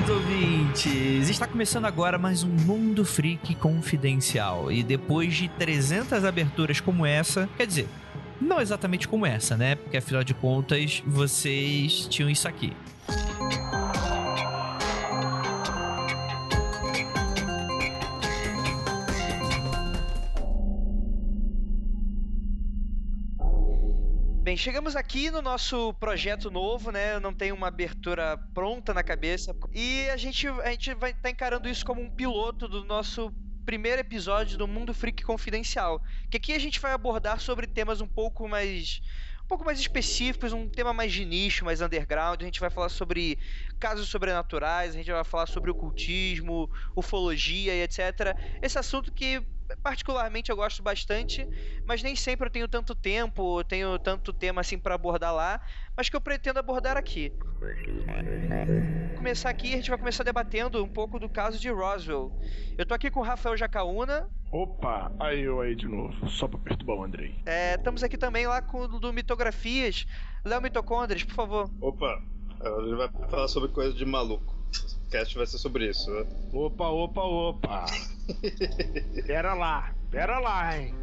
queridos ouvintes! Está começando agora mais um Mundo Freak Confidencial. E depois de 300 aberturas como essa, quer dizer, não exatamente como essa, né? Porque afinal de contas, vocês tinham isso aqui. Bem, chegamos aqui no nosso projeto novo, né? Eu não tenho uma abertura pronta na cabeça. E a gente, a gente vai estar tá encarando isso como um piloto do nosso primeiro episódio do Mundo Freak Confidencial. Que aqui a gente vai abordar sobre temas um pouco mais um pouco mais específicos, um tema mais de nicho, mais underground. A gente vai falar sobre casos sobrenaturais, a gente vai falar sobre ocultismo, ufologia e etc. Esse assunto que particularmente eu gosto bastante, mas nem sempre eu tenho tanto tempo, tenho tanto tema assim para abordar lá, mas que eu pretendo abordar aqui. Vou começar aqui, a gente vai começar debatendo um pouco do caso de Roswell. Eu tô aqui com o Rafael Jacaúna. Opa, aí eu aí de novo, só pra perturbar o Andrei. É, estamos aqui também lá com o do Mitografias. Léo Mitocondres, por favor. Opa, ele vai falar sobre coisa de maluco cast vai ser sobre isso. Né? Opa, opa, opa. pera lá, pera lá, hein.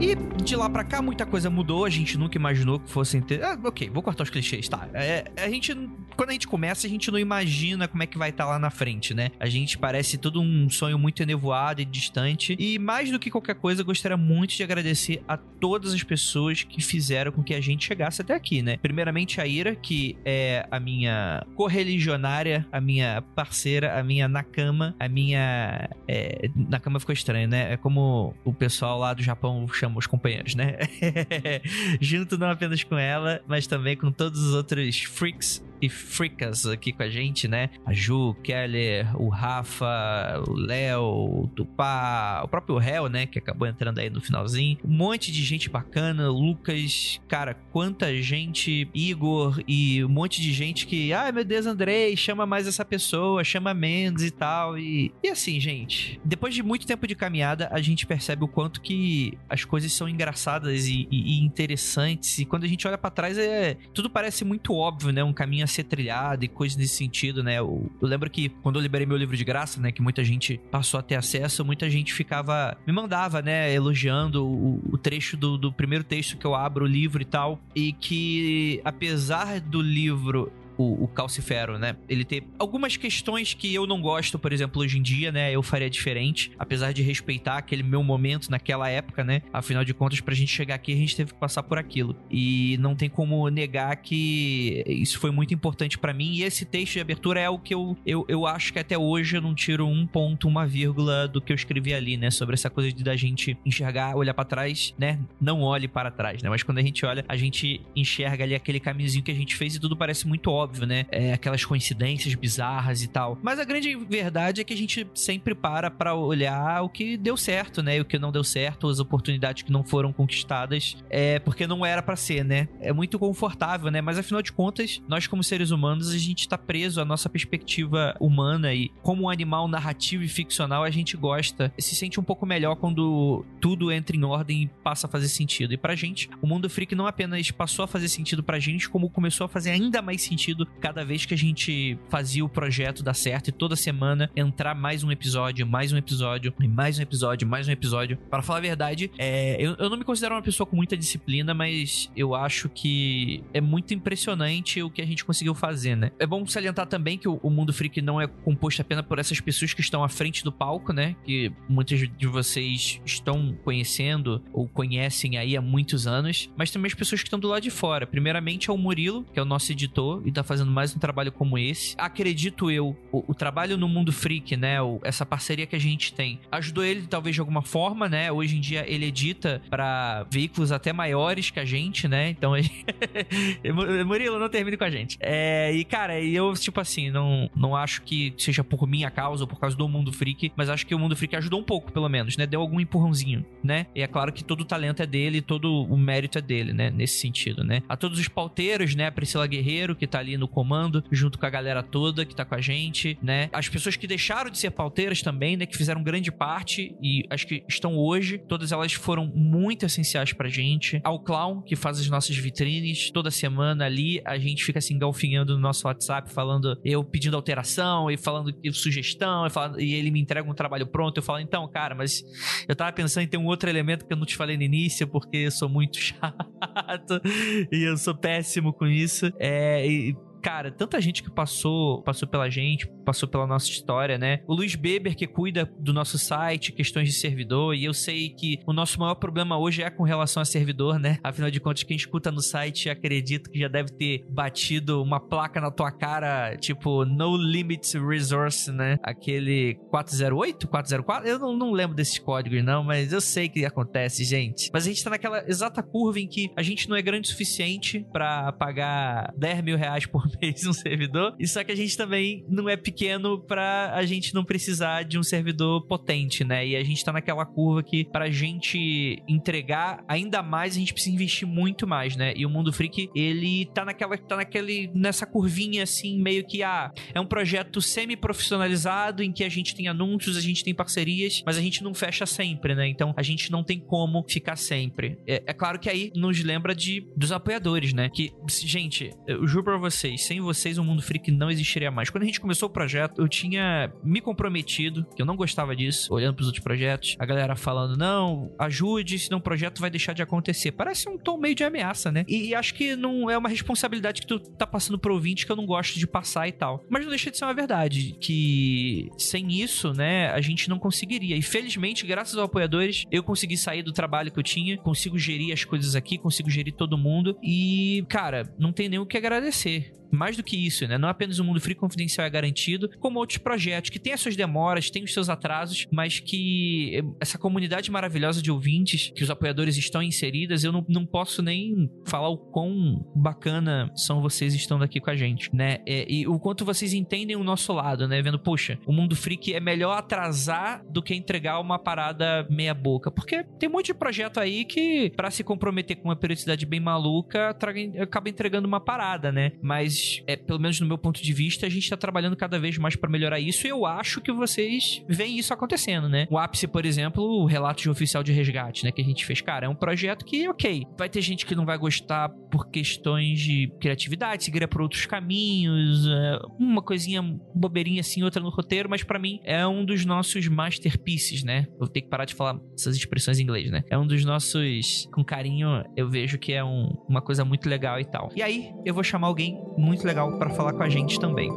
E de lá pra cá muita coisa mudou, a gente nunca imaginou que fossem ter. Ah, ok, vou cortar os clichês, tá? É, a gente. Quando a gente começa, a gente não imagina como é que vai estar tá lá na frente, né? A gente parece tudo um sonho muito enevoado e distante. E mais do que qualquer coisa, gostaria muito de agradecer a todas as pessoas que fizeram com que a gente chegasse até aqui, né? Primeiramente a Ira, que é a minha correligionária, a minha parceira, a minha Nakama, a minha. É, Nakama ficou estranho, né? É como o pessoal lá do Japão chama chama os companheiros, né? Junto não apenas com ela, mas também com todos os outros freaks e fricas aqui com a gente, né? A Ju, o Keller, o Rafa, o Léo, o Tupá, o próprio Hell, né? Que acabou entrando aí no finalzinho. Um monte de gente bacana, Lucas, cara, quanta gente, Igor e um monte de gente que, ai ah, meu Deus, Andrei, chama mais essa pessoa, chama Mendes e tal. E, e assim, gente, depois de muito tempo de caminhada, a gente percebe o quanto que as coisas são engraçadas e, e, e interessantes. E quando a gente olha para trás, é tudo parece muito óbvio, né? Um caminho a ser trilhado e coisas nesse sentido, né? Eu, eu, lembro que quando eu liberei meu livro de graça, né? Que muita gente passou a ter acesso, muita gente ficava. me mandava, né? Elogiando o, o trecho do, do primeiro texto que eu abro o livro e tal. E que, apesar do livro o, o Calcifero, né? Ele tem algumas questões que eu não gosto, por exemplo, hoje em dia, né? Eu faria diferente, apesar de respeitar aquele meu momento naquela época, né? Afinal de contas, pra gente chegar aqui, a gente teve que passar por aquilo. E não tem como negar que isso foi muito importante para mim. E esse texto de abertura é o que eu, eu, eu acho que até hoje eu não tiro um ponto, uma vírgula do que eu escrevi ali, né? Sobre essa coisa de da gente enxergar, olhar para trás, né? Não olhe para trás, né? Mas quando a gente olha, a gente enxerga ali aquele caminhozinho que a gente fez e tudo parece muito óbvio óbvio, né? É, aquelas coincidências bizarras e tal. Mas a grande verdade é que a gente sempre para para olhar o que deu certo, né? E o que não deu certo, as oportunidades que não foram conquistadas, é porque não era para ser, né? É muito confortável, né? Mas afinal de contas, nós como seres humanos, a gente tá preso à nossa perspectiva humana e como um animal narrativo e ficcional, a gente gosta, se sente um pouco melhor quando tudo entra em ordem e passa a fazer sentido. E pra gente, o mundo freak não apenas passou a fazer sentido pra gente, como começou a fazer ainda mais sentido cada vez que a gente fazia o projeto dar certo e toda semana entrar mais um episódio, mais um episódio, e mais um episódio, mais um episódio. Para falar a verdade, é, eu, eu não me considero uma pessoa com muita disciplina, mas eu acho que é muito impressionante o que a gente conseguiu fazer, né? É bom salientar também que o, o Mundo Freak não é composto apenas por essas pessoas que estão à frente do palco, né? Que muitos de vocês estão conhecendo ou conhecem aí há muitos anos, mas também as pessoas que estão do lado de fora. Primeiramente é o Murilo, que é o nosso editor e tá fazendo mais um trabalho como esse. Acredito eu, o, o trabalho no mundo freak, né? O, essa parceria que a gente tem, ajudou ele talvez de alguma forma, né? Hoje em dia ele edita para veículos até maiores que a gente, né? Então, Murilo, não termine com a gente. É, e cara, eu, tipo assim, não, não acho que seja por minha causa ou por causa do mundo freak, mas acho que o mundo freak ajudou um pouco, pelo menos, né? Deu algum empurrãozinho, né? E é claro que todo o talento é dele, todo o mérito é dele, né? Nesse sentido, né? A todos os pauteiros, né? A Priscila Guerreiro, que tá ali ali no comando, junto com a galera toda que tá com a gente, né? As pessoas que deixaram de ser pauteiras também, né? Que fizeram grande parte e acho que estão hoje. Todas elas foram muito essenciais pra gente. Ao Clown, que faz as nossas vitrines toda semana ali, a gente fica se engalfinhando no nosso WhatsApp, falando, eu pedindo alteração e falando sugestão, e, falando, e ele me entrega um trabalho pronto. Eu falo, então, cara, mas eu tava pensando em ter um outro elemento que eu não te falei no início, porque eu sou muito chato e eu sou péssimo com isso. É, e cara, tanta gente que passou, passou pela gente, passou pela nossa história, né? O Luiz Beber, que cuida do nosso site, questões de servidor, e eu sei que o nosso maior problema hoje é com relação a servidor, né? Afinal de contas, quem escuta no site, acredito que já deve ter batido uma placa na tua cara, tipo, No Limits Resource, né? Aquele 408, 404, eu não, não lembro desses códigos, não, mas eu sei que acontece, gente. Mas a gente tá naquela exata curva em que a gente não é grande o suficiente para pagar 10 mil reais por mês um servidor. E só que a gente também não é pequeno para a gente não precisar de um servidor potente, né? E a gente tá naquela curva que pra gente entregar ainda mais, a gente precisa investir muito mais, né? E o Mundo Freak, ele tá naquela tá naquele nessa curvinha assim, meio que ah, é um projeto semi-profissionalizado em que a gente tem anúncios, a gente tem parcerias, mas a gente não fecha sempre, né? Então a gente não tem como ficar sempre. É, é claro que aí nos lembra de dos apoiadores, né? Que, gente, eu juro pra vocês, sem vocês o Mundo Freak não existiria mais. Quando a gente começou o projeto, eu tinha me comprometido, que eu não gostava disso, olhando pros outros projetos, a galera falando, não, ajude, senão o projeto vai deixar de acontecer. Parece um tom meio de ameaça, né? E, e acho que não é uma responsabilidade que tu tá passando pro ouvinte que eu não gosto de passar e tal. Mas não deixa de ser uma verdade, que sem isso, né, a gente não conseguiria. E felizmente, graças aos apoiadores, eu consegui sair do trabalho que eu tinha, consigo gerir as coisas aqui, consigo gerir todo mundo. E, cara, não tem nem o que agradecer mais do que isso, né? Não apenas o Mundo Free Confidencial é garantido, como outros projetos que têm as suas demoras, têm os seus atrasos, mas que essa comunidade maravilhosa de ouvintes que os apoiadores estão inseridas, eu não, não posso nem falar o quão bacana são vocês estando aqui com a gente, né? É, e o quanto vocês entendem o nosso lado, né? Vendo, poxa, o Mundo Freak é melhor atrasar do que entregar uma parada meia boca, porque tem um monte de projeto aí que para se comprometer com uma periodicidade bem maluca, traga, acaba entregando uma parada, né? Mas é, pelo menos no meu ponto de vista, a gente tá trabalhando cada vez mais para melhorar isso e eu acho que vocês veem isso acontecendo, né? O ápice, por exemplo, o relato de oficial de resgate, né, que a gente fez, cara, é um projeto que, ok, vai ter gente que não vai gostar por questões de criatividade, seguir por outros caminhos, é, uma coisinha bobeirinha assim, outra no roteiro, mas para mim é um dos nossos masterpieces, né? Vou ter que parar de falar essas expressões em inglês, né? É um dos nossos, com carinho, eu vejo que é um, uma coisa muito legal e tal. E aí, eu vou chamar alguém muito muito legal para falar com a gente também.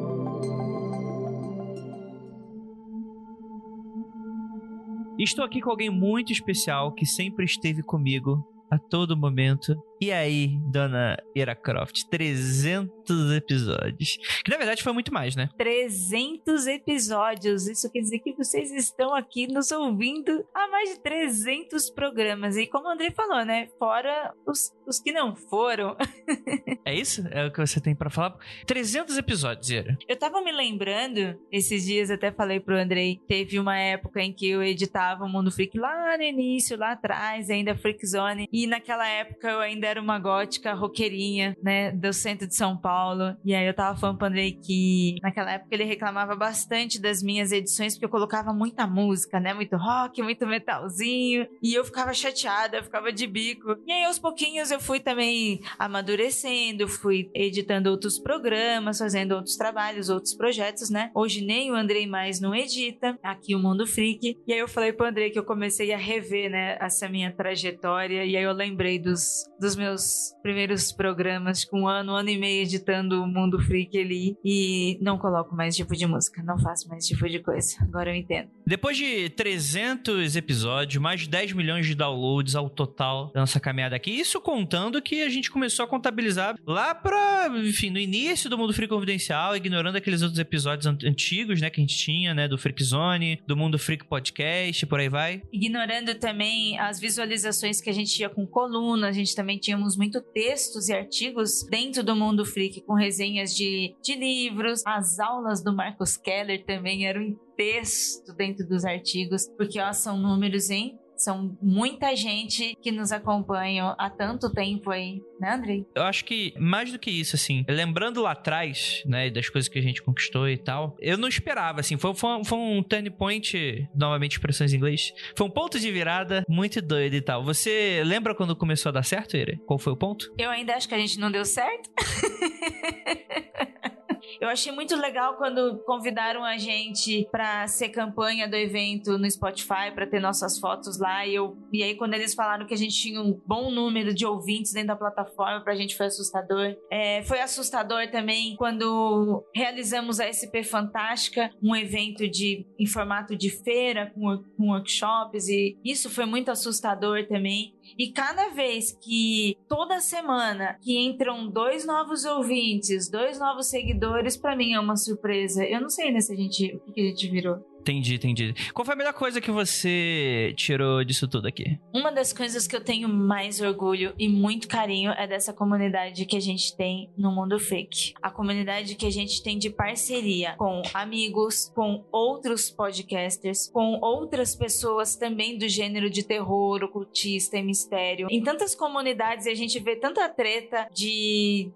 Estou aqui com alguém muito especial que sempre esteve comigo a todo momento e aí, dona Ira Croft, 300 episódios. Que na verdade foi muito mais, né? 300 episódios. Isso quer dizer que vocês estão aqui nos ouvindo há mais de 300 programas. E como o André falou, né? Fora os, os que não foram. é isso? É o que você tem para falar? 300 episódios, Ira. Eu tava me lembrando, esses dias até falei pro Andrei, teve uma época em que eu editava o Mundo Freak lá no início, lá atrás, ainda Freak Zone. E naquela época eu ainda era uma gótica roqueirinha, né, do centro de São Paulo. E aí eu tava falando pro Andrei que naquela época ele reclamava bastante das minhas edições, porque eu colocava muita música, né, muito rock, muito metalzinho. E eu ficava chateada, eu ficava de bico. E aí aos pouquinhos eu fui também amadurecendo, fui editando outros programas, fazendo outros trabalhos, outros projetos, né. Hoje nem o Andrei mais não edita, aqui o Mundo Freak. E aí eu falei pro Andrei que eu comecei a rever, né, essa minha trajetória. E aí eu lembrei dos, dos meus primeiros programas, com um ano, um ano e meio editando o Mundo Freak ali e não coloco mais tipo de música, não faço mais tipo de coisa. Agora eu entendo. Depois de 300 episódios, mais de 10 milhões de downloads ao total da nossa caminhada aqui, isso contando que a gente começou a contabilizar lá pra, enfim, no início do Mundo Freak Confidencial, ignorando aqueles outros episódios antigos, né, que a gente tinha, né, do Freak Zone, do Mundo Freak Podcast, por aí vai. Ignorando também as visualizações que a gente tinha com coluna, a gente também tínhamos muito textos e artigos dentro do Mundo Freak, com resenhas de, de livros. As aulas do Marcos Keller também eram texto dentro dos artigos, porque ó, são números, hein? São muita gente que nos acompanha há tanto tempo aí, né, Andrei? Eu acho que mais do que isso, assim, lembrando lá atrás, né, das coisas que a gente conquistou e tal, eu não esperava, assim, foi, foi, foi um turn point, novamente expressões em inglês, foi um ponto de virada muito doido e tal. Você lembra quando começou a dar certo, Ere? Qual foi o ponto? Eu ainda acho que a gente não deu certo. Eu achei muito legal quando convidaram a gente para ser campanha do evento no Spotify, para ter nossas fotos lá. E, eu, e aí, quando eles falaram que a gente tinha um bom número de ouvintes dentro da plataforma, pra gente foi assustador. É, foi assustador também quando realizamos a SP Fantástica, um evento de, em formato de feira, com, com workshops, e isso foi muito assustador também. E cada vez que, toda semana, que entram dois novos ouvintes, dois novos seguidores, para mim é uma surpresa. Eu não sei né, gente, o que a gente virou. Entendi, entendi. Qual foi a melhor coisa que você tirou disso tudo aqui? Uma das coisas que eu tenho mais orgulho e muito carinho é dessa comunidade que a gente tem no mundo fake. A comunidade que a gente tem de parceria com amigos, com outros podcasters, com outras pessoas também do gênero de terror, ocultista e mistério. Em tantas comunidades a gente vê tanta treta de,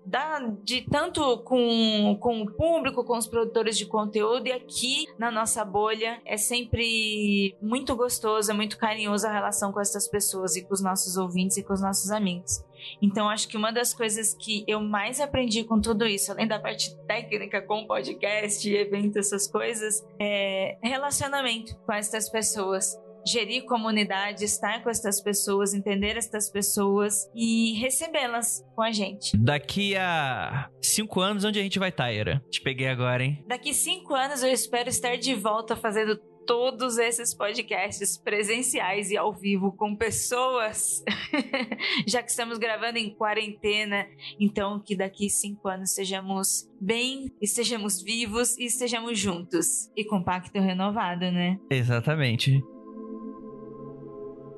de tanto com, com o público, com os produtores de conteúdo e aqui na nossa bolha é sempre muito gostoso, é muito carinhoso a relação com essas pessoas e com os nossos ouvintes e com os nossos amigos. Então, acho que uma das coisas que eu mais aprendi com tudo isso, além da parte técnica com podcast, evento, essas coisas, é relacionamento com essas pessoas gerir comunidade, estar com essas pessoas, entender essas pessoas e recebê-las com a gente. Daqui a cinco anos, onde a gente vai estar, tá, Ira? Te peguei agora, hein? Daqui cinco anos eu espero estar de volta fazendo todos esses podcasts presenciais e ao vivo com pessoas, já que estamos gravando em quarentena, então que daqui cinco anos sejamos bem, estejamos vivos e estejamos juntos e com pacto renovado, né? Exatamente.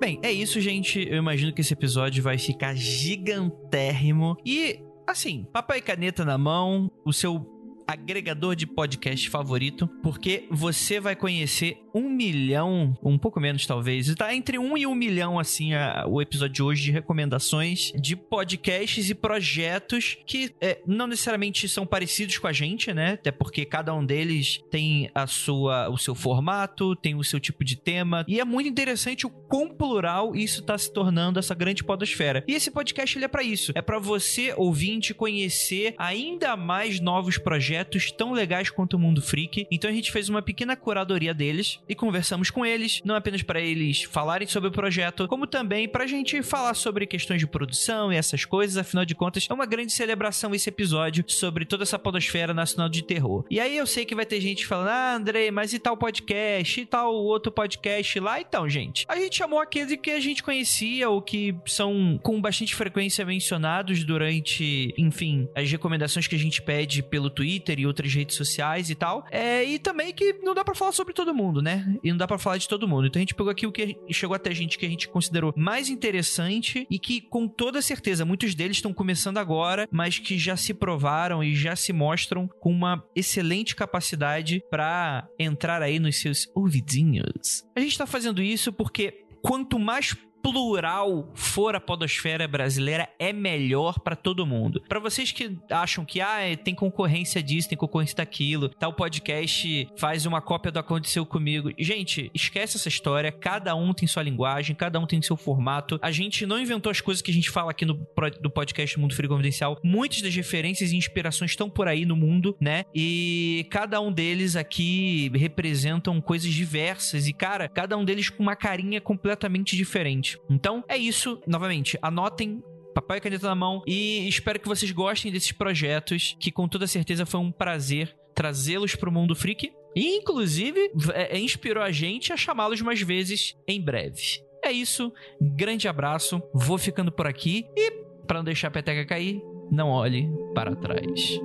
Bem, é isso, gente. Eu imagino que esse episódio vai ficar gigantérrimo. E, assim, papai e caneta na mão, o seu agregador de podcast favorito, porque você vai conhecer um milhão, um pouco menos talvez, está entre um e um milhão, assim, a, o episódio de hoje de recomendações de podcasts e projetos que é, não necessariamente são parecidos com a gente, né? Até porque cada um deles tem a sua, o seu formato, tem o seu tipo de tema, e é muito interessante o quão plural isso está se tornando essa grande podosfera. E esse podcast ele é para isso, é para você ouvinte conhecer ainda mais novos projetos tão legais quanto o Mundo Freak. Então a gente fez uma pequena curadoria deles e conversamos com eles, não apenas para eles falarem sobre o projeto, como também para a gente falar sobre questões de produção e essas coisas. Afinal de contas, é uma grande celebração esse episódio sobre toda essa podosfera nacional de terror. E aí eu sei que vai ter gente falando, ah, André, mas e tal podcast, e tal outro podcast lá? Então, gente, a gente chamou aqueles que a gente conhecia ou que são com bastante frequência mencionados durante, enfim, as recomendações que a gente pede pelo Twitter e outras redes sociais e tal. É, e também que não dá para falar sobre todo mundo, né? Né? E não dá para falar de todo mundo. Então a gente pegou aqui o que chegou até a gente que a gente considerou mais interessante e que com toda certeza muitos deles estão começando agora, mas que já se provaram e já se mostram com uma excelente capacidade para entrar aí nos seus ouvidinhos. A gente tá fazendo isso porque quanto mais plural for a podosfera brasileira, é melhor para todo mundo. Para vocês que acham que ah, tem concorrência disso, tem concorrência daquilo, tal podcast faz uma cópia do aconteceu comigo. Gente, esquece essa história. Cada um tem sua linguagem, cada um tem seu formato. A gente não inventou as coisas que a gente fala aqui no do podcast Mundo Frio Confidencial. Muitas das referências e inspirações estão por aí no mundo, né? E cada um deles aqui representam coisas diversas e cara, cada um deles com uma carinha completamente diferente. Então, é isso. Novamente, anotem papel e caneta na mão e espero que vocês gostem desses projetos, que com toda certeza foi um prazer trazê-los para o mundo freak e inclusive é, é, inspirou a gente a chamá-los mais vezes em breve. É isso, grande abraço, vou ficando por aqui e para não deixar a peteca cair, não olhe para trás.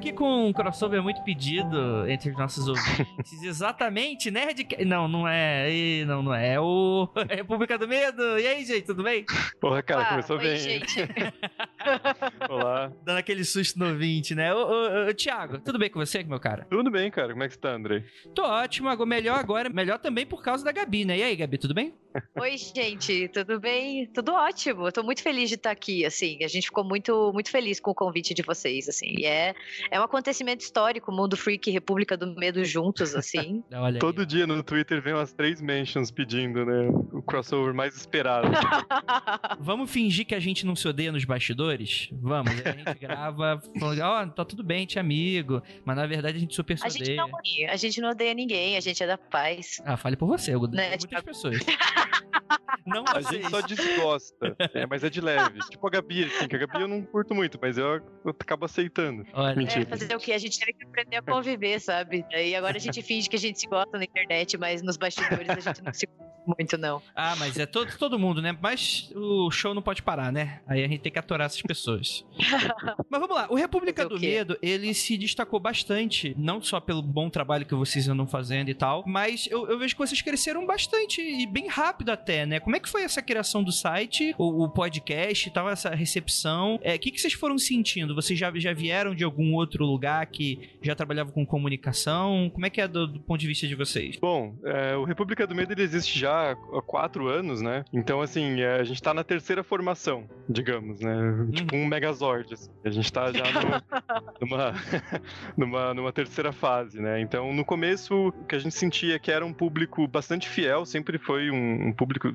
Aqui com um crossover muito pedido entre os nossos ouvintes. Exatamente, Nerd. Não, não é. Não, não é. É o República do Medo. E aí, gente, tudo bem? Porra, cara, começou oi, bem. gente. Olá. Dando aquele susto no ouvinte, né? Ô, ô, ô, Thiago, tudo bem com você, meu cara? Tudo bem, cara? Como é que você tá, Andrei? Tô ótimo, agora melhor agora, melhor também por causa da Gabi, né? E aí, Gabi, tudo bem? Oi, gente, tudo bem? Tudo ótimo. Eu tô muito feliz de estar aqui, assim. A gente ficou muito, muito feliz com o convite de vocês, assim. E é, é um acontecimento histórico, Mundo Freak e República do Medo juntos, assim. Olha aí, Todo ó. dia no Twitter vem umas três mentions pedindo, né? O crossover mais esperado. Vamos fingir que a gente não se odeia nos bastidores? Vamos, a gente grava falando, ó, tá tudo bem, te amigo. Mas na verdade a gente super se a gente odeia. não a gente não odeia ninguém, a gente é da paz. Ah, fale por você, eu odeio Né, muitas Thiago? pessoas. não A vocês. gente só desgosta, é, mas é de leve. Tipo a Gabi, assim, que a Gabi eu não curto muito, mas eu, eu acabo aceitando. Olha, Mentira. É, fazer o quê? A gente teve que aprender a conviver, sabe? E agora a gente finge que a gente se gosta na internet, mas nos bastidores a gente não se gosta muito, não. Ah, mas é todo, todo mundo, né? Mas o show não pode parar, né? Aí a gente tem que aturar essas pessoas. mas vamos lá, o República do? Medo, ele se destacou bastante, não só pelo bom trabalho que vocês andam fazendo e tal, mas eu, eu vejo que vocês cresceram bastante e bem rápido até, né? Como é que foi essa criação do site, o, o podcast e tal, essa recepção? É, O que, que vocês foram sentindo? Vocês já, já vieram de algum outro lugar que já trabalhava com comunicação? Como é que é do, do ponto de vista de vocês? Bom, é, o República do Medo ele existe já há quatro anos, né? Então, assim, é, a gente tá na terceira formação, digamos, né? Tipo um Megazord, assim. A gente tá já no- numa, numa, numa terceira fase, né? Então, no começo, o que a gente sentia é que era um público bastante fiel, sempre foi um, um público.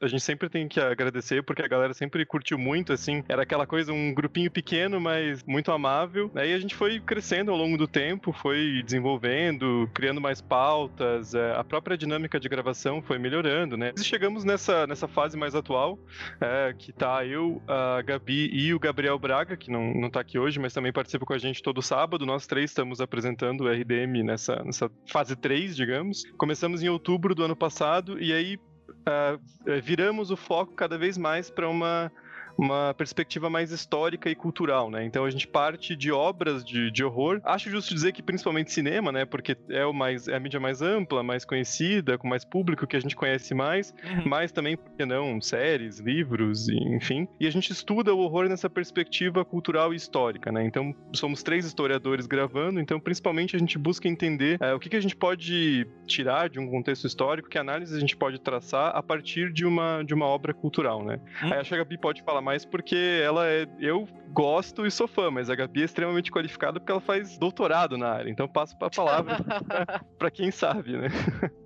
A gente sempre tem que agradecer, porque a galera sempre curtiu muito, assim. Era aquela coisa, um grupinho pequeno, mas muito amável. Aí a gente foi crescendo ao longo do tempo, foi desenvolvendo, criando mais pautas, é, a própria dinâmica de gravação foi melhorando, né? E chegamos nessa, nessa fase mais atual, é, que tá eu, a Gabi e o Gabriel Braga, que não, não tá aqui hoje, mas também participa com a gente todo sábado. Nós três estamos apresentando o RDM nessa, nessa fase 3, digamos. Começamos em outubro do ano passado e aí eh, viramos o foco cada vez mais para uma uma perspectiva mais histórica e cultural, né? Então a gente parte de obras de, de horror. Acho justo dizer que principalmente cinema, né? Porque é o mais é a mídia mais ampla, mais conhecida, com mais público que a gente conhece mais, mas também, por que não, séries, livros, enfim. E a gente estuda o horror nessa perspectiva cultural e histórica, né? Então somos três historiadores gravando, então principalmente a gente busca entender eh, o que, que a gente pode tirar de um contexto histórico, que análise a gente pode traçar a partir de uma, de uma obra cultural, né? Hum. Aí a Gabi pode falar mais porque ela é. Eu gosto e sou fã, mas a Gabi é extremamente qualificada porque ela faz doutorado na área. Então passo a palavra pra quem sabe, né?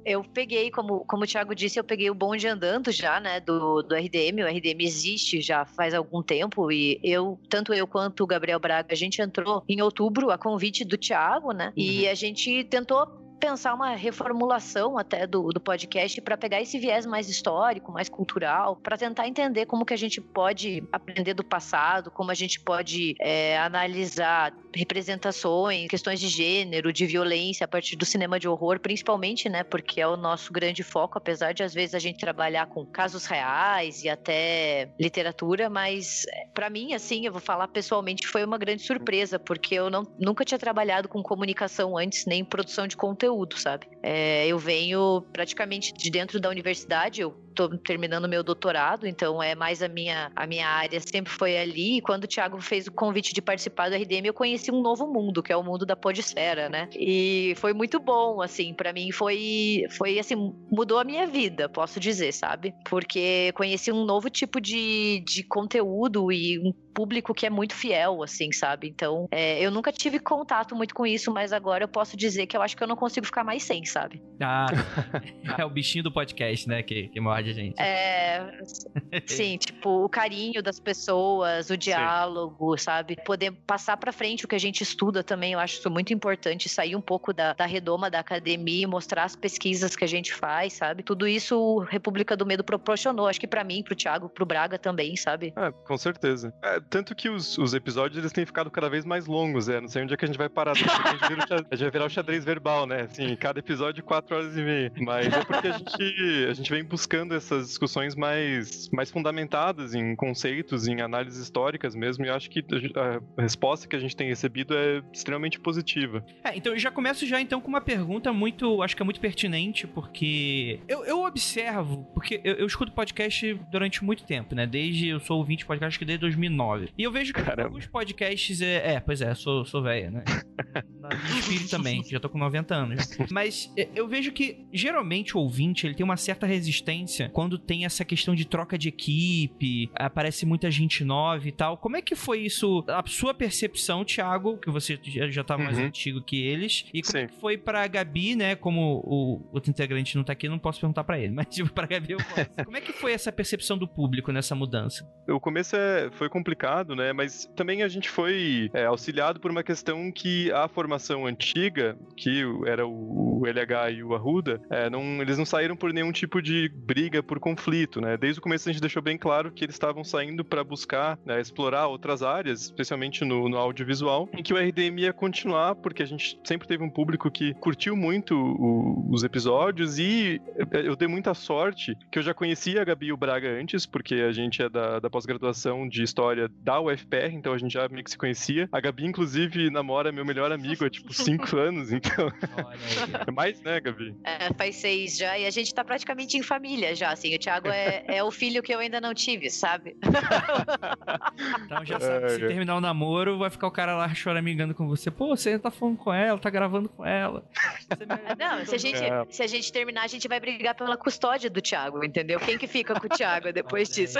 Eu peguei, como, como o Thiago disse, eu peguei o bonde andando já, né, do, do RDM. O RDM existe já faz algum tempo e eu, tanto eu quanto o Gabriel Braga, a gente entrou em outubro a convite do Thiago, né, e a gente tentou pensar uma reformulação até do, do podcast para pegar esse viés mais histórico, mais cultural, para tentar entender como que a gente pode aprender do passado, como a gente pode é, analisar representações, questões de gênero, de violência a partir do cinema de horror, principalmente, né, porque é o nosso grande foco, apesar de às vezes a gente trabalhar com casos reais e até literatura, mas para mim, assim, eu vou falar pessoalmente, foi uma grande surpresa, porque eu não, nunca tinha trabalhado com comunicação antes, nem produção de conteúdo, sabe? É, eu venho praticamente de dentro da universidade, eu tô terminando meu doutorado, então é mais a minha, a minha área sempre foi ali. E quando o Thiago fez o convite de participar do RDM, eu conheci um novo mundo, que é o mundo da podesfera, né? E foi muito bom, assim, para mim foi, foi assim, mudou a minha vida, posso dizer, sabe? Porque conheci um novo tipo de, de conteúdo e um público que é muito fiel, assim, sabe? Então, é, eu nunca tive contato muito com isso, mas agora eu posso dizer que eu acho que eu não consigo ficar mais sem, sabe? Ah, é o bichinho do podcast, né? Que, que morde a gente. É, sim, tipo, o carinho das pessoas, o diálogo, sabe? Poder passar pra frente o que a gente estuda também, eu acho isso muito importante, sair um pouco da, da redoma da academia e mostrar as pesquisas que a gente faz, sabe? Tudo isso o República do Medo proporcionou, acho que pra mim, pro Thiago, pro Braga também, sabe? Ah, com certeza. É, tanto que os, os episódios eles têm ficado cada vez mais longos, é. Não sei onde é que a gente vai parar. A gente, vira o xa- a gente vai virar o xadrez verbal, né? Assim, cada episódio, quatro horas e meia. Mas é porque a gente, a gente vem buscando essas discussões mais, mais fundamentadas em conceitos, em análises históricas mesmo, e eu acho que a a resposta que a gente tem recebido é extremamente positiva. É, então eu já começo já então com uma pergunta muito, acho que é muito pertinente, porque eu, eu observo, porque eu, eu escuto podcast durante muito tempo, né? Desde, eu sou ouvinte de podcast que desde 2009. E eu vejo que Caramba. alguns podcasts, é, é, pois é, sou, sou velha, né? Na espírito também, já tô com 90 anos. Mas é, eu vejo que, geralmente, o ouvinte, ele tem uma certa resistência quando tem essa questão de troca de equipe, aparece muita gente nova e tal. Como é que foi isso, a sua percepção, Thiago, que você já, tá mais Uhum. antigo que eles, e como é Sim. que foi pra Gabi, né, como o outro integrante não tá aqui, não posso perguntar pra ele, mas tipo, pra Gabi eu posso. Como é que foi essa percepção do público nessa mudança? O começo é, foi complicado, né? Mas também a gente foi é, auxiliado por uma questão que a formação antiga, que era o, o LH e o Arruda, é, não, eles não saíram por nenhum tipo de briga, por conflito, né? Desde o começo a gente deixou bem claro que eles estavam saindo para buscar né, explorar outras áreas, especialmente no, no audiovisual, e que o RDM ia continuar, porque a gente sempre teve um público que curtiu muito o- os episódios e é, eu dei muita sorte que eu já conhecia a Gabi e o Braga antes, porque a gente é da, da pós-graduação de História da UFPR, então a gente já meio que se conhecia. A Gabi, inclusive, namora meu melhor amigo há, tipo, cinco anos, então... Olha aí. É mais, né, Gabi? É, faz seis já, e a gente tá praticamente em família já, assim. O Thiago é, é o filho que eu ainda não tive, sabe? Então já sabe, se É, é. terminar o namoro, vai ficar o cara lá choramingando com você. Pô, você tá falando com ela, tá gravando com ela. Não, se a, gente, É. se a gente terminar, a gente vai brigar pela custódia do Thiago, entendeu? Quem que fica com o Thiago depois disso?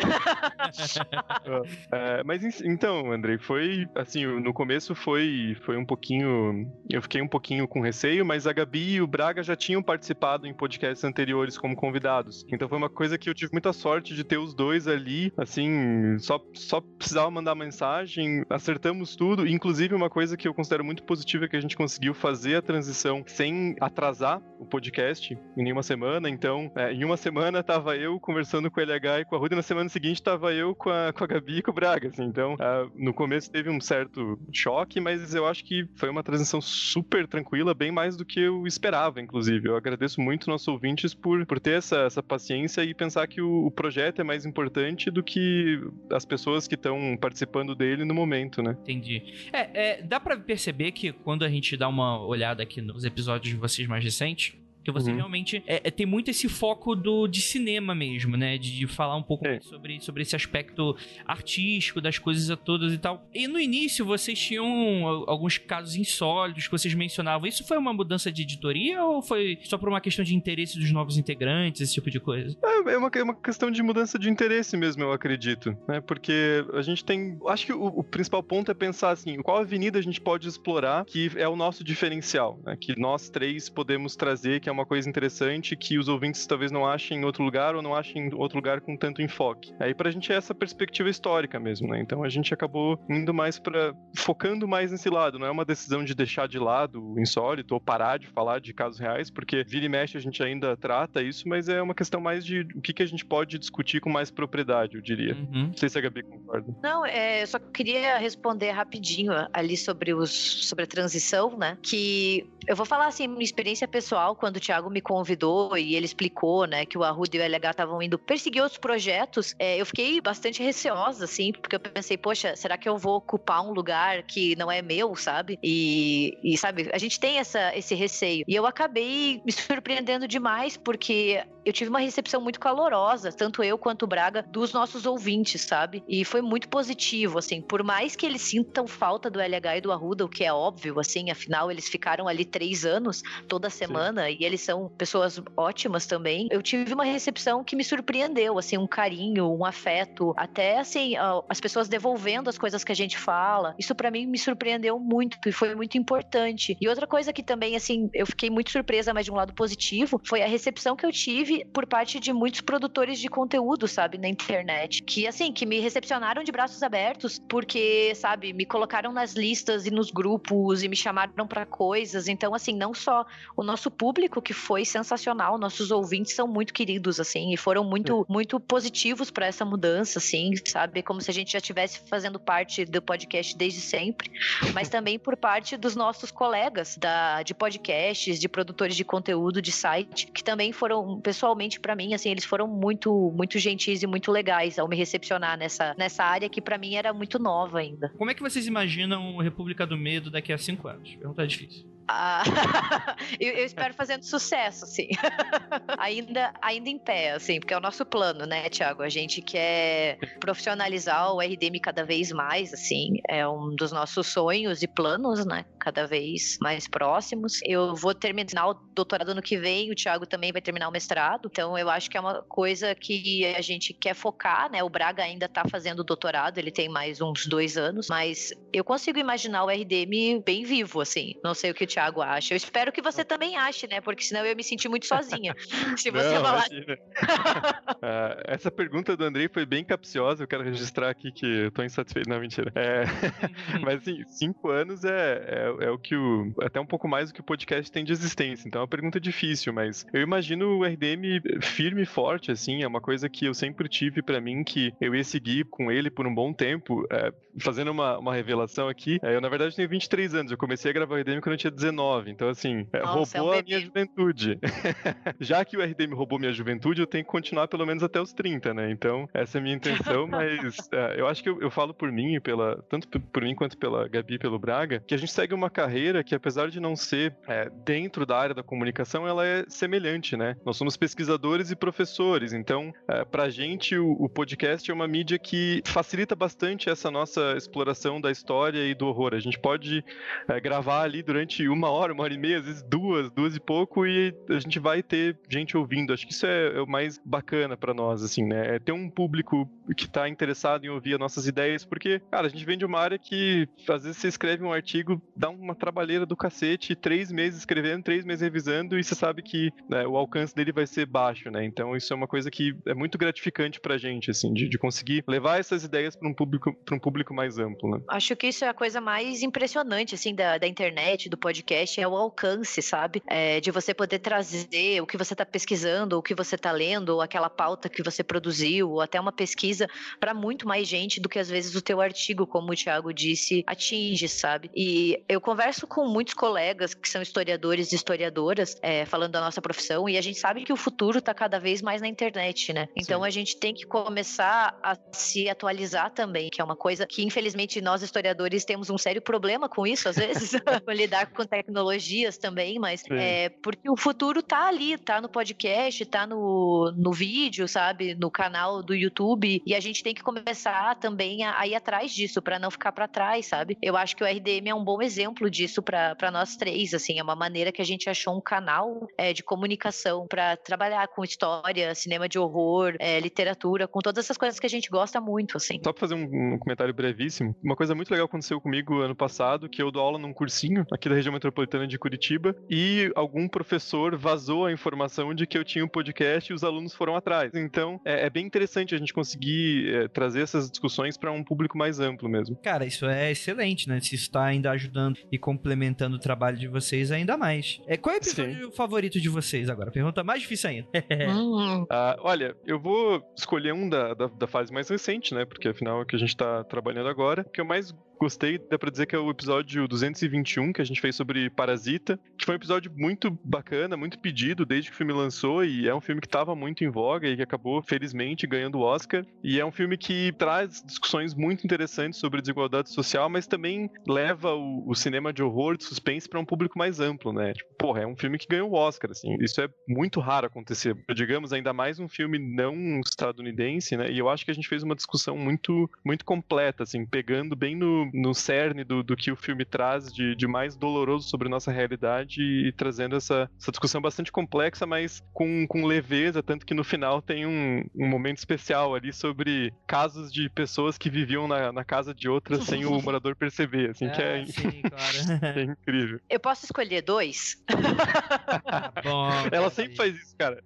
É, mas en- então, Andrei, foi assim, no começo foi, foi um pouquinho. Eu fiquei um pouquinho com receio, mas a Gabi e o Braga já tinham participado em podcasts anteriores como convidados. Então foi uma coisa que eu tive muita sorte de ter os dois ali, assim, só, só precisava mandar mensagem, acertamos tudo. Inclusive, uma coisa que eu considero muito positiva é que a gente conseguiu fazer a transição sem atrasar o podcast em nenhuma semana. Então, é, em uma semana tava eu conversando com o LH e com a Ruda, e na semana seguinte tava eu com a, com a Gabi e com o Braga, Então, ah, no começo teve um certo choque, mas eu acho que foi uma transição super tranquila, bem mais do que eu esperava, inclusive. Eu agradeço muito nossos ouvintes por, por ter essa, essa paciência e pensar que o, o projeto é mais importante do que as pessoas que estão participando dele no momento, né? Entendi. É, é, dá pra perceber que quando a gente dá uma olhada aqui nos episódios de vocês mais recentes, que você Uhum. realmente é, é, tem muito esse foco do de cinema mesmo, né? De, de falar um pouco É. sobre, sobre esse aspecto artístico das coisas todas e tal. E no início vocês tinham al- alguns casos insólitos que vocês mencionavam. Isso foi uma mudança de editoria ou foi só por uma questão de interesse dos novos integrantes, esse tipo de coisa? É uma, é uma questão de mudança de interesse mesmo, eu acredito, né? Porque a gente tem. Acho que o, o principal ponto é pensar assim: qual avenida a gente pode explorar que é o nosso diferencial, né? Que nós três podemos trazer, que é uma coisa interessante, que os ouvintes talvez não achem em outro lugar ou não achem em outro lugar com tanto enfoque. Aí pra gente é essa perspectiva histórica mesmo, né? Então a gente acabou indo mais para focando mais nesse lado, não é uma decisão de deixar de lado o insólito ou parar de falar de casos reais, porque vira e mexe a gente ainda trata isso, mas é uma questão mais de o que, que a gente pode discutir com mais propriedade, eu diria. Uhum. Não sei se a Gabi concorda. Não, é, eu só queria responder rapidinho ali sobre, os, sobre a transição, né? Que eu vou falar assim, minha experiência pessoal, quando Thiago me convidou e ele explicou, né, que o Arruda e o LH estavam indo perseguir outros projetos, é, eu fiquei bastante receosa, assim, porque eu pensei, poxa, será que eu vou ocupar um lugar que não é meu, sabe? E, e sabe, a gente tem essa, esse receio. E eu acabei me surpreendendo demais, porque eu tive uma recepção muito calorosa, tanto eu quanto o Braga, dos nossos ouvintes, sabe? E foi muito positivo, assim, por mais que eles sintam falta do LH e do Arruda, o que é óbvio, assim, afinal eles ficaram ali três anos toda semana e eles são pessoas ótimas também. Eu tive uma recepção que me surpreendeu, assim, um carinho, um afeto, até assim, as pessoas devolvendo as coisas que a gente fala. Isso pra mim me surpreendeu muito e foi muito importante. E outra coisa que também, assim, eu fiquei muito surpresa, mas de um lado positivo, foi a recepção que eu tive por parte de muitos produtores de conteúdo, sabe, na internet. Que, assim, que me recepcionaram de braços abertos, porque, sabe, me colocaram nas listas e nos grupos e me chamaram pra coisas. Então, assim, não só o nosso público que foi sensacional. Nossos ouvintes são muito queridos, assim, e foram muito, muito positivos para essa mudança, assim, sabe? Como se a gente já estivesse fazendo parte do podcast desde sempre, mas também por parte dos nossos colegas da, de podcasts, de produtores de conteúdo, de site, que também foram, pessoalmente, para mim, assim, eles foram muito, muito gentis e muito legais ao me recepcionar nessa, nessa área que para mim era muito nova ainda. Como é que vocês imaginam República do Medo daqui a cinco anos? Pergunta difícil. Ah, eu, eu, espero fazendo sucesso, sim. ainda, ainda em pé, assim, porque é o nosso plano, né, Tiago? A gente quer profissionalizar o RDM cada vez mais, assim, é um dos nossos sonhos e planos, né, cada vez mais próximos. Eu vou terminar o doutorado ano que vem, o Tiago também vai terminar o mestrado, então eu acho que é uma coisa que a gente quer focar, né? O Braga ainda tá fazendo o doutorado, ele tem mais uns dois anos, mas eu consigo imaginar o RDM bem vivo, assim. Não sei o que o Thiago acha. Eu espero que você também ache, né? Porque senão eu ia me sentir muito sozinha. Se você Não, falar. uh, essa pergunta do Andrei foi bem capciosa. Eu quero registrar aqui que eu tô insatisfeito. Não, mentira. É... Mas assim, cinco anos é, é, é, o que o. Até um pouco mais do que o podcast tem de existência. Então é uma pergunta difícil, mas eu imagino o RDM firme e forte, assim. É uma coisa que eu sempre tive para mim que eu ia seguir com ele por um bom tempo. É, fazendo uma, uma revelação aqui, é, eu na verdade tenho 23 anos. Eu comecei a gravar o RDM quando eu tinha 19. Então, assim, é, Nossa, roubou é um a minha juventude. Já que o RDM roubou minha juventude, eu tenho que continuar pelo menos até os 30, né? Então, essa é a minha intenção, mas é, eu acho que eu, eu, falo por mim, pela, tanto por mim quanto pela Gabi e pelo Braga, que a gente segue uma carreira que, apesar de não ser é, dentro da área da comunicação, ela é semelhante, né? Nós somos pesquisadores e professores, então, é, pra gente, o, o podcast é uma mídia que facilita bastante essa nossa exploração da história e do horror. A gente pode é, gravar ali durante uma hora, uma hora e meia, às vezes duas, duas e pouco, e a gente vai ter gente ouvindo. Acho que isso é, é o mais bacana para nós, assim, né? É ter um público que tá interessado em ouvir as nossas ideias, porque, cara, a gente vem de uma área que às vezes você escreve um artigo, dá uma trabalheira do cacete, três meses escrevendo, três meses revisando, e você sabe que né, o alcance dele vai ser baixo, né? Então isso é uma coisa que é muito gratificante pra gente, assim, de, de conseguir levar essas ideias para um público para um público mais amplo, né? Acho que isso é a coisa mais impressionante, assim, da, da internet, do podcast, é o alcance, sabe? É, de você poder trazer o que você está pesquisando, o que você está lendo, ou aquela pauta que você produziu, ou até uma pesquisa para muito mais gente do que às vezes o teu artigo, como o Thiago disse, atinge, sabe? E eu converso com muitos colegas que são historiadores e historiadoras, é, falando da nossa profissão, e a gente sabe que o futuro está cada vez mais na internet, né? Então Sim. a gente tem que começar a se atualizar também, que é uma coisa que infelizmente nós historiadores temos um sério problema com isso, às vezes, lidar com tecnologias também, mas é, porque o futuro tá ali, tá no podcast, tá no, no vídeo, sabe, no canal do YouTube, e a gente tem que começar também a, a ir atrás disso para não ficar para trás, sabe? Eu acho que o RDM é um bom exemplo disso para nós três, assim, é uma maneira que a gente achou um canal é, de comunicação para trabalhar com história, cinema de horror, é, literatura, com todas essas coisas que a gente gosta muito, assim. Só pra fazer um, um comentário brevíssimo, uma coisa muito legal aconteceu comigo ano passado, que eu dou aula num cursinho aqui da região metropolitana de Curitiba e algum professor vazou a informação de que eu tinha um podcast e os alunos foram atrás. Então, é, é bem interessante a gente conseguir é, trazer essas discussões para um público mais amplo mesmo. Cara, isso é excelente, né? Se está ainda ajudando e complementando o trabalho de vocês ainda mais. É, qual é o episódio Sim. favorito de vocês agora? Pergunta mais difícil ainda. uh, olha, eu vou escolher um da, da, da, fase mais recente, né? Porque afinal é o que a gente tá trabalhando agora. O que eu mais gostei, dá pra dizer que é o episódio 221 que a gente fez sobre Parasita, que foi um episódio muito bacana, muito pedido desde que o filme lançou e é um filme que tava muito em voga e que acabou, felizmente, ganhando o Oscar. E é um filme que traz discussões muito interessantes sobre desigualdade social, mas também leva o, o cinema de horror, de suspense para um público mais amplo, né? Tipo, porra, é um filme que ganhou o Oscar, assim. Isso é muito raro acontecer. Digamos, ainda mais um filme não estadunidense, né? E eu acho que a gente fez uma discussão muito, muito completa, assim, pegando bem no, no cerne do, do que o filme traz de, de mais doloroso sobre nossa realidade e, e trazendo essa, essa discussão bastante complexa, mas com, com leveza, tanto que no final tem um, um momento especial ali sobre casos de pessoas que viviam na, na casa de outras sem o morador perceber, assim, que é, Ah, sim, claro. é incrível. Eu posso escolher dois? Bom, Ela sempre faz isso, cara.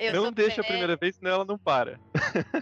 Eu não deixa a é, primeira vez, senão ela não para.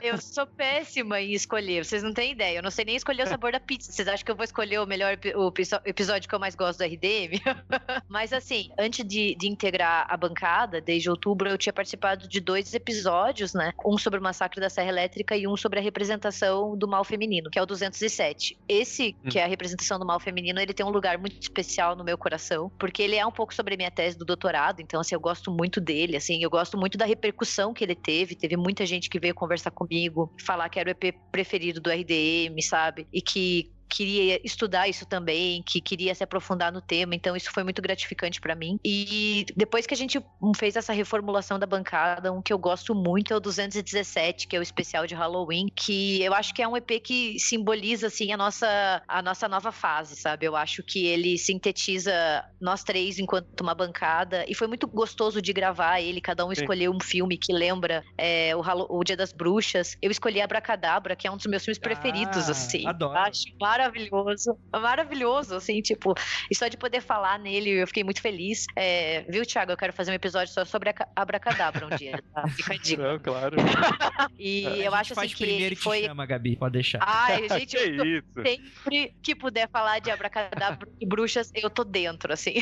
Eu sou péssima em escolher, vocês não têm ideia. Eu não sei nem escolher o sabor da pizza. Vocês acham que eu vou escolher o melhor o episódio que eu mais gosto do RDM? Mas assim, antes de, de integrar a bancada, desde outubro, eu tinha participado de dois episódios, né? Um sobre o massacre da Serra Elétrica e um sobre a representação do mal feminino, que é o 207. Esse, que é a representação do mal feminino, ele tem um lugar muito especial no meu coração, porque ele é um pouco sobre a minha tese do doutorado, então assim, eu gosto muito dele, assim, eu gosto muito da repercussão que ele teve, teve muita gente que veio conversar comigo, falar que era o EP preferido do RDM, sabe? E que queria estudar isso também, que queria se aprofundar no tema, então isso foi muito gratificante pra mim. E depois que a gente fez essa reformulação da bancada, um que eu gosto muito é o 217, que é o especial de Halloween, que eu acho que é um EP que simboliza assim a nossa a nossa nova fase, sabe? Eu acho que ele sintetiza nós três enquanto uma bancada e foi muito gostoso de gravar ele, cada um Sim. escolheu um filme que lembra é, o, Hallo- o Dia das Bruxas. Eu escolhi Abracadabra, que é um dos meus filmes preferidos, Ah, assim. adoro. Acho maravilhoso. Maravilhoso, assim, tipo, e só de poder falar nele, eu fiquei muito feliz. É, viu, Thiago? Eu quero fazer um episódio só sobre a Abracadabra um dia, tá? Fica a dica. Não, claro. E A eu acho assim que primeiro ele foi. chama, Gabi. Pode deixar. Ai, gente, que eu isso? sempre que puder falar de abracadabra e bruxas, eu tô dentro, assim.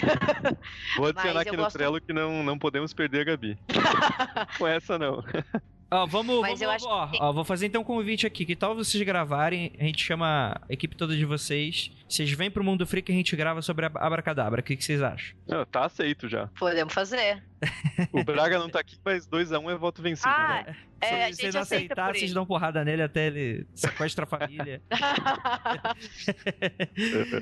Vou adicionar aqui no gosto- Trello que não, não podemos perder a Gabi. Com essa não. Ó, vamos, Mas vamos eu acho ó, que- ó, vou fazer então um convite aqui. Que tal vocês gravarem? A gente chama a equipe toda de vocês. Vocês vêm pro Mundo Freak e a gente grava sobre a Abracadabra. O que, que vocês acham? Não, tá aceito já. Podemos fazer. O Braga não tá aqui, mas 2x1 é voto vencido. Ah, né? É, Se a vocês gente não aceita aceitar, vocês dão porrada nele até ele sequestra a família.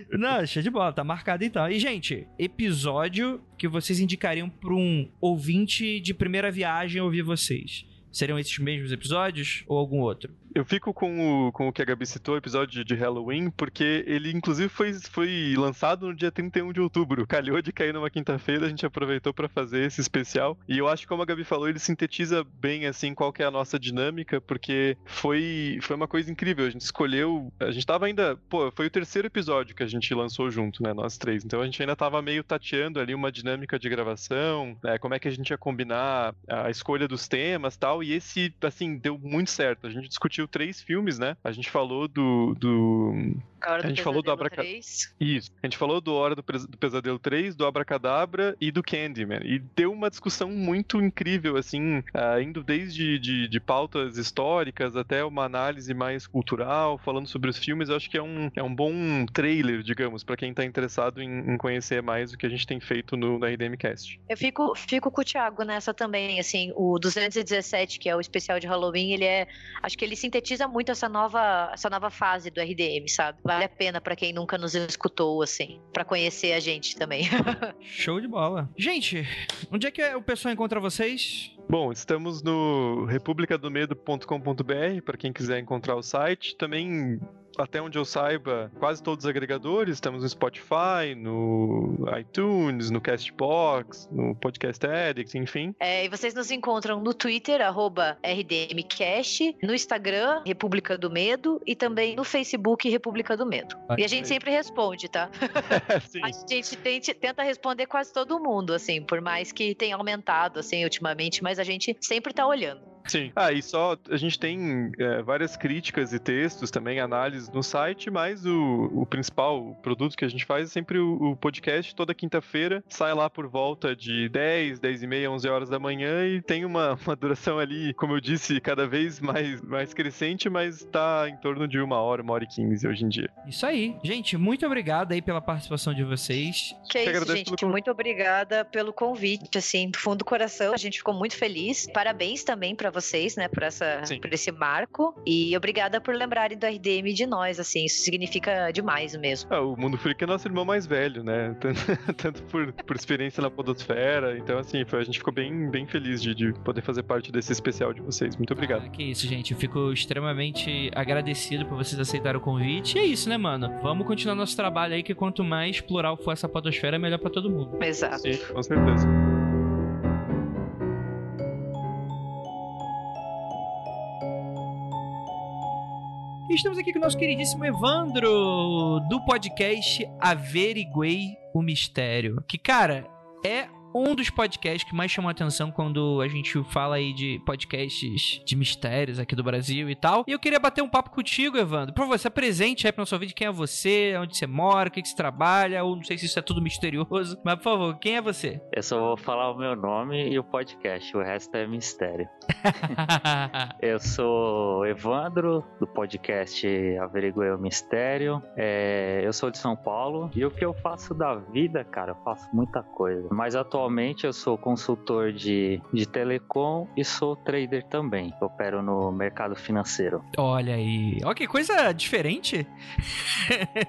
Não, show de bola, tá marcado então. E, gente, episódio que vocês indicariam pra um ouvinte de primeira viagem ouvir vocês. Seriam esses mesmos episódios ou algum outro? Eu fico com o, com o que a Gabi citou, o episódio de Halloween, porque ele inclusive foi, foi lançado no dia 31 de outubro. Calhou de cair numa quinta-feira, a gente aproveitou pra fazer esse especial. E eu acho que, como a Gabi falou, ele sintetiza bem assim qual que é a nossa dinâmica, porque foi, foi uma coisa incrível. A gente escolheu. A gente tava ainda. Pô, foi o terceiro episódio que a gente lançou junto, né? Nós três. Então a gente ainda tava meio tateando ali uma dinâmica de gravação, né, como é que a gente ia combinar a escolha dos temas tal. E esse, assim, deu muito certo. A gente discutiu três filmes, né? A gente falou do. do... A hora A gente falou do Pesadelo Abraca- 3. Isso. A gente falou do Hora do, Pres- do Pesadelo 3, do Abracadabra e do Candyman. E deu uma discussão muito incrível, assim, ah, indo desde de, de pautas históricas até uma análise mais cultural, falando sobre os filmes. Eu acho que é um, é um bom trailer, digamos, pra quem tá interessado em, em conhecer mais o que a gente tem feito no, no RDM Cast. Eu fico, fico com o Thiago nessa também, assim, o 217, que é o especial de Halloween, ele é, acho que ele sintetiza muito essa nova, essa nova fase do RDM, sabe? Vale a pena pra quem nunca nos escutou, assim, pra conhecer a gente também. Show de bola. Gente, onde é que o pessoal encontra vocês? Bom, estamos no republicadomedo.com.br para quem quiser encontrar o site. Também, até onde eu saiba, quase todos os agregadores. Estamos no Spotify, no iTunes, no Castbox, no Podcast Addict, enfim. É, e vocês nos encontram no Twitter, arroba RDMcast, no Instagram, República do Medo, e também no Facebook, República do Medo. E a gente sempre responde, tá? A gente tente- tenta responder quase todo mundo, assim, por mais que tenha aumentado, assim, ultimamente, mas a gente sempre tá olhando. Sim. Ah, e só a gente tem é, várias críticas e textos também, análises no site, mas o, o principal produto que a gente faz é sempre o, o podcast. Toda quinta-feira sai lá por volta de 10, 10 e meia, 11 horas da manhã e tem uma, uma duração ali, como eu disse, cada vez mais, mais crescente, mas tá em torno de uma hora, uma hora e quinze hoje em dia. Isso aí. Gente, muito obrigado aí pela participação de vocês. Que é isso, gente. pelo. Muito obrigada pelo convite, assim, do fundo do coração. A gente ficou muito feliz. Parabéns também pra vocês, né, por, essa, Sim. por esse marco. E obrigada por lembrarem do RDM de nós, assim. Isso significa demais mesmo. Ah, o Mundo Freak é nosso irmão mais velho, né? Tanto, tanto por, por experiência na podosfera. Então, assim, foi- a gente ficou bem, bem feliz de, de poder fazer parte desse especial de vocês. Muito obrigado. Ah, que isso, gente. Eu fico extremamente agradecido por vocês aceitarem o convite. E é isso, né, mano? Vamos continuar nosso trabalho aí, que quanto mais plural for essa podosfera, melhor pra todo mundo. Exato. Sim, com certeza. Estamos aqui com o nosso queridíssimo Evandro, do podcast Averiguei o Mistério. Que, cara, é um dos podcasts que mais chamou a atenção quando a gente fala aí de podcasts de mistérios aqui do Brasil e tal. E eu queria bater um papo contigo, Evandro. Por você, presente aí pra nosso vídeo quem é você, onde você mora, o que, que você trabalha, ou não sei se isso é tudo misterioso. Mas, por favor, quem é você? Eu só vou falar o meu nome e o podcast, o resto é mistério. eu sou Evandro, do podcast Averiguei o Mistério. É, eu sou de São Paulo e o que eu faço da vida, cara, eu faço muita coisa. Mas atualmente eu sou consultor de, de telecom e sou trader também. Opero no mercado financeiro. Olha aí. Ó, que coisa diferente.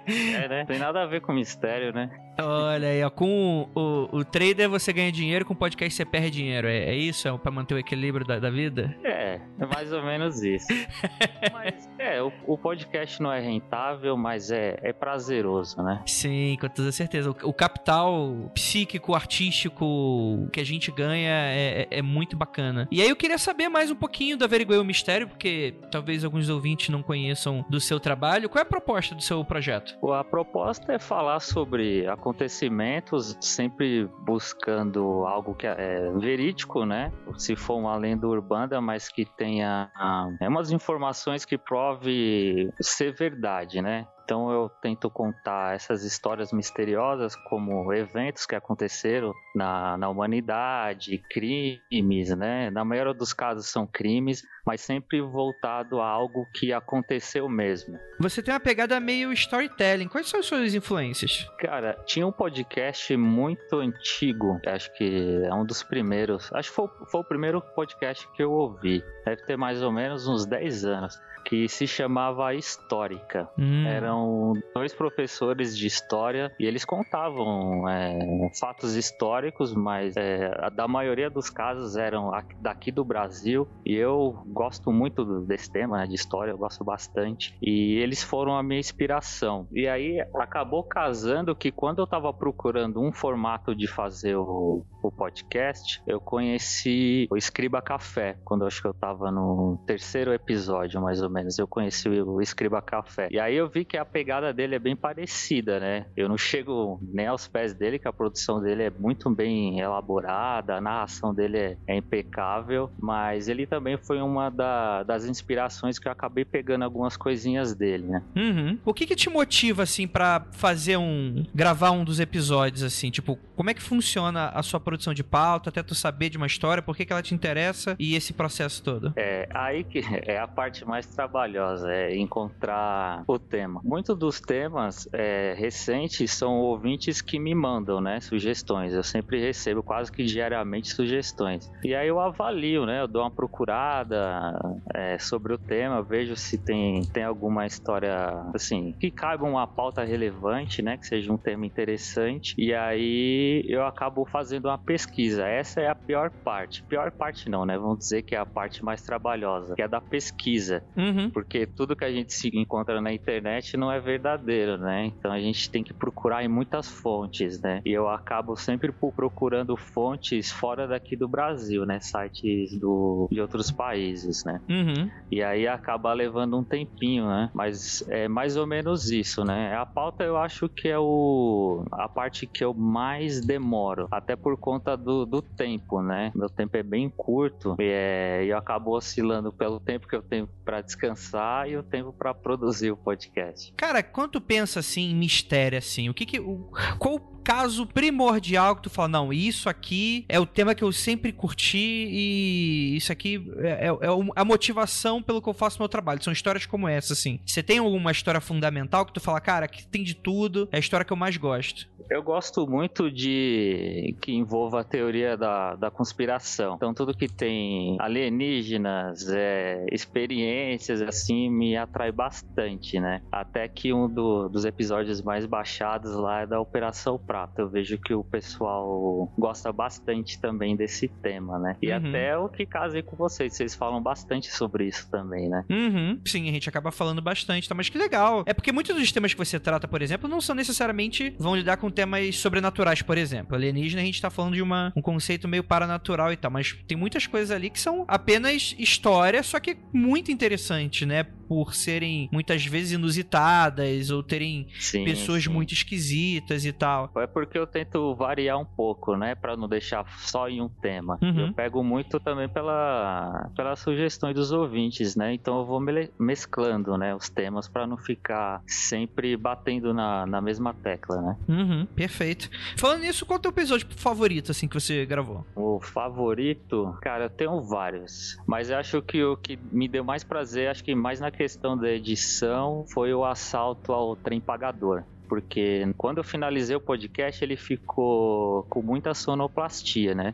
é, né? Tem nada a ver com mistério, né? Olha aí, ó. Com o, o, trader você ganha dinheiro, com o podcast você perde dinheiro. É, é isso? É pra manter o equilíbrio da, da vida? É, é mais ou menos isso. mas, é, o, o, podcast não é rentável, mas é, é prazeroso, né? Sim, com toda certeza. O, o capital psíquico, artístico que a gente ganha é, é, é, muito bacana. E aí eu queria saber mais um pouquinho da Averiguei o Mistério, porque talvez alguns ouvintes não conheçam do seu trabalho. Qual é a proposta do seu projeto? A proposta é falar sobre acontecimentos, sempre buscando algo que é verídico, né? Se for uma lenda urbana, mas que tenha ah, é umas informações que prove ser verdade, né? Então eu tento contar essas histórias misteriosas como eventos que aconteceram na, na humanidade, crimes, né? Na maioria dos casos são crimes, mas sempre voltado a algo que aconteceu mesmo. Você tem uma pegada meio storytelling. Quais são as suas influências? Cara, tinha um podcast muito antigo, acho que é um dos primeiros, acho que foi, foi o primeiro podcast que eu ouvi. Deve ter mais ou menos uns 10 anos que se chamava Histórica. Hum. Eram dois professores de história e eles contavam é, fatos históricos, mas é, da maioria dos casos eram daqui do Brasil e eu gosto muito desse tema né, de história, eu gosto bastante e eles foram a minha inspiração. E aí acabou casando que quando eu estava procurando um formato de fazer o, o podcast, eu conheci o Escriba Café, quando eu acho que eu estava no terceiro episódio, mais ou menos. Eu conheci o Escriba Café. E aí eu vi que a pegada dele é bem parecida, né? Eu não chego nem aos pés dele, que a produção dele é muito bem elaborada, a narração dele é, é impecável, mas ele também foi uma da, das inspirações que eu acabei pegando algumas coisinhas dele, né? Uhum. O que que te motiva, assim, para fazer um... gravar um dos episódios, assim? Tipo, como é que funciona a sua produção de pauta, até tu saber de uma história, por que que ela te interessa e esse processo todo? É, aí que é a parte mais trabalhosa, é encontrar o tema. Muitos dos temas é, recentes são ouvintes que me mandam, né, sugestões. Eu sempre recebo quase que diariamente sugestões. E aí eu avalio, né, eu dou uma procurada é, sobre o tema, vejo se tem, tem alguma história, assim, que caiba uma pauta relevante, né, que seja um tema interessante. E aí eu acabo fazendo uma pesquisa. Essa é a pior parte. Pior parte não, né, vamos dizer que é a parte mais trabalhosa, que é da pesquisa. Uhum. Porque tudo que a gente se encontra na internet não é verdadeiro, né? Então a gente tem que procurar em muitas fontes, né? E eu acabo sempre procurando fontes fora daqui do Brasil, né? Sites do, de outros países, né? Uhum. E aí acaba levando um tempinho, né? Mas é mais ou menos isso, né? A pauta eu acho que é o a parte que eu mais demoro, até por conta do, do tempo, né? Meu tempo é bem curto e é, eu acabo oscilando pelo tempo que eu tenho para descansar e o tempo para produzir o podcast. Cara, quando pensa assim em mistério assim, o que que o, qual caso primordial que tu fala, não, isso aqui é o tema que eu sempre curti e isso aqui é, é, é a motivação pelo que eu faço meu trabalho. São histórias como essa, assim. Você tem alguma história fundamental que tu fala, cara, que tem de tudo, é a história que eu mais gosto? Eu gosto muito de que envolva a teoria da, da conspiração. Então, tudo que tem alienígenas, é, experiências, assim, me atrai bastante, né? Até que um do, dos episódios mais baixados lá é da Operação Prata. Eu vejo que o pessoal gosta bastante também desse tema, né? E uhum. até o que casei com vocês, vocês falam bastante sobre isso também, né? Uhum. Sim, a gente acaba falando bastante, tá? Mas que legal. É porque muitos dos temas que você trata, por exemplo, não são necessariamente vão lidar com temas sobrenaturais, por exemplo. Alienígena, a gente tá falando de uma, um conceito meio paranatural e tal, mas tem muitas coisas ali que são apenas história, só que muito interessante, né? Por serem muitas vezes inusitadas ou terem Sim, pessoas sim. muito esquisitas e tal. É porque eu tento variar um pouco, né? Pra não deixar só em um tema. Uhum. Eu pego muito também pela, pelas sugestões dos ouvintes, né? Então eu vou mesclando, né? Os temas pra não ficar sempre batendo na, na mesma tecla, né? Uhum, perfeito. Falando nisso, qual é o teu episódio favorito, assim, que você gravou? O favorito, cara, eu tenho vários. Mas eu acho que o que me deu mais prazer, acho que mais na questão da edição, foi o assalto ao trem pagador. Porque quando eu finalizei o podcast, ele ficou com muita sonoplastia, né?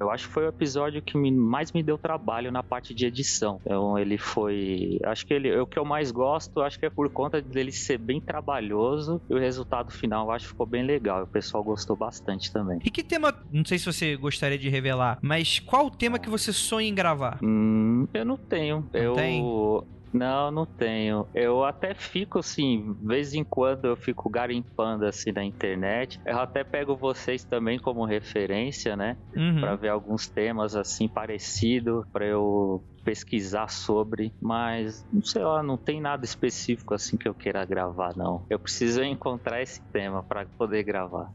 Eu- acho que foi o episódio que me- mais me deu trabalho na parte de edição. Então ele foi. Acho que ele, o que eu mais gosto, acho que é por conta dele ser bem trabalhoso e o resultado final eu acho que ficou bem legal. O pessoal gostou bastante também. E que tema, não sei se você gostaria de revelar, mas qual o tema que você sonha em gravar? Hum, eu não tenho. Não eu tem? Não, não tenho. Eu até fico assim, de vez em quando eu fico garimpando assim na internet. Eu até pego vocês também como referência, né, Uhum. Pra ver alguns temas assim parecido pra eu pesquisar sobre, mas não sei lá, não tem nada específico assim que eu queira gravar não. Eu preciso encontrar esse tema pra poder gravar.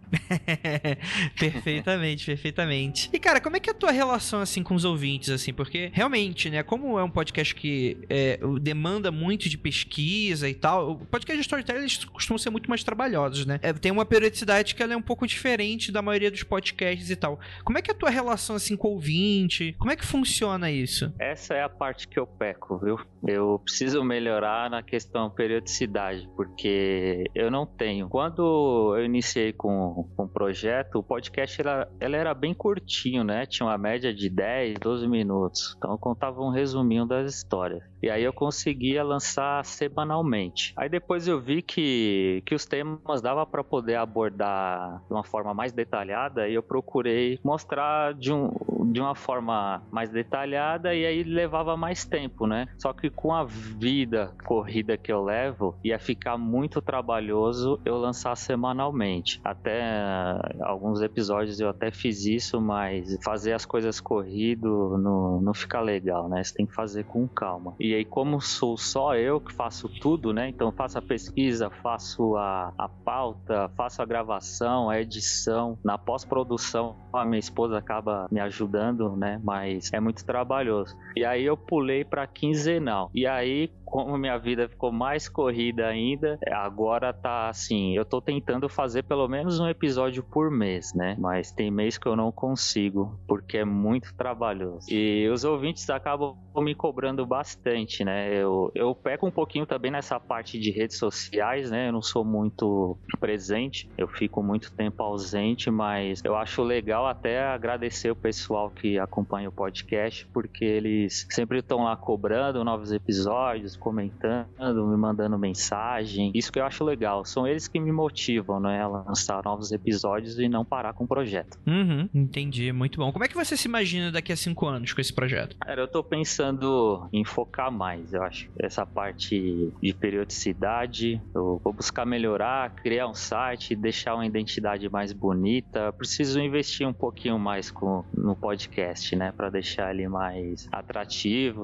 perfeitamente, perfeitamente. E cara, como é que é a tua relação assim com os ouvintes assim? Porque realmente, né, como é um podcast que é, demanda muito de pesquisa e tal, o podcast de storytelling eles costumam ser muito mais trabalhosos, né? É, tem uma periodicidade que ela é um pouco diferente da maioria dos podcasts e tal. Como é que é a tua relação assim com o ouvinte? Como é que funciona isso? Essa é a parte que eu peco, viu? Eu preciso melhorar na questão periodicidade, porque eu não tenho. Quando eu iniciei com, com o projeto, o podcast era, ele era bem curtinho, né? Tinha uma média de 10, 12 minutos. Então eu contava um resuminho das histórias. E aí eu conseguia lançar semanalmente. Aí depois eu vi que, que os temas dava para poder abordar de uma forma mais detalhada e eu procurei mostrar de, um, de uma forma mais detalhada e aí levava mais tempo, né? Só que com a vida corrida que eu levo, ia ficar muito trabalhoso eu lançar semanalmente. Até eh, alguns episódios eu até fiz isso, mas fazer as coisas corrido não, não fica legal, né? Você tem que fazer com calma. E aí, como sou só eu que faço tudo, né? Então faço a pesquisa, faço a, a pauta, faço a gravação, a edição. Na pós-produção, a minha esposa acaba me ajudando, né? Mas é muito trabalhoso. E aí eu pulei para quinzenal. E aí, como minha vida ficou mais corrida ainda, agora tá assim, eu tô tentando fazer pelo menos um episódio por mês, né? Mas tem mês que eu não consigo, porque é muito trabalhoso. E os ouvintes acabam me cobrando bastante, né? Eu, eu peco um pouquinho também nessa parte de redes sociais, né? Eu não sou muito presente, eu fico muito tempo ausente, mas eu acho legal até agradecer o pessoal que acompanha o podcast, porque eles sempre estão lá cobrando novos episódios, comentando, me mandando mensagem. Isso que eu acho legal. São eles que me motivam, né? A lançar novos episódios e não parar com o projeto. Uhum, entendi, muito bom. Como é que você se imagina daqui a cinco anos com esse projeto? Cara, eu tô pensando em focar mais, eu acho. Essa parte de periodicidade, eu vou buscar melhorar, criar um site, deixar uma identidade mais bonita. Preciso investir um pouquinho mais com, no podcast, né? Pra deixar ele mais atrativo,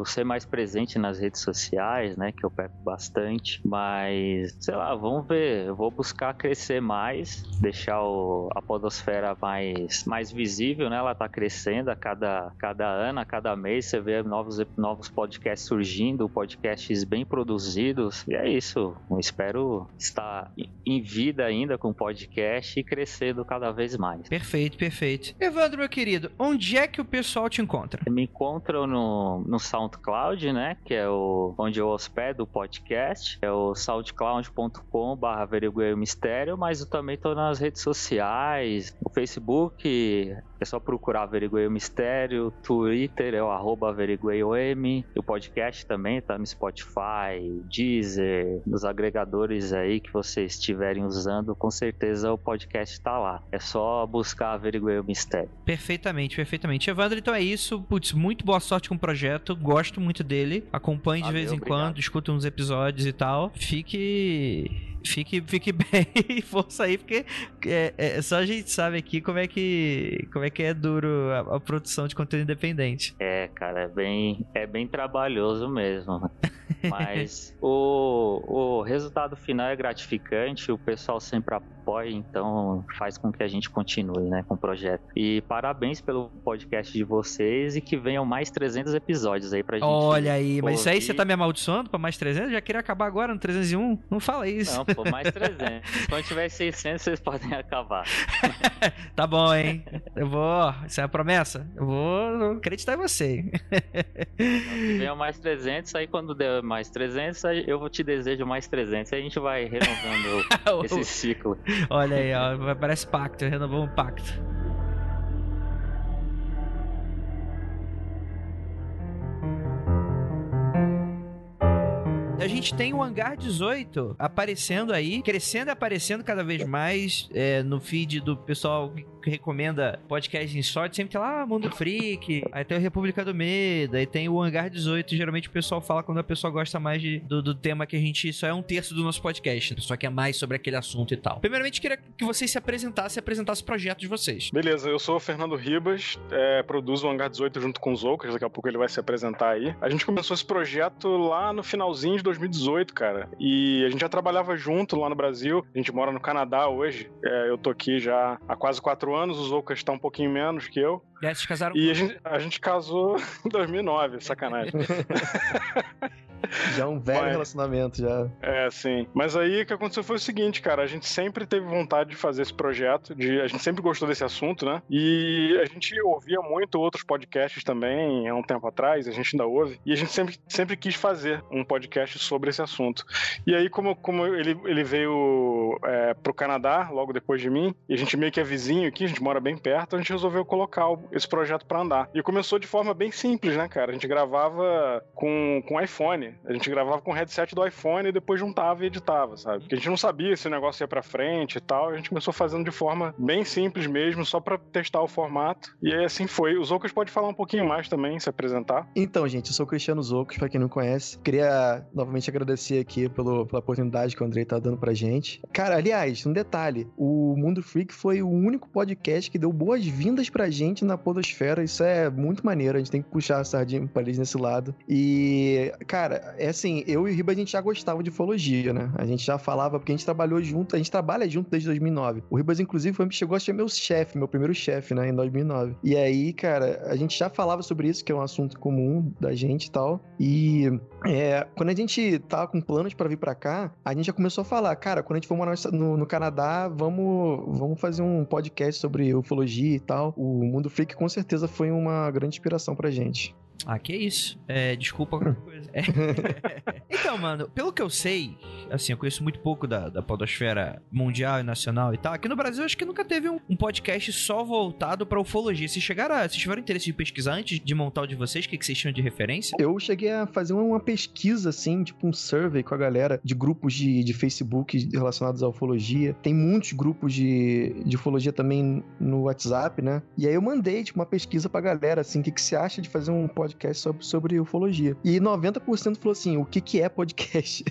ser mais presente nas redes sociais, né? Que eu pego bastante. Mas, sei lá, vamos ver. Eu vou buscar crescer mais, deixar o, a podosfera mais, mais visível, né? Ela tá crescendo a cada, cada ano, a cada mês. Você vê novos, novos podcasts surgindo, podcasts bem produzidos. E é isso. Eu espero estar em vida ainda com o podcast e crescendo cada vez mais. Perfeito, perfeito. Evandro, meu querido, onde é que o pessoal te encontra? Me encontram no, no SoundCloud, né? Que é o onde eu hospedo o podcast. É o soundcloud.com.br averiguei o mistério, mas eu também tô nas redes sociais, no Facebook, é só procurar Averiguei o Mistério, Twitter é o arroba averigueiom, o podcast também tá no Spotify, Deezer, nos agregadores aí que vocês estiverem usando, com certeza o podcast tá lá. É só buscar Averiguei o Mistério. Perfeitamente, perfeitamente. Evandro, então é isso. Putz, muito boa sorte com o projeto. Gosto muito dele. Acompanhe de Valeu, vez em obrigado. quando, escuta uns episódios e tal. Fique Fique, fique bem, força aí, porque é, é, só a gente sabe aqui como é que, como é, que é duro a, a produção de conteúdo independente. É, cara, é bem, é bem trabalhoso mesmo. Mas o, o resultado final é gratificante, o pessoal sempre apoia, então faz com que a gente continue, né, com o projeto. E parabéns pelo podcast de vocês e que venham mais 300 episódios aí pra gente. Olha aí, mas isso aí ouvir. você tá me amaldiçoando pra mais 300? Já queria acabar agora no 301? Não fala isso. Não, pô, mais 300. Quando tiver 600, vocês podem acabar. Tá bom, hein? Eu vou. Isso é a promessa? Eu vou acreditar em você. Venham mais 300, aí quando der mais 300, aí eu vou te desejo mais 300. Aí a gente vai renovando esse ciclo. Olha aí, ó. Parece pacto. Renovou um pacto. A gente tem o Hangar 18 aparecendo aí, crescendo e aparecendo cada vez mais é, no feed do pessoal que recomenda podcast em sorte. Sempre tem lá ah, Mundo Freak, aí tem o República do Medo, aí tem o Hangar 18. Geralmente o pessoal fala quando a pessoa gosta mais de, do, do tema que a gente. Isso é um terço do nosso podcast, a pessoa quer mais sobre aquele assunto e tal. Primeiramente, queria que vocês se apresentassem e apresentassem o projeto de vocês. Beleza, eu sou o Fernando Ribas, é, produzo o Hangar 18 junto com o Zoucas, daqui a pouco ele vai se apresentar aí. A gente começou esse projeto lá no finalzinho de 2018, cara, e a gente já trabalhava junto lá no Brasil, a gente mora no Canadá hoje, é, eu tô aqui já há quase quatro anos, o Zoucas tá um pouquinho menos que eu, E e a gente, a gente casou em 2009, sacanagem. Já um velho Mas- relacionamento, já. É, sim. Mas aí o que aconteceu foi o seguinte, cara, a gente sempre teve vontade de fazer esse projeto, de, a gente sempre gostou desse assunto, né? E a gente ouvia muito outros podcasts também, há um tempo atrás, a gente ainda ouve, e a gente sempre, sempre quis fazer um podcast sobre esse assunto. E aí, como, como ele, ele veio é, pro Canadá, logo depois de mim, e a gente meio que é vizinho aqui, a gente mora bem perto, a gente resolveu colocar esse projeto pra andar. E começou de forma bem simples, né, cara? A gente gravava com, com iPhone. A gente gravava com o headset do iPhone e depois juntava e editava, sabe? Porque a gente não sabia se o negócio ia pra frente e tal. A gente começou fazendo de forma bem simples mesmo, só pra testar o formato. E aí assim foi. Os Ocas pode falar um pouquinho mais também, se apresentar. Então, gente, eu sou o Cristiano Zocos, pra quem não conhece. Queria novamente agradecer aqui pelo, pela oportunidade que o Andrei tá dando pra gente. Cara, aliás, um detalhe: o Mundo Freak foi o único podcast que deu boas-vindas pra gente na Podosfera. Isso é muito maneiro, a gente tem que puxar a sardinha pra eles nesse lado. E, cara, é assim, eu e o Riba a gente já gostava de ufologia, né? A gente já falava, porque a gente trabalhou junto, a gente trabalha junto desde 2009. O Ribas, inclusive, foi, chegou a ser meu chefe, meu primeiro chefe, né, em 2009. E aí, cara, a gente já falava sobre isso, que é um assunto comum da gente e tal. E é, quando a gente tava com planos pra vir pra cá, a gente já começou a falar, cara, quando a gente for morar no, no Canadá, vamos, vamos fazer um podcast sobre ufologia e tal. O Mundo Freak com certeza foi uma grande inspiração pra gente. Ah, que isso. É, desculpa qualquer coisa. É. então, mano, pelo que eu sei, assim, eu conheço muito pouco da, da podosfera mundial e nacional e tal. Aqui no Brasil, acho que nunca teve um, um podcast só voltado pra ufologia. Vocês chegaram a, vocês tiveram interesse de pesquisar antes de montar o de vocês? O que, que vocês tinham de referência? Eu cheguei a fazer uma pesquisa, assim, tipo um survey com a galera de grupos de, de Facebook relacionados à ufologia. Tem muitos grupos de, de ufologia também no WhatsApp, né? E aí eu mandei, tipo, uma pesquisa pra galera, assim, o que, que você acha de fazer um podcast sobre, sobre ufologia? E 90% falou assim, o que, que é podcast?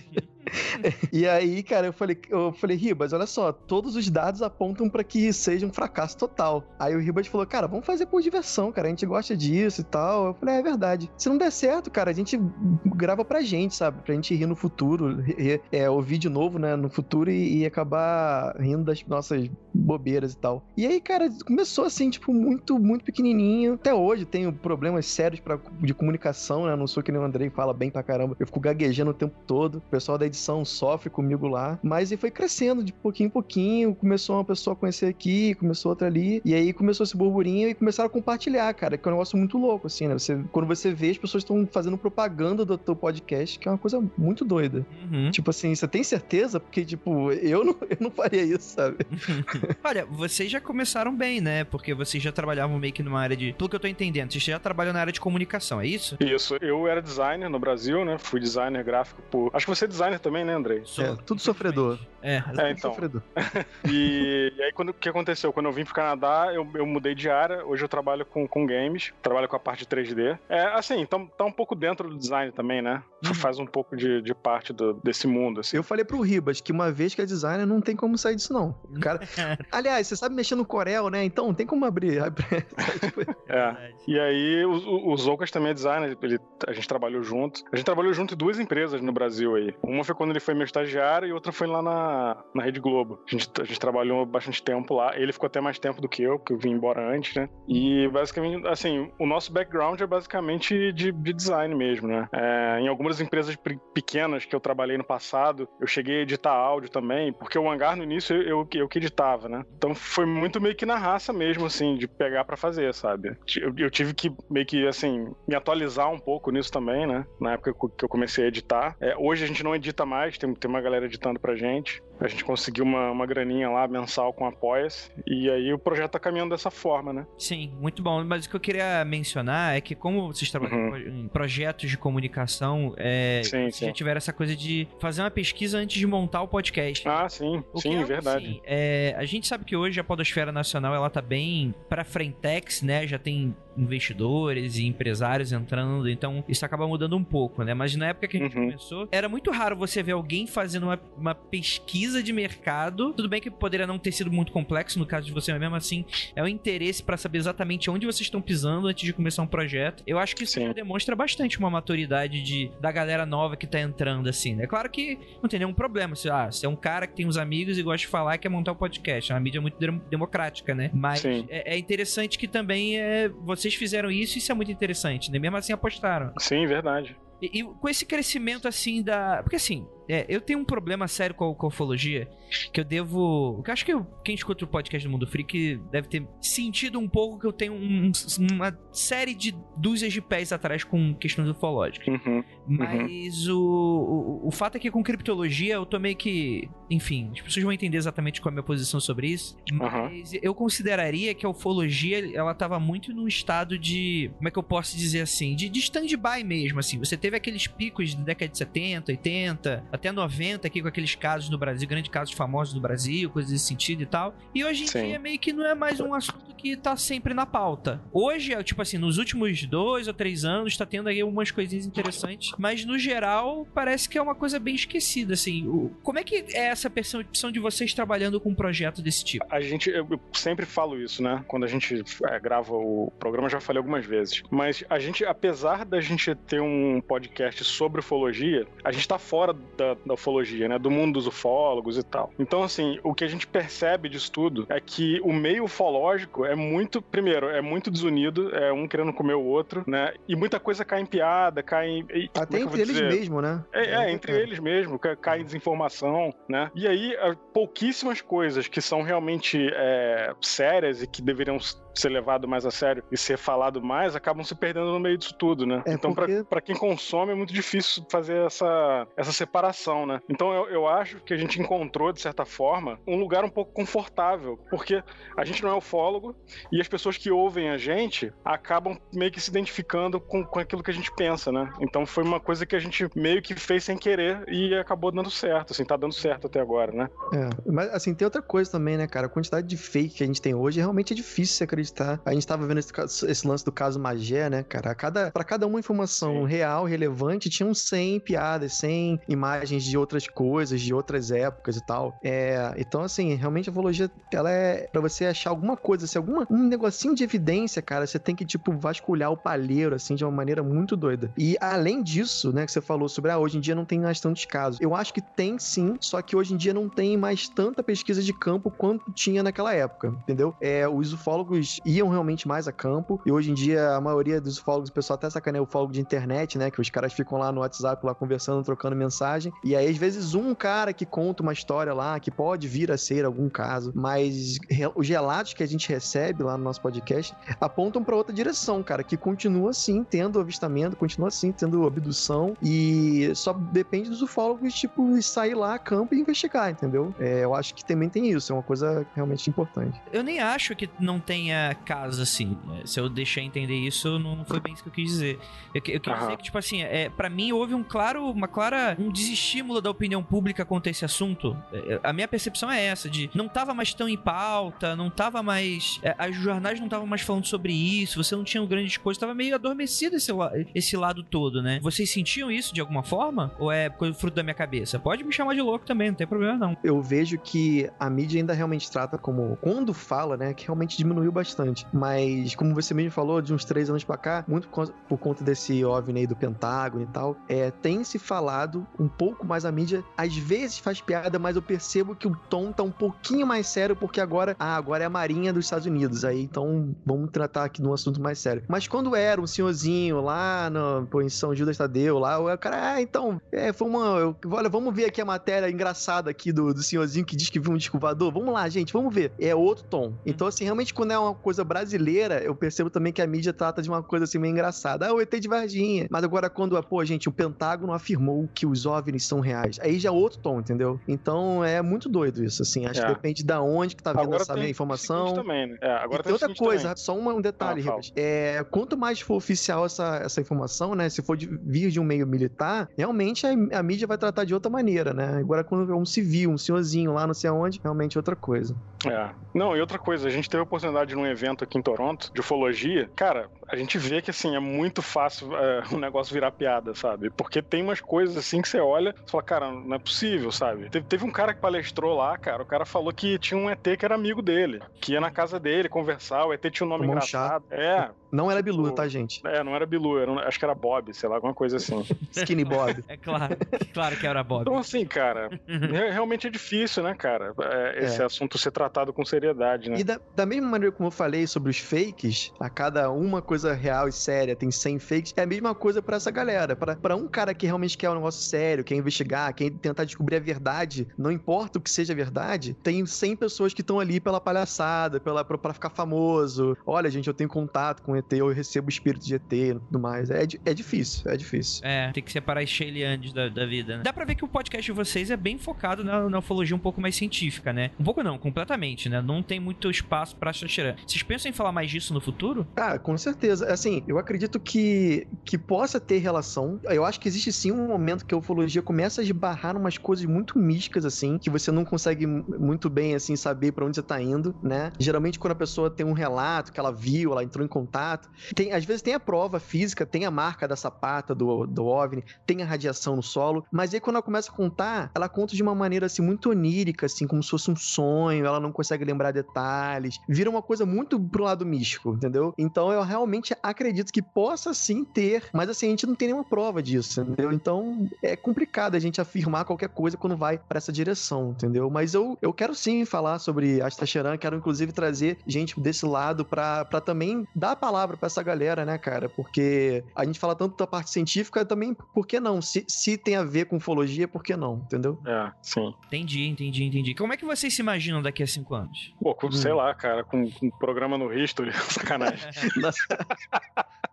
e aí, cara, eu falei, eu falei, Ribas, olha só, todos os dados apontam pra que seja um fracasso total. Aí o Ribas falou, cara, vamos fazer por diversão, cara, a gente gosta disso e tal. Eu falei, é, é verdade. Se não der certo, cara, a gente grava pra gente, sabe? Pra gente rir no futuro, rir- é, ouvir de novo, né, no futuro e, e acabar rindo das nossas bobeiras e tal. E aí, cara, começou assim, tipo, muito, muito pequenininho. Até hoje tenho problemas sérios pra, de comunicação, né? Não sou que nem o Andrei fala bem pra caramba. Eu fico gaguejando o tempo todo. O pessoal da edição sofre comigo lá. Mas aí foi crescendo de pouquinho em pouquinho. Começou uma pessoa a conhecer aqui, começou outra ali. E aí começou esse burburinho e começaram a compartilhar, cara. Que é um negócio muito louco, assim, né? Você, quando você vê, as pessoas estão fazendo propaganda do teu podcast, que é uma coisa muito doida. Uhum. Tipo assim, você tem certeza? Porque, tipo, eu não, eu não faria isso, sabe? Olha, vocês já começaram bem, né? Porque vocês já trabalhavam meio que numa área de. Pelo que eu tô entendendo, vocês já trabalham na área de comunicação, é isso? Isso, eu era designer no Brasil, né? Fui designer gráfico por. Acho que você é designer também, né, Andrei? Sou- É, tudo sofredor. É, É, Tudo então. sofredor. E, e aí, quando, o que aconteceu? Quando eu vim pro Canadá, eu, eu mudei de área. Hoje eu trabalho com, com games, trabalho com a parte de 3D. É, assim, tá, tá um pouco dentro do design também, né? Uhum. faz um pouco de, de parte do- desse mundo, assim. Eu falei pro Ribas que uma vez que é designer, não tem como sair disso, não. O cara... Aliás, você sabe mexer no Corel, né? Então, não tem como abrir. É. E aí, o, o, o Zoukas também é designer, ele, a gente trabalhou junto. A gente trabalhou junto em duas empresas no Brasil aí. Uma foi quando ele foi meu estagiário e outra foi lá na, na Rede Globo. A gente, a gente trabalhou bastante tempo lá. Ele ficou até mais tempo do que eu, porque eu vim embora antes, né? E basicamente, assim, o nosso background é basicamente de, de design mesmo, né? É, em algumas empresas pe- pequenas que eu trabalhei no passado, eu cheguei a editar áudio também, porque o hangar no início eu, eu, eu que editava, né? Então foi muito meio que na raça mesmo, assim, de pegar pra fazer, sabe? Eu, eu tive que meio que, assim, me atualizar um pouco nisso também, né? Na época que eu comecei a editar. É, hoje a gente não edita mais, tem, tem uma galera editando pra gente. A gente conseguiu uma, uma graninha lá mensal com Apoia-se. E aí o projeto tá caminhando dessa forma, né? Sim, muito bom. Mas o que eu queria mencionar é que, como vocês trabalham em projetos de comunicação, é, Sim, vocês sim. já tiveram essa coisa de fazer uma pesquisa antes de montar o podcast. Ah, sim, O sim, é, verdade. assim, é, a gente sabe que hoje a Podosfera Nacional ela tá bem pra frentex, né? Já tem investidores e empresários entrando, então isso acaba mudando um pouco, né? Mas na época que a gente Uhum. começou, era muito raro você ver alguém fazendo uma, uma pesquisa de mercado. Tudo bem que poderia não ter sido muito complexo no caso de você, mas mesmo assim, é o interesse pra saber exatamente onde vocês estão pisando antes de começar um projeto. Eu acho que isso já demonstra bastante uma maturidade de, da galera nova que tá entrando, assim, né? Claro que não tem nenhum problema. Se, ah, se é um cara que tem uns amigos e gosta de falar e quer montar um podcast. É uma mídia muito dem- democrática, né? Mas é, é interessante que também é, vocês fizeram isso e isso é muito interessante, né? Mesmo assim apostaram. Sim, verdade. E, e com esse crescimento assim da. Porque assim, é, eu tenho um problema sério com a, com a ufologia que eu devo. Que acho que eu- quem escuta o podcast do Mundo Freak deve ter sentido um pouco que eu tenho um- uma série de dúzias de pés atrás com questões ufológicas. Uhum. Mas o, o, o fato é que com criptologia eu tô meio que. Enfim, as pessoas vão entender exatamente qual é a minha posição sobre isso. Mas eu consideraria que a ufologia ela tava muito num estado de. Como é que eu posso dizer assim? De, de stand-by mesmo, assim. Você teve aqueles picos da década de 70, 80, até 90 aqui com aqueles casos no Brasil, grandes casos famosos do Brasil, coisas desse sentido e tal. E hoje em Sim. dia meio que não é mais um assunto que tá sempre na pauta. Hoje, é, tipo assim, nos últimos dois ou três anos, tá tendo aí algumas coisinhas interessantes, mas no geral parece que é uma coisa bem esquecida, assim. O- como é que é essa percepção de vocês trabalhando com um projeto desse tipo? A gente, eu sempre falo isso, né? Quando a gente é, grava o programa, já falei algumas vezes. Mas a gente, apesar da gente ter um podcast sobre ufologia, a gente tá fora da, da ufologia, né? Do mundo dos ufólogos e tal. Então, assim, o que a gente percebe disso tudo é que o meio ufológico é muito, primeiro, é muito desunido, é um querendo comer o outro, né? E muita coisa cai em piada, cai em. e- é Até entre eles mesmo, né? É, é, um entre detalhe. eles mesmo, ca- cai em desinformação, né? E aí, pouquíssimas coisas que são realmente é, sérias e que deveriam ser levado mais a sério e ser falado mais, acabam se perdendo no meio disso tudo, né? É, então, pra porque- para quem consome, é muito difícil fazer essa, essa separação, né? Então, eu, eu acho que a gente encontrou, de certa forma, um lugar um pouco confortável, porque a gente não é ufólogo e as pessoas que ouvem a gente acabam meio que se identificando com, com aquilo que a gente pensa, né? Então, foi uma coisa que a gente meio que fez sem querer e acabou dando certo, assim, tá dando certo até agora, né? É, mas assim, tem outra coisa também, né, cara? A quantidade de fake que a gente tem hoje realmente é difícil se acreditar. A gente tava vendo esse, esse lance do caso Magé, né, cara? Cada, pra cada uma informação Sim. real, relevante, tinham 100 piadas, 100 imagens de outras coisas, de outras épocas e tal. É, então, assim, realmente a ufologia, ela é pra você achar alguma coisa, se alguma, um negocinho de evidência, cara, você tem que, tipo, vasculhar o palheiro, assim, de uma maneira muito doida. E além disso, né, que você falou sobre, ah, hoje em dia não tem mais tantos casos. Eu acho que tem sim, só que hoje em dia não tem mais tanta pesquisa de campo quanto tinha naquela época, entendeu? É, os ufólogos iam realmente mais a campo, e hoje em dia a maioria dos ufólogos, o pessoal até sacaneia o ufólogo de internet, né, que os caras ficam lá no WhatsApp, lá conversando, trocando mensagem, e aí às vezes um cara que conta uma história lá, que pode vir a ser algum caso, mas os relatos que a gente recebe lá no nosso podcast apontam pra outra direção, cara, que continua assim tendo avistamento, continua assim tendo abdução e só depende dos ufólogos, tipo, sair lá a campo e investigar, entendeu? É, eu acho que também tem isso, é uma coisa realmente importante. Eu nem acho que não tenha casos assim. né? Se eu deixei entender isso, não foi bem isso que eu quis dizer. Eu, eu quis Aham. dizer que, tipo assim, é, para mim houve um claro, uma clara, um estímulo da opinião pública contra esse assunto? É, A minha percepção é essa, de não tava mais tão em pauta, não tava mais. é, As jornais não estavam mais falando sobre isso, você não tinha grandes coisas, tava meio adormecido esse, la- esse lado todo, né? Vocês sentiam isso de alguma forma? Ou é coisa fruto da minha cabeça? Pode me chamar de louco também, não tem problema não. eu vejo que a mídia ainda realmente trata como quando fala, né, que realmente diminuiu bastante. Mas como você mesmo falou, de uns três anos pra cá, muito por conta- desse OVNI aí do Pentágono e tal, é, tem se falado um pouco mais a mídia. Às vezes faz piada, mas eu percebo que o tom tá um pouquinho mais sério porque agora, ah, agora é a Marinha dos Estados Unidos. Aí então vamos tratar aqui num assunto mais sério. Mas quando era um senhorzinho lá no, pô, em São Judas Tadeu, lá, o cara, ah, então, é, foi uma. eu- olha, vamos ver aqui a matéria engraçada aqui do, do senhorzinho que diz que viu um disco voador. Vamos lá, gente, vamos ver. É outro tom. Então, assim, realmente, quando é uma coisa brasileira, eu percebo também que a mídia trata de uma coisa assim meio engraçada. Ah, o ET de Varginha. Mas agora, quando, pô, gente, o Pentágono afirmou que os OVNIs são reais. Aí já é outro tom, entendeu? Então é muito doido isso, assim. Acho É. que depende da onde que tá vindo Agora essa tem informação. também, né? É, agora e tem outra coisa, também. só um detalhe, Ah. É, quanto mais for oficial essa, essa informação, né? Se for de- vir de um meio militar, realmente a, a mídia vai tratar de outra maneira, né? Agora, quando é um civil, um senhorzinho lá, não sei aonde, realmente é outra coisa. É. Não, e outra coisa, a gente teve a oportunidade num evento aqui em Toronto, de ufologia. Cara, a gente vê que, assim, é muito fácil é, o negócio virar piada, sabe? Porque tem umas coisas, assim, que você olha e fala, cara, não é possível, sabe? Teve, teve um cara que palestrou lá, cara, o cara falou que tinha um ET que era amigo dele, que ia na casa dele conversar, o ET tinha um nome um chá. engraçado. É, Não era Tipo, Bilu, tá, gente? é, não era Bilu, era acho que era Bob, sei lá, alguma coisa assim. Skinny Bob. É claro, claro que era Bob. Então, assim, cara, re- realmente é difícil, né, cara, é, esse assunto ser tratado com seriedade, né? E da, da mesma maneira como eu falei sobre os fakes, a cada uma coisa real e séria tem 100 fakes, é a mesma coisa pra essa galera. Pra pra um cara que realmente quer um negócio sério, quer investigar, quer tentar descobrir a verdade, não importa o que seja verdade, tem 100 pessoas que estão ali pela palhaçada, pela, pra, pra ficar famoso. Olha, gente, eu tenho contato com ET, eu recebo espírito de ET e tudo mais. É, é difícil, é difícil. É, tem que separar as Shayliandes da, da vida, né? Dá pra ver que o podcast de vocês é bem focado na, na ufologia um pouco mais científica, né? Um pouco não, completamente, né? Não tem muito espaço pra Xaxerã. Vocês pensam em falar mais disso no futuro? Ah, com certeza. Assim, eu acredito que, que possa ter relação. Eu acho que existe sim um momento que a ufologia começa a esbarrar umas coisas muito místicas, assim, que você não consegue muito bem, assim, saber pra onde você tá indo, né? Geralmente, quando a pessoa tem um relato que ela viu, ela entrou em contato, tem, às vezes tem a prova física, tem a marca da sapata do, do OVNI, tem a radiação no solo, mas aí quando ela começa a contar, ela conta de uma maneira, assim, muito onírica, assim, como se fosse um sonho, ela não consegue lembrar detalhes, vira uma coisa muito pro lado místico, entendeu? Então eu realmente acredito que possa sim ter, mas assim, a gente não tem nenhuma prova disso, entendeu? Então é complicado a gente afirmar qualquer coisa quando vai pra essa direção, entendeu? Mas eu, eu quero sim falar sobre Astacheran, quero inclusive trazer gente desse lado pra também dar a palavra pra essa galera, né, cara? Porque a gente fala tanto da parte científica, também, por que não? Se, se tem a ver com ufologia, por que não, entendeu? É, sim. Entendi, entendi, entendi. Como é que vocês se imaginam daqui a cinco anos? Pô, com- sei lá, cara, com, com um programa no History, sacanagem.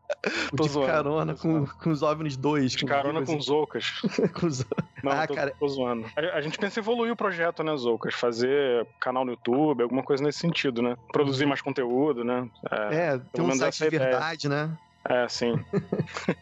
Tô de zoando, carona com, com os OVNIs 2. De carona com os Zoucas. com os... Não, Ah, tô, cara. tô zoando. A, a gente pensa em evoluir o projeto, né, Zoucas? Fazer canal no YouTube, alguma coisa nesse sentido, né? Produzir mais conteúdo, né? É, tem um menos site essa de ideia. verdade, né? É, sim.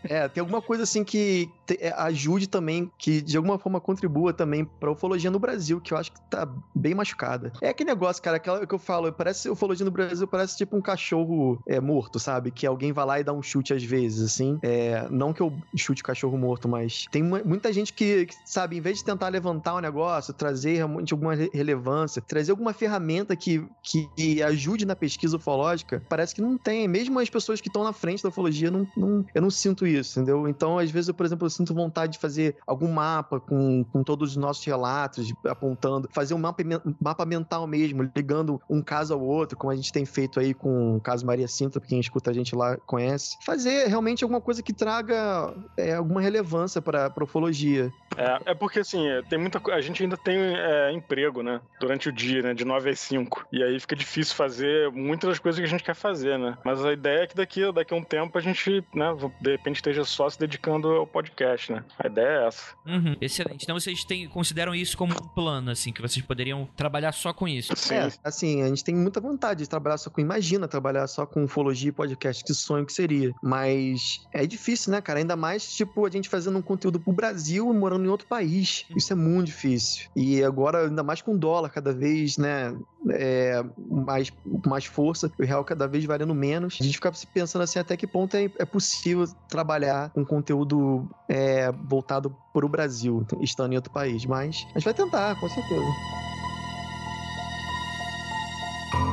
É, tem alguma coisa assim que te- é, ajude também, que de alguma forma contribua também pra ufologia no Brasil, que eu acho que tá bem machucada. É aquele negócio, cara, aquela que eu falo, parece ufologia no Brasil, parece tipo um cachorro é, morto, sabe? Que alguém vai lá e dá um chute às vezes, assim. É, não que eu chute cachorro morto, mas tem mu- muita gente que, que, sabe, em vez de tentar levantar o negócio, trazer realmente alguma re- relevância, trazer alguma ferramenta que, que ajude na pesquisa ufológica, parece que não tem. Mesmo as pessoas que estão na frente da ufologia, não, não- eu não sinto isso, entendeu? Então, às vezes, eu, por exemplo, eu sinto vontade de fazer algum mapa com, com todos os nossos relatos, apontando, fazer um mapa, mapa mental mesmo, ligando um caso ao outro, como a gente tem feito aí com o caso Maria Cinta, quem escuta a gente lá conhece. Fazer realmente alguma coisa que traga é, alguma relevância pra ufologia. É, é porque, assim, tem muita A gente ainda tem é, emprego, né? Durante o dia, né? De 9 às 5. E aí fica difícil fazer muitas das coisas que a gente quer fazer, né? Mas a ideia é que daqui, daqui a um tempo a gente, né, de repente esteja só se dedicando ao podcast, né? A ideia é essa. Uhum, excelente. Então vocês têm, consideram isso como um plano, assim, que vocês poderiam trabalhar só com isso. Sim. É, assim, a gente tem muita vontade de trabalhar só com. Imagina trabalhar só com ufologia e podcast, que sonho que seria. Mas é difícil, né, cara? Ainda mais, tipo, a gente fazendo um conteúdo pro Brasil e morando em outro país. Isso é muito difícil. E agora, ainda mais com dólar cada vez, né? É, mais, mais força, o real cada vez valendo menos. A gente fica se pensando assim, até que ponto é, é possível trabalhar com conteúdo é, voltado para o Brasil, estando em outro país. Mas a gente vai tentar, com certeza.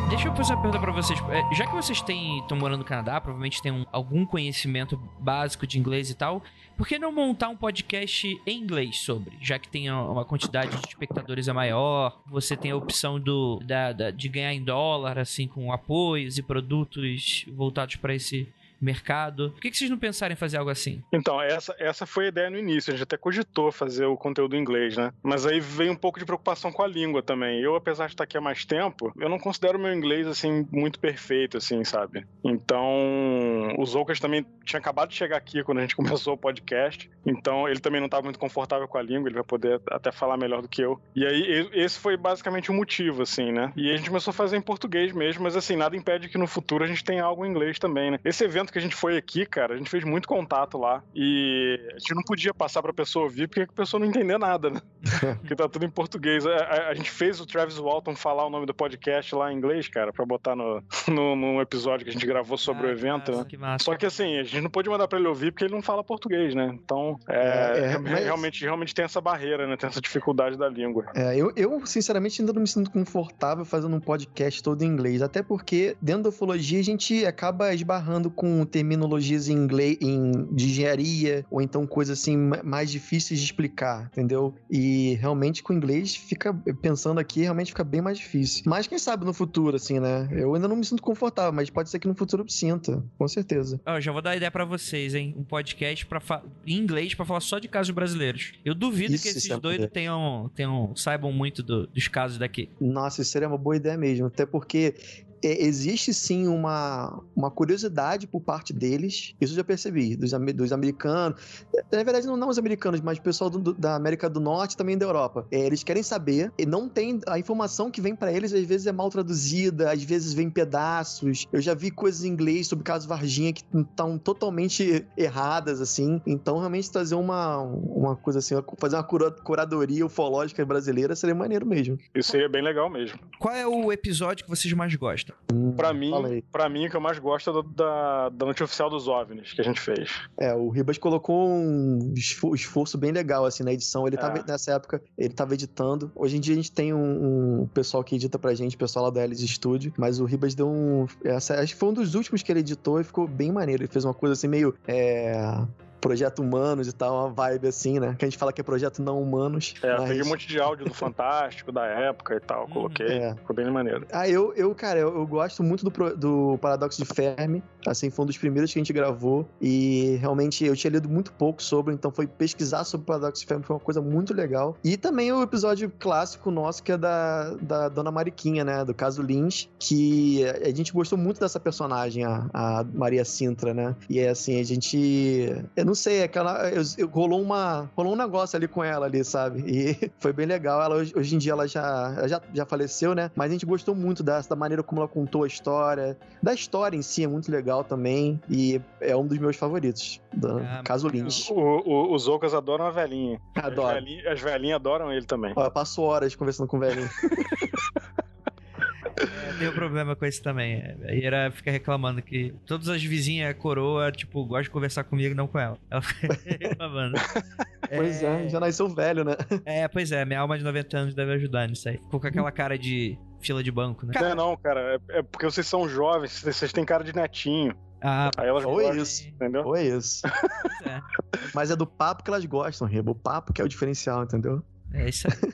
Deixa eu fazer uma pergunta pra vocês. É, Já que vocês estão morando no Canadá, provavelmente têm um- algum conhecimento básico de inglês e tal, por que não montar um podcast em inglês sobre? Já que tem uma quantidade de espectadores é maior, você tem a opção do, da- da- de ganhar em dólar, assim, com apoios e produtos voltados pra esse mercado. Por que, que vocês não pensaram em fazer algo assim? Então, essa, essa foi a ideia no início. A gente até cogitou fazer o conteúdo em inglês, né? Mas aí veio um pouco de preocupação com a língua também. Eu, apesar de estar aqui há mais tempo, eu não considero meu inglês, assim, muito perfeito, assim, sabe? Então, o Zoukas também tinha acabado de chegar aqui quando a gente começou o podcast. Então, ele também não estava muito confortável com a língua. Ele vai poder até falar melhor do que eu. E aí, esse foi basicamente o motivo, assim, né? E a gente começou a fazer em português mesmo. Mas, assim, nada impede que no futuro a gente tenha algo em inglês também, né? Esse evento que a gente foi aqui, cara, a gente fez muito contato lá. E a gente não podia passar pra pessoa ouvir porque a pessoa não entender nada, né? porque tá tudo em português. A, a- a gente fez o Travis Walton falar o nome do podcast lá em inglês, cara, pra botar no, no, num episódio que a gente gravou sobre o Ah, evento, massa, né? Que massa. Só que assim, a gente não pôde mandar pra ele ouvir porque ele não fala português, né? Então, é, É, é, re- mas- realmente, realmente tem essa barreira, né? Tem essa dificuldade da língua. É, eu, eu, sinceramente, ainda não me sinto confortável fazendo um podcast todo em inglês. Até porque, dentro da ufologia, a gente acaba esbarrando com terminologias em inglês, em, de engenharia, ou então coisas assim ma- mais difíceis de explicar, entendeu? E realmente com inglês fica, pensando aqui, realmente fica bem mais difícil. Mas quem sabe no futuro, assim, né? Eu ainda não me sinto confortável, mas pode ser que no futuro eu sinta, com certeza. Ó, já vou dar ideia pra vocês, hein? Um podcast pra em inglês pra falar só de casos brasileiros. Eu duvido Isso, que esses é doidos poder. tenham, tenham, saibam muito do- dos casos daqui. Nossa, isso seria uma boa ideia mesmo. Até porque é, existe sim uma, uma curiosidade por parte deles. Isso eu já percebi, dos, dos americanos. Na verdade, não, não os americanos, mas o pessoal do- do- da América do Norte e também da Europa. É, eles querem saber e não tem. A informação que vem pra eles às vezes é mal traduzida, às vezes vem em pedaços. Eu já vi coisas em inglês sobre o caso Varginha que estão totalmente erradas, assim. Então, realmente trazer uma, uma coisa assim, fazer uma cura- curadoria ufológica brasileira seria maneiro mesmo. Isso seria bem legal mesmo. Qual é o episódio que vocês mais gostam? Pra Fala mim, pra mim, o que eu mais gosto é do- da, da noite oficial dos OVNIs que a gente fez. É, o Ribas colocou um esfo- esforço bem legal, assim, na edição. Ele tava, É. nessa época, ele tava editando. Hoje em dia a gente tem um, um pessoal que edita pra gente, pessoal lá da Alice Studio, mas o Ribas deu um... Essa, acho que foi um dos últimos que ele editou e ficou bem maneiro. Ele fez uma coisa assim, meio... É, projeto humanos e tal, uma vibe assim, né? Que a gente fala que é projeto não humanos. É, mas... peguei um monte de áudio do Fantástico, da época e tal, Uhum. coloquei. É. Ficou bem maneiro. Ah, eu, eu cara, eu, eu gosto muito do, do Paradoxo de Fermi. Assim, foi um dos primeiros que a gente gravou. E realmente eu tinha lido muito pouco sobre, então foi pesquisar sobre o Paradoxo de Fermi foi uma coisa muito legal. E também o episódio clássico nosso, que é da, da Dona Mariquinha, né? Do caso Lins, que a gente gostou muito dessa personagem, a, a Maria Sintra, né? E é assim, a gente. Eu não sei, aquela. eu- eu- rolou, uma, rolou um negócio ali com ela ali, sabe? E foi bem legal. Ela, hoje, hoje em dia ela já, ela já, já faleceu, né? Mas a gente gostou muito dessa, da maneira como ela contou a história. Da história em si é muito legal também. E é um dos meus favoritos. Do caso o- os Ocas adoram a velhinha. As Adoro. velhinhas, as velhinhas adoram ele também. Ó, eu passo horas conversando com o velhinho. É, um problema com esse também. É, A Ira fica reclamando que todas as vizinhas coroa, tipo, gostam de conversar comigo, não com ela. Ela fica reclamando. Pois é, já nasceu velho, né? É, pois é, minha alma de 90 anos deve ajudar nisso aí. Ficou com aquela cara de fila de banco, né? Não é não, cara. É, é porque vocês são jovens, vocês têm cara de netinho. Ah, Aí elas Foi gostam, isso. entendeu? Foi isso. é. Mas é do papo que elas gostam, Rebo. O papo que é o diferencial, entendeu? É isso aí.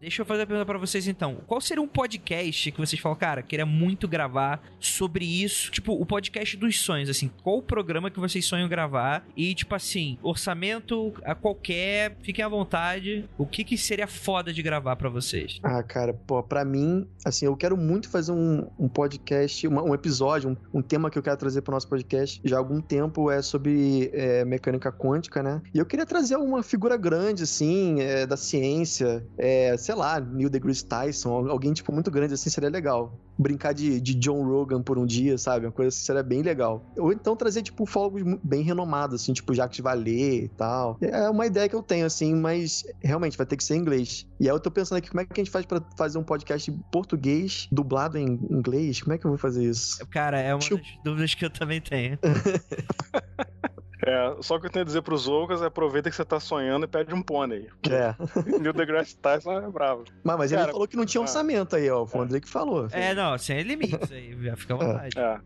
Deixa eu fazer a pergunta pra vocês então. Qual seria um podcast que vocês falam, cara, queria muito gravar sobre isso? Tipo, o podcast dos sonhos, assim. Qual o programa que vocês sonham gravar? E, tipo assim, orçamento a qualquer, fiquem à vontade. O que que seria foda de gravar pra vocês? Ah, cara, pô, pra mim, assim, eu quero muito fazer um, um podcast, uma- um episódio, um, um tema que eu quero trazer pro nosso podcast já há algum tempo é sobre é, mecânica quântica, né? E eu queria trazer uma figura grande, assim, é, da ciência, é, sei lá, Neil deGrasse Tyson, al- alguém, tipo, muito grande, assim, seria legal. Brincar de, de John Rogan por um dia, sabe? Uma coisa assim seria bem legal. Ou então trazer, tipo, mu- bem renomados, assim, tipo Jacques Vallée e tal. É uma ideia que eu tenho, assim, mas realmente vai ter que ser em inglês. E aí eu tô pensando aqui, como é que a gente faz pra fazer um podcast em português, dublado em inglês? Como é que eu vou fazer isso? Cara, é uma Tio- das dúvidas que eu também tenho. É, só o que eu tenho a dizer pros Oucas é aproveita que você tá sonhando e pede um pônei. É. Neil deGrasse Tyson é bravo. Mas, mas ele Cara, falou que não tinha ah. orçamento aí, ó. Foi o André que falou. É, não, sem limites aí, fica à vontade. É.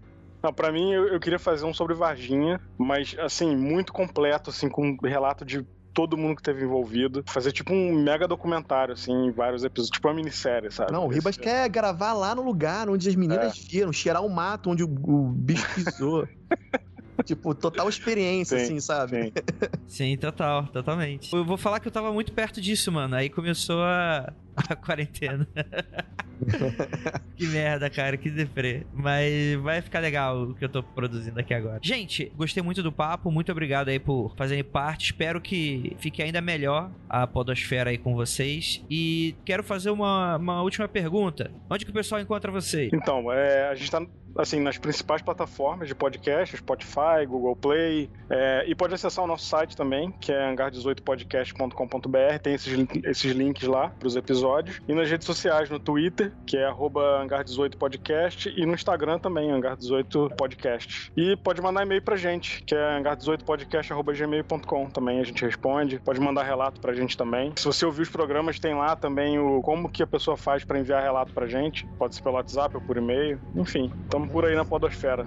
Não, pra mim, eu, eu queria fazer um sobre Varginha, mas, assim, muito completo, assim, com um relato de todo mundo que teve envolvido. Fazer, tipo, um mega documentário, assim, em vários episódios. Tipo uma minissérie, sabe? Não, o Ribas Esse- quer gravar lá no lugar onde as meninas viram, cheirar o mato onde o, o bicho pisou. tipo, total experiência, Sim, assim, sabe? Sim. Sim, total, totalmente. Eu vou falar que eu tava muito perto disso, mano. Aí começou a, a quarentena. que merda, cara, que deprê. Mas vai ficar legal o que eu tô produzindo aqui agora. Gente, gostei muito do papo. Muito obrigado aí por fazerem parte. Espero que fique ainda melhor a Podosfera aí com vocês. E quero fazer uma, uma última pergunta. Onde que o pessoal encontra vocês? Então, é, a gente tá assim, nas principais plataformas de podcast, Spotify, Google Play, é, e pode acessar o nosso site também, que é hangar18podcast.com.br, tem esses, esses links lá para os episódios, e nas redes sociais, no Twitter, que é arroba hangar18podcast, e no Instagram também, hangar18podcast. E pode mandar e-mail pra gente, que é hangar18podcast.gmail.com também, a gente responde, pode mandar relato pra gente também. Se você ouvir os programas, tem lá também o como que a pessoa faz para enviar relato pra gente, pode ser pelo WhatsApp ou por e-mail, enfim, estamos por aí na podosfera.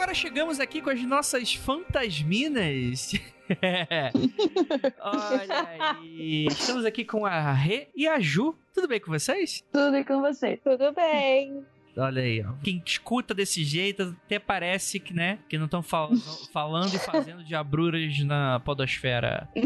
Agora chegamos aqui com as nossas fantasminas. Olha aí. Estamos aqui com a Rê e a Ju. Tudo bem com vocês? Tudo e com você. Tudo bem. Olha aí, ó. Quem escuta desse jeito até parece que, né, que não estão falando e fazendo diabruras na podosfera.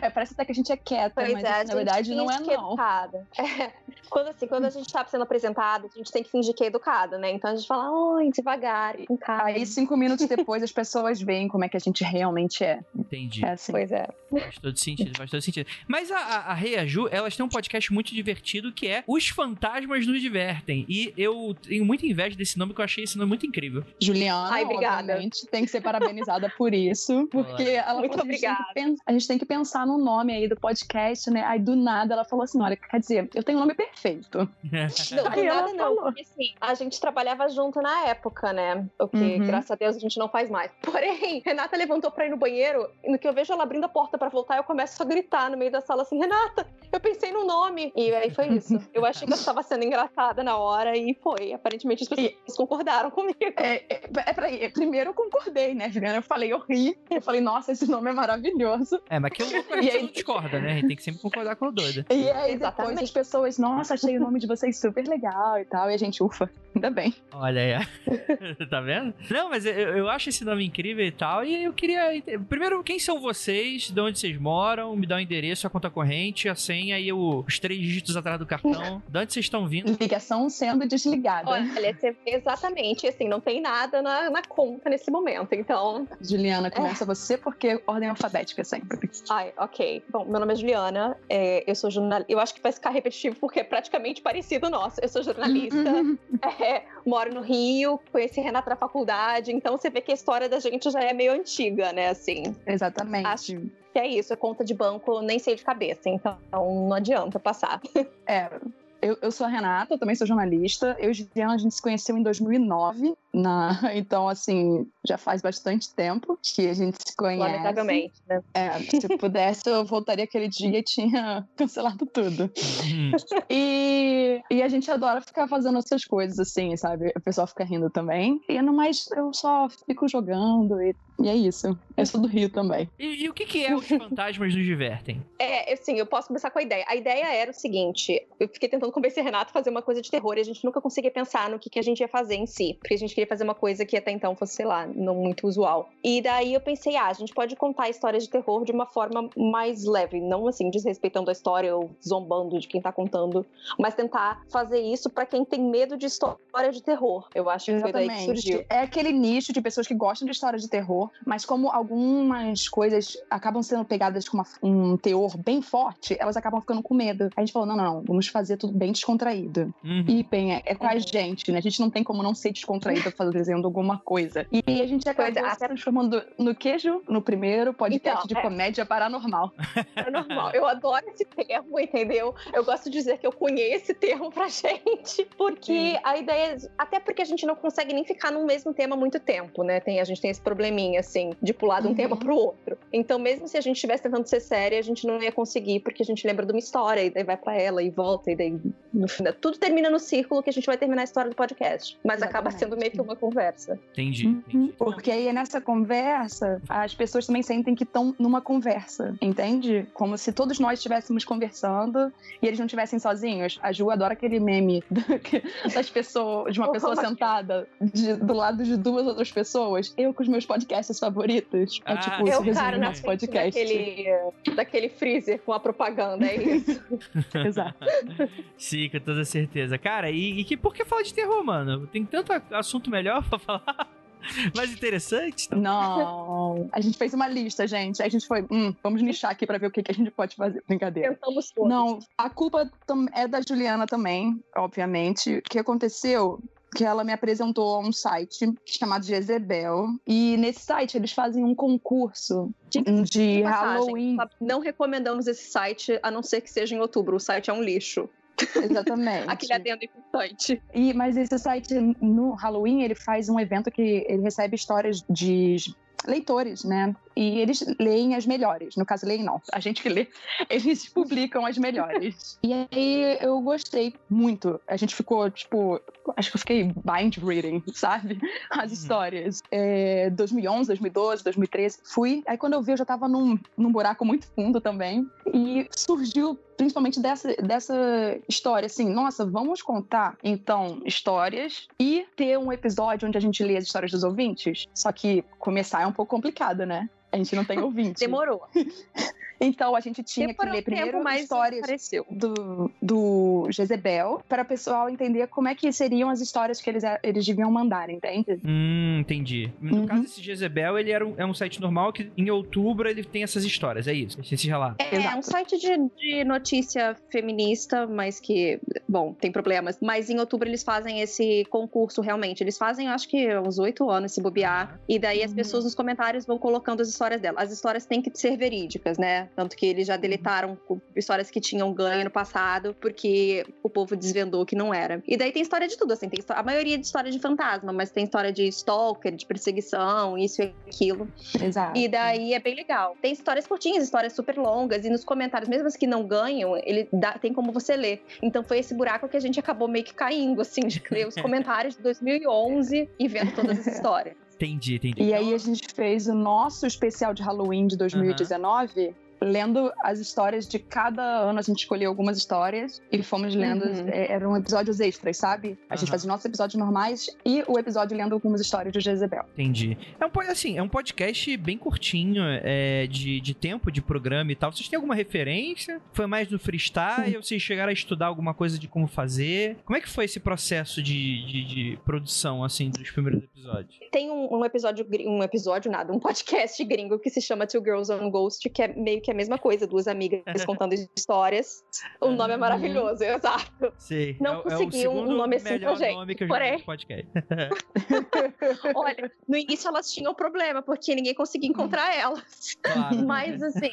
É, parece até que a gente é quieta, Pois mas é, a na verdade não é que não. educada. É, Quando, assim, quando a gente tá sendo apresentado, a gente tem que fingir que é educado, né? Então a gente fala, oi, devagar, com calma. Aí cinco minutos depois as pessoas veem como é que a gente realmente é. Entendi. É assim. Pois é. Faz todo sentido, faz todo sentido. Mas a, a, e a Ju, elas têm um podcast muito divertido que é Os Fantasmas Nos Divertem. E eu tenho muita inveja desse nome, que eu achei esse nome muito incrível. Juliana, Ai, obrigada. tem que ser parabenizada por isso, porque ela Muito falou, a gente, tem que obrigada. pen- a gente tem que pensar no nome aí do podcast, né? Aí do nada ela falou assim: olha, quer dizer, eu tenho um nome perfeito. Não, do nada não, porque assim, a gente trabalhava junto na época, né? O que, Uhum. graças a Deus, a gente não faz mais. Porém, Renata levantou pra ir no banheiro, e no que eu vejo ela abrindo a porta pra voltar, eu começo a gritar no meio da sala assim, Renata, eu pensei no nome. E aí foi isso. Eu achei que eu estava sendo engraçada na hora e foi. Aparentemente as pessoas concordaram comigo. É, é, é, peraí, primeiro eu concordei, né, Juliana? Eu falei, eu ri. Eu falei, nossa, esse nome é maravilhoso. É, mas que o louco a E gente aí- não discorda, né? A gente tem que sempre concordar com o doido. E aí depois Exatamente. as pessoas, nossa, achei o nome de vocês super legal e tal. E a gente, ufa, ainda bem. Olha aí. tá vendo? Não, mas eu, eu acho esse nome incrível e tal. E eu queria. Primeiro, quem são vocês? De onde vocês moram? Me dá o endereço, a conta corrente, a senha e o- os três dígitos atrás do cartão. De onde vocês estão vindo? Ligação sendo desligada. Olha, você- exatamente, assim, não tem nada na, na conta nesse momento, então... Juliana, começa você porque ordem alfabética sempre. Ai, ok. Bom, meu nome é Juliana, é, eu sou jornalista, eu acho que vai ficar repetitivo porque é praticamente parecido nosso. Eu sou jornalista, é, moro no Rio, conheci Renata na faculdade, então você vê que a história da gente já é meio antiga, né, assim. Exatamente. Acho que é isso, é conta de banco, nem sei de cabeça, então não adianta passar. É, Eu, eu sou a Renata, eu também sou jornalista. Eu e Juliana, a gente se conheceu em 2009. Na... Então, assim, já faz bastante tempo que a gente se conhece. Lamentavelmente, né? É, se pudesse, eu voltaria aquele dia e tinha cancelado tudo. Uhum. E, e a gente adora ficar fazendo essas coisas, assim, sabe? O pessoal fica rindo também. E no mais, eu só fico jogando e, e é isso. Eu sou do Rio também. E, e o que, que é Os Fantasmas Nos Divertem? É, assim, eu posso começar com a ideia. A ideia era o seguinte: eu fiquei tentando convencer Renato a fazer uma coisa de terror e a gente nunca conseguia pensar no que, que a gente ia fazer em si. Porque a gente queria fazer uma coisa que até então fosse, sei lá, não muito usual. E daí eu pensei, ah, a gente pode contar histórias de terror de uma forma mais leve, não assim, desrespeitando a história ou zombando de quem tá contando, mas tentar fazer isso pra quem tem medo de história de terror. Eu acho que foi daí que surgiu. É aquele nicho de pessoas que gostam de história de terror, mas como algumas coisas acabam sendo pegadas com uma- um teor bem forte, elas acabam ficando com medo. A gente falou, não, não, não, vamos fazer tudo bem descontraído. Uhum. E, bem, é, é com a gente, né? A gente não tem como não ser descontraído fazendo alguma coisa. E a gente acabou é, se transformando no queijo, no primeiro podcast Então, de é. comédia paranormal. É normal. Eu adoro esse termo, entendeu? Eu gosto de dizer que eu cunhei esse termo pra gente, porque a ideia. Até porque a gente não consegue nem ficar no mesmo tema muito tempo, né? Tem, a gente tem esse probleminha, assim, de pular de um Uhum. tema pro outro. Então, mesmo se a gente estivesse tentando ser séria, a gente não ia conseguir, porque a gente lembra de uma história, e daí vai pra ela e volta, e daí no final. Tudo termina no círculo que a gente vai terminar a história do podcast. Mas acaba Exatamente. sendo meio que uma conversa. Entendi. Uhum. Porque aí nessa conversa, as pessoas também sentem que estão numa conversa, entende? Como se todos nós estivéssemos conversando e eles não estivessem sozinhos. A Ju adora aquele meme das pessoas, de uma pessoa sentada de- do lado de duas outras pessoas. Eu com os meus podcasts favoritos. É Ah, tipo, isso É o resume cara nosso podcast. daquele, daquele freezer com a propaganda, é isso. Exato. Sim, com toda certeza. Cara, e, e que, por que falar de terror, mano? Tem tanto assunto melhor pra falar. Mais interessante. Não. A gente fez uma lista, gente. Aí a gente foi, hum, vamos nichar aqui pra ver o que, que a gente pode fazer. Brincadeira. Tentamos todos. Não, a culpa é da Juliana também, obviamente. O que aconteceu? Que ela me apresentou a um site chamado Jezebel. E nesse site eles fazem um concurso de De Halloween. sabe? Não recomendamos esse site, a não ser que seja em outubro. O site é um lixo. Exatamente. Aquele adendo importante. E, mas esse site, no Halloween, ele faz um evento que ele recebe histórias de leitores, né? E eles leem as melhores. No caso, leem não. A gente que lê, eles publicam as melhores. E aí eu gostei muito. A gente ficou, tipo, acho que eu fiquei bind reading, sabe? As histórias. É, 2011, 2012, 2013. Fui. Aí quando eu vi, eu já tava num, num buraco muito fundo também. E surgiu principalmente dessa, dessa história, assim, nossa, vamos contar, então, histórias e ter um episódio onde a gente lê as histórias dos ouvintes. Só que começar é um pouco complicado, né? A gente não tem ouvinte. Demorou. Então a gente tinha Demorou que ler um primeiro mas histórias apareceu. do, do Jezebel para o pessoal entender como é que seriam as histórias que eles, eles deviam mandar, entende? Hum, entendi. No Uhum. caso, esse Jezebel, ele era um, é um site normal que em outubro ele tem essas histórias, é isso? Esses relatos. É, é um site de, de notícia feminista, mas que, bom, tem problemas. Mas em outubro eles fazem esse concurso realmente. Eles fazem, acho que, uns oito anos, se bobear. E daí as pessoas nos comentários vão colocando as histórias dela. As histórias têm que ser verídicas, né? Tanto que eles já deletaram com- histórias que tinham ganho no passado, porque o povo desvendou que não era. E daí tem história de tudo, assim. Tem a maioria de história de fantasma, mas tem história de stalker, de perseguição, isso e aquilo. Exato. E daí é bem legal. Tem histórias curtinhas, histórias super longas, e nos comentários, mesmo as que não ganham, ele dá- tem como você ler. Então foi esse buraco que a gente acabou meio que caindo, assim, de ler os comentários de 2011 e vendo todas as histórias. Entendi, entendi. E aí a gente fez o nosso especial de Halloween de 2019. Lendo as histórias de cada ano, a gente escolheu algumas histórias e fomos lendo. Uhum. é, eram episódios extras, sabe? A gente Aham. fazia os nossos episódios normais e o episódio lendo algumas histórias de Jezebel. Entendi. É um, assim, é um podcast bem curtinho, é, de, de tempo de programa e tal. Vocês têm alguma referência? Foi mais no freestyle? Ou vocês chegaram a estudar alguma coisa de como fazer? Como é que foi esse processo de, de, de produção, assim, dos primeiros episódios? Tem um, um episódio, um episódio nada, um podcast gringo que se chama Two Girls on Ghost, que é meio que a mesma coisa, duas amigas contando histórias. O nome é maravilhoso, exato. Sei. Não é, o- é consegui um nome assim pra gente, nome que eu porém. podcast. Olha, no início elas tinham problema, porque ninguém conseguia encontrar elas. Claro. Mas assim,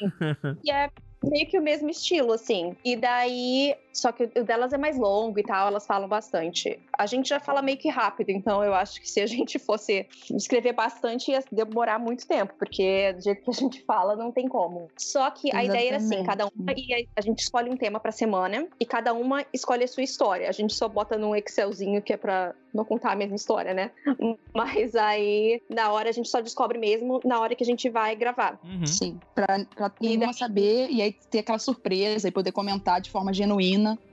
e é meio que o mesmo estilo, assim. E daí Só que o delas é mais longo e tal, elas falam bastante. A gente já fala meio que rápido, então eu acho que se a gente fosse escrever bastante, ia demorar muito tempo, porque do jeito que a gente fala, não tem como. Só que a ideia era assim: cada uma ia, a gente escolhe um tema pra semana e cada uma escolhe a sua história. A gente só bota num Excelzinho que é pra não contar a mesma história, né? Mas aí, na hora, a gente só descobre mesmo na hora que a gente vai gravar. Uhum. Sim, pra, pra todo mundo saber e aí ter aquela surpresa e poder comentar de forma genuína Украина –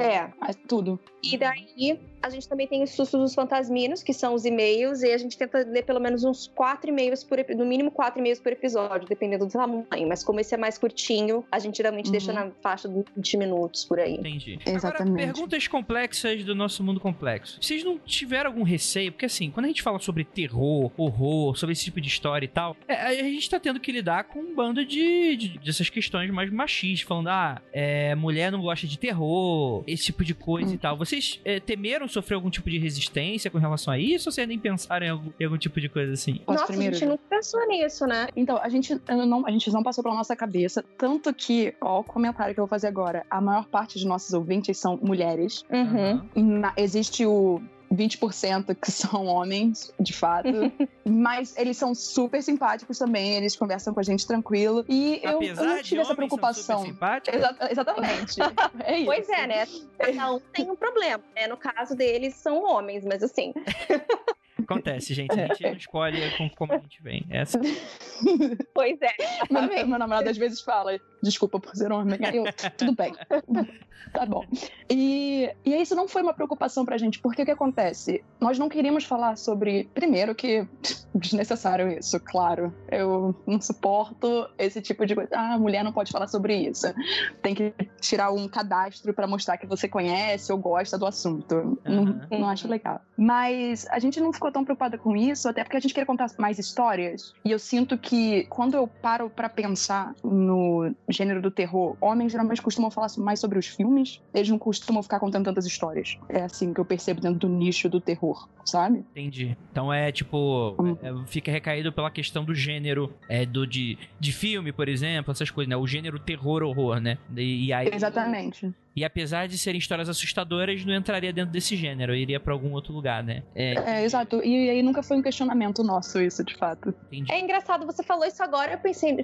É. tudo. E daí, a gente também tem os sustos dos fantasminos, que são os e-mails, e a gente tenta ler pelo menos uns quatro e-mails por no mínimo quatro e-mails por episódio, dependendo do tamanho. Mas como esse é mais curtinho, a gente geralmente deixa Uhum. na faixa de 20 minutos por aí. Entendi. Exatamente. Agora, perguntas complexas do nosso mundo complexo. Vocês não tiveram algum receio? Porque assim, quando a gente fala sobre terror, horror, sobre esse tipo de história e tal, é, a gente tá tendo que lidar com um bando de, de- dessas questões mais machistas, falando, ah, é, mulher não gosta de terror, esse tipo de coisa e tal. Vocês é, temeram sofrer algum tipo de resistência com relação a isso? Ou vocês nem pensaram em algum, em algum tipo de coisa assim? Nossa, primeiro, a gente nunca pensou nisso, né? Então, a gente não, a gente não passou pela nossa cabeça, tanto que, ó, o comentário que eu vou fazer agora, a maior parte de nossos ouvintes são mulheres. Uhum. Na- existe o 20% que são homens, de fato. mas eles são super simpáticos também, eles conversam com a gente tranquilo. E eu, eu não de tive essa preocupação. Exa- exatamente. É isso. Pois é, né? Cada um tem um problema. Né? No caso deles, são homens, mas assim. acontece, gente. A gente não escolhe com- como a gente vem. É assim. Pois é. Meu, meu namorado às vezes fala, desculpa por ser homem. Aí eu, tudo bem. Tá bom. E, e isso não foi uma preocupação pra gente, porque o que acontece? Nós não queríamos falar sobre. Primeiro, que desnecessário isso, claro. Eu não suporto esse tipo de coisa. Ah, mulher não pode falar sobre isso. Tem que tirar um cadastro pra mostrar que você conhece ou gosta do assunto. Não, Aham. não acho legal. Mas a gente não ficou tão preocupada com isso, até porque a gente queria contar mais histórias. E eu sinto que quando eu paro pra pensar no gênero do terror, homens geralmente costumam falar mais sobre os filmes, eles não costumam ficar contando tantas histórias. É assim que eu percebo dentro do nicho do terror, sabe? Entendi. Então é tipo. Hum. é, fica recaído pela questão do gênero é, do, de, de filme, por exemplo, essas coisas, né? O gênero terror-horror, né? E, e aí, Exatamente. E apesar de serem histórias assustadoras, não entraria dentro desse gênero, iria pra algum outro lugar, né? É, É, exato. E aí nunca foi um questionamento nosso isso, de fato. entendi. É engraçado, você falou isso agora, eu pensei,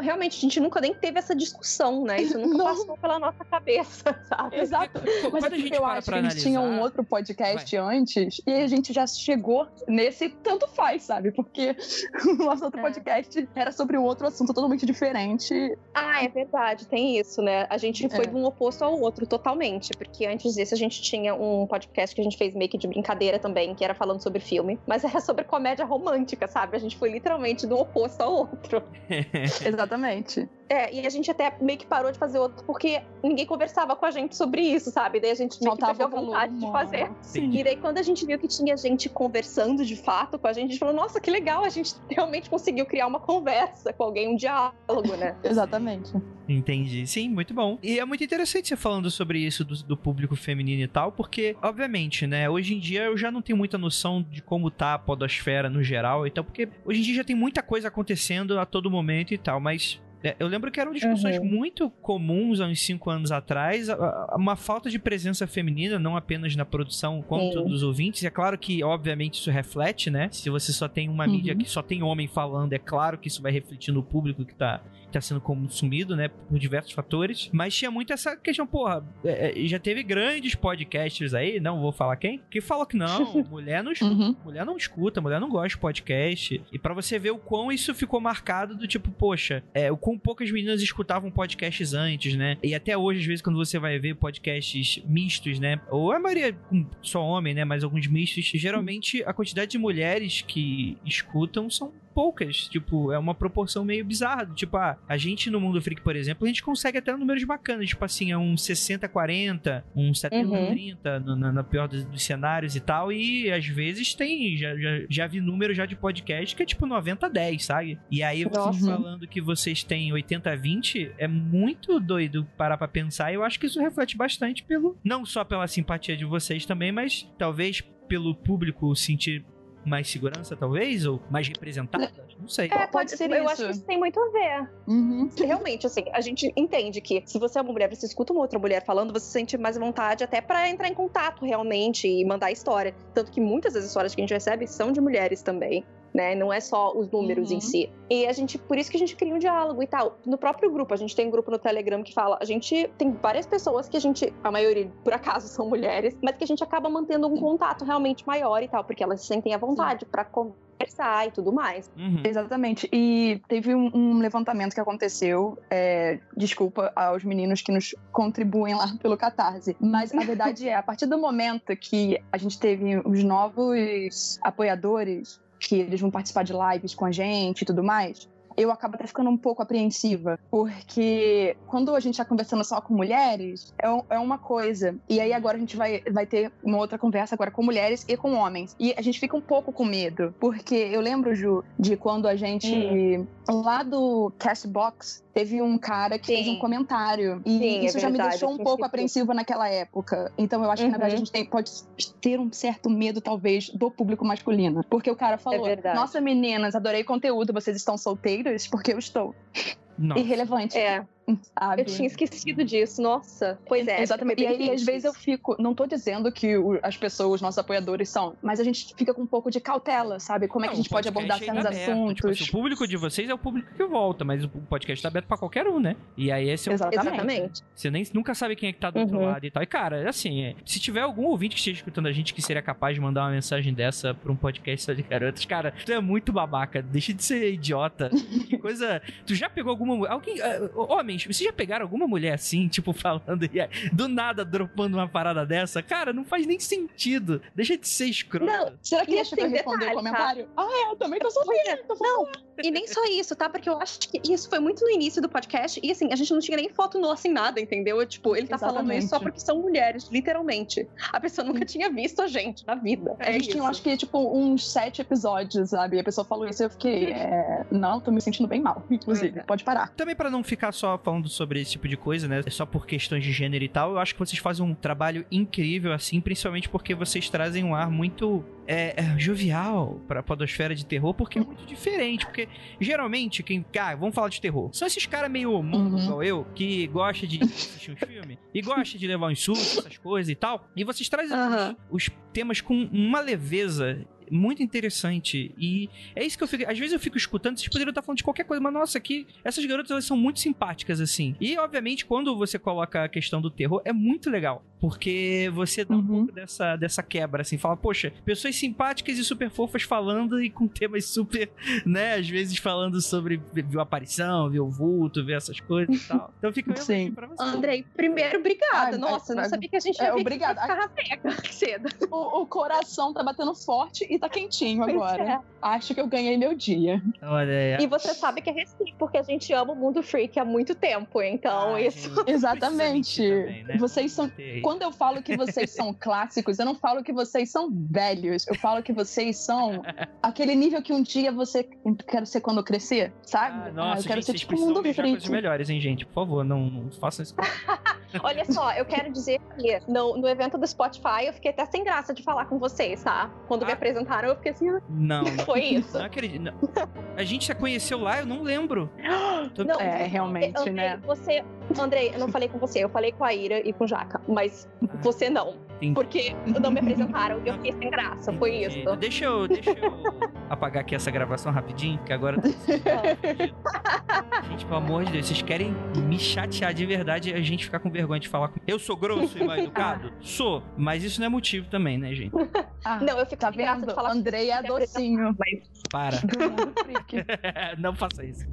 realmente, a gente nunca nem teve essa discussão, né? Isso nunca Não. passou pela nossa cabeça, sabe? Exato. Mas Quando é a gente eu para acho que a gente analisar. tinha um outro podcast antes e a gente já chegou nesse tanto faz, sabe? Porque o nosso outro É. podcast era sobre um outro assunto totalmente diferente. Ah, é verdade, tem isso, né? A gente foi É. de um oposto ao outro totalmente, porque antes disso a gente tinha um podcast que a gente fez meio que de brincadeira também, que era falando sobre filme, mas era sobre comédia romântica, sabe? A gente foi literalmente do oposto ao outro. Exatamente. É, e a gente até meio que parou de fazer outro porque ninguém conversava com a gente sobre isso, sabe? Daí a gente meio que Faltava perdeu calor vontade de fazer. Sim. E daí, quando a gente viu que tinha gente conversando de fato com a gente, a gente falou: nossa, que legal, a gente realmente conseguiu criar uma conversa com alguém, um diálogo, né? Exatamente. Entendi. Sim, muito bom. E é muito interessante você falando sobre isso do, do público feminino e tal, porque, obviamente, né, hoje em dia eu já não tenho muita noção de como tá a podosfera no geral e tal, porque hoje em dia já tem muita coisa acontecendo a todo momento e tal, mas. É, Eu lembro que eram discussões muito comuns há uns cinco anos atrás, uma falta de presença feminina, não apenas na produção quanto Sim. dos ouvintes. É claro que, obviamente, isso reflete, né? Se você só tem uma Uhum. mídia que só tem homem falando, é claro que isso vai refletir no público que tá tá sendo consumido, né, por diversos fatores. Mas tinha muito essa questão, porra, é, é, já teve grandes podcasters aí, não vou falar quem, que falam que não, mulher não escuta, Uhum. mulher não escuta, mulher não gosta de podcast. E pra você ver o quão isso ficou marcado do tipo, poxa, é, o quão poucas meninas escutavam podcasts antes, né? E até hoje, às vezes, quando você vai ver podcasts mistos, né, ou a maioria só homem, né, mas alguns mistos, geralmente a quantidade de mulheres que escutam são poucas. Tipo, é uma proporção meio bizarra. Tipo, ah, a gente no Mundo Freak, por exemplo, a gente consegue até números bacanas. Tipo assim, é um 60-40, um 70-30 no- na, na pior dos, dos cenários e tal. E às vezes tem, já, já, já vi número já de podcast que é tipo 90-10, sabe? E aí vocês Nossa. falando que vocês têm 80-20 é muito doido parar pra pensar. E eu acho que isso reflete bastante pelo. Não só pela simpatia de vocês também, mas talvez pelo público sentir mais segurança, talvez? Ou mais representada? Não sei. É, Pode ser eu isso. acho que isso tem muito a ver. Uhum. Realmente, assim, a gente entende que se você é uma mulher, você escuta uma outra mulher falando, você sente mais vontade até pra entrar em contato realmente e mandar a história. Tanto que muitas das histórias que a gente recebe são de mulheres também. Né? Não é só os números Uhum. em si. E a gente, por isso que a gente cria um diálogo e tal. No próprio grupo, a gente tem um grupo no Telegram que fala, a gente tem várias pessoas que a gente, a maioria por acaso são mulheres, mas que a gente acaba mantendo um contato realmente maior e tal, porque elas se sentem à vontade pra conversar e tudo mais. Uhum. Exatamente. E teve um, um levantamento que aconteceu. é, desculpa aos meninos que nos contribuem lá pelo Catarse. Mas a verdade é, a partir do momento que a gente teve os novos apoiadores, que eles vão participar de lives com a gente e tudo mais. Eu acabo até ficando um pouco apreensiva, porque quando a gente tá conversando só com mulheres, é, é uma coisa. E aí agora a gente vai, vai ter uma outra conversa agora com mulheres e com homens. E a gente fica um pouco com medo, porque eu lembro, Ju, de quando a gente, lá do Castbox, teve um cara que fez Sim. um comentário. E Sim, é isso já me deixou um pouco apreensiva naquela época. Então eu acho que, na verdade, a Uhum. gente tem, pode ter um certo medo, talvez, do público masculino. Porque o cara falou: verdade. Nossa, meninas, adorei o conteúdo, vocês estão solteiras? Porque eu estou. Nossa. Irrelevante. É, sabe? eu tinha esquecido disso, nossa. Pois é. Exatamente. E aí, às vezes, eu fico. Não tô dizendo que o- as pessoas, nossos apoiadores, são, mas a gente fica com um pouco de cautela, sabe? Como é que a Não, gente pode abordar certos ainda é aberto. Tipo assuntos. assim, o público de vocês é o público que volta, mas o podcast tá aberto pra qualquer um, né? E aí esse é o Exatamente. Exatamente. Você nem, nunca sabe quem é que tá do outro Uhum. lado e tal. E, cara, assim, é, se tiver algum ouvinte que esteja escutando a gente que seria capaz de mandar uma mensagem dessa pra um podcast só de garotas, cara, tu é muito babaca. Deixa de ser idiota. que coisa. Tu já pegou alguma. Alguém. ah, homens, vocês já pegaram alguma mulher assim, tipo, falando e aí, do nada dropando uma parada dessa? Cara, não faz nem sentido. Deixa de ser escroto. Não, Será que deixa pra assim, responder detalhe, o comentário? Ah, é, eu também tô solteira. tô Não, e nem só isso, tá? Porque eu acho que isso foi muito no início do podcast. E assim, a gente não tinha nem foto nossa em nada, entendeu? Eu, tipo, ele tá falando isso só Exatamente. porque são mulheres, literalmente. A pessoa nunca tinha visto a gente na vida. A É gente isso. tinha, acho que, tipo, uns sete episódios, sabe? E a pessoa falou isso e eu fiquei, é... não, tô me sentindo bem mal, inclusive. É. Pode parar. Também pra não ficar só falando sobre esse tipo de coisa, né? Só por questões de gênero e tal, eu acho que vocês fazem um trabalho incrível, assim, principalmente porque vocês trazem um ar muito é, é, jovial pra podosfera de terror, porque é muito diferente. Porque geralmente, quem. Ah, vamos falar de terror. São esses caras meio mongo Uhum. igual eu, que gosta de assistir um filme e gosta de levar um insulto, essas coisas e tal. E vocês trazem Aham. os, os temas com uma leveza. Muito interessante. E é isso que eu fico. Às vezes eu fico escutando, vocês poderiam estar falando de qualquer coisa, mas nossa, aqui, essas garotas elas são muito simpáticas, assim. E, obviamente, quando você coloca a questão do terror, é muito legal. Porque você dá um Uhum. pouco dessa, dessa quebra, assim. Fala, poxa, pessoas simpáticas e super fofas falando e com temas super, né? Às vezes falando sobre viu aparição, viu vulto, ver essas coisas e tal. Então fica mesmo Sim. pra você. Andrei, primeiro, obrigada. Ai, Nossa, vai- não sabia que a gente é, ia vir obrigada. ficar cedo. O, o coração tá batendo forte e tá quentinho Pois agora. é. Acho que eu ganhei meu dia. Olha aí. E você sabe que é recíproco, porque a gente ama o mundo freak há muito tempo. Então, Ah, isso. gente, Exatamente. também, né? Vocês são. Quando eu falo que vocês são clássicos, eu não falo que vocês são velhos. Eu falo que vocês são aquele nível que um dia você quero ser quando eu crescer, sabe? Ah, nossa, eu quero gente, ser tipo um mundo coisas melhores, hein, gente? Por favor, não, não façam isso. Olha só, eu quero dizer que no, no evento do Spotify eu fiquei até sem graça de falar com vocês, tá? Quando me Ah. apresentaram, eu fiquei assim, ah, Não, não, foi isso. não acredito. não. A gente se conheceu lá, eu não lembro. Tô- Não, É, realmente, Andrei, né? você. Andrei, eu não falei com você, eu falei com a Ira e com o Jaca, mas você não. Entendi. Porque não me apresentaram e eu fiquei sem graça. Foi Entendi. isso. Deixa eu, deixa eu apagar aqui essa gravação rapidinho, que agora. gente, pelo amor de Deus, vocês querem me chatear de verdade e a gente ficar com vergonha de falar com. Eu sou grosso e mal educado? Sou, mas isso não é motivo também, né, gente? Ah, Não, eu fico tá sem graça vendo? de falar Andrei é docinho. Mas Para. Não faça isso.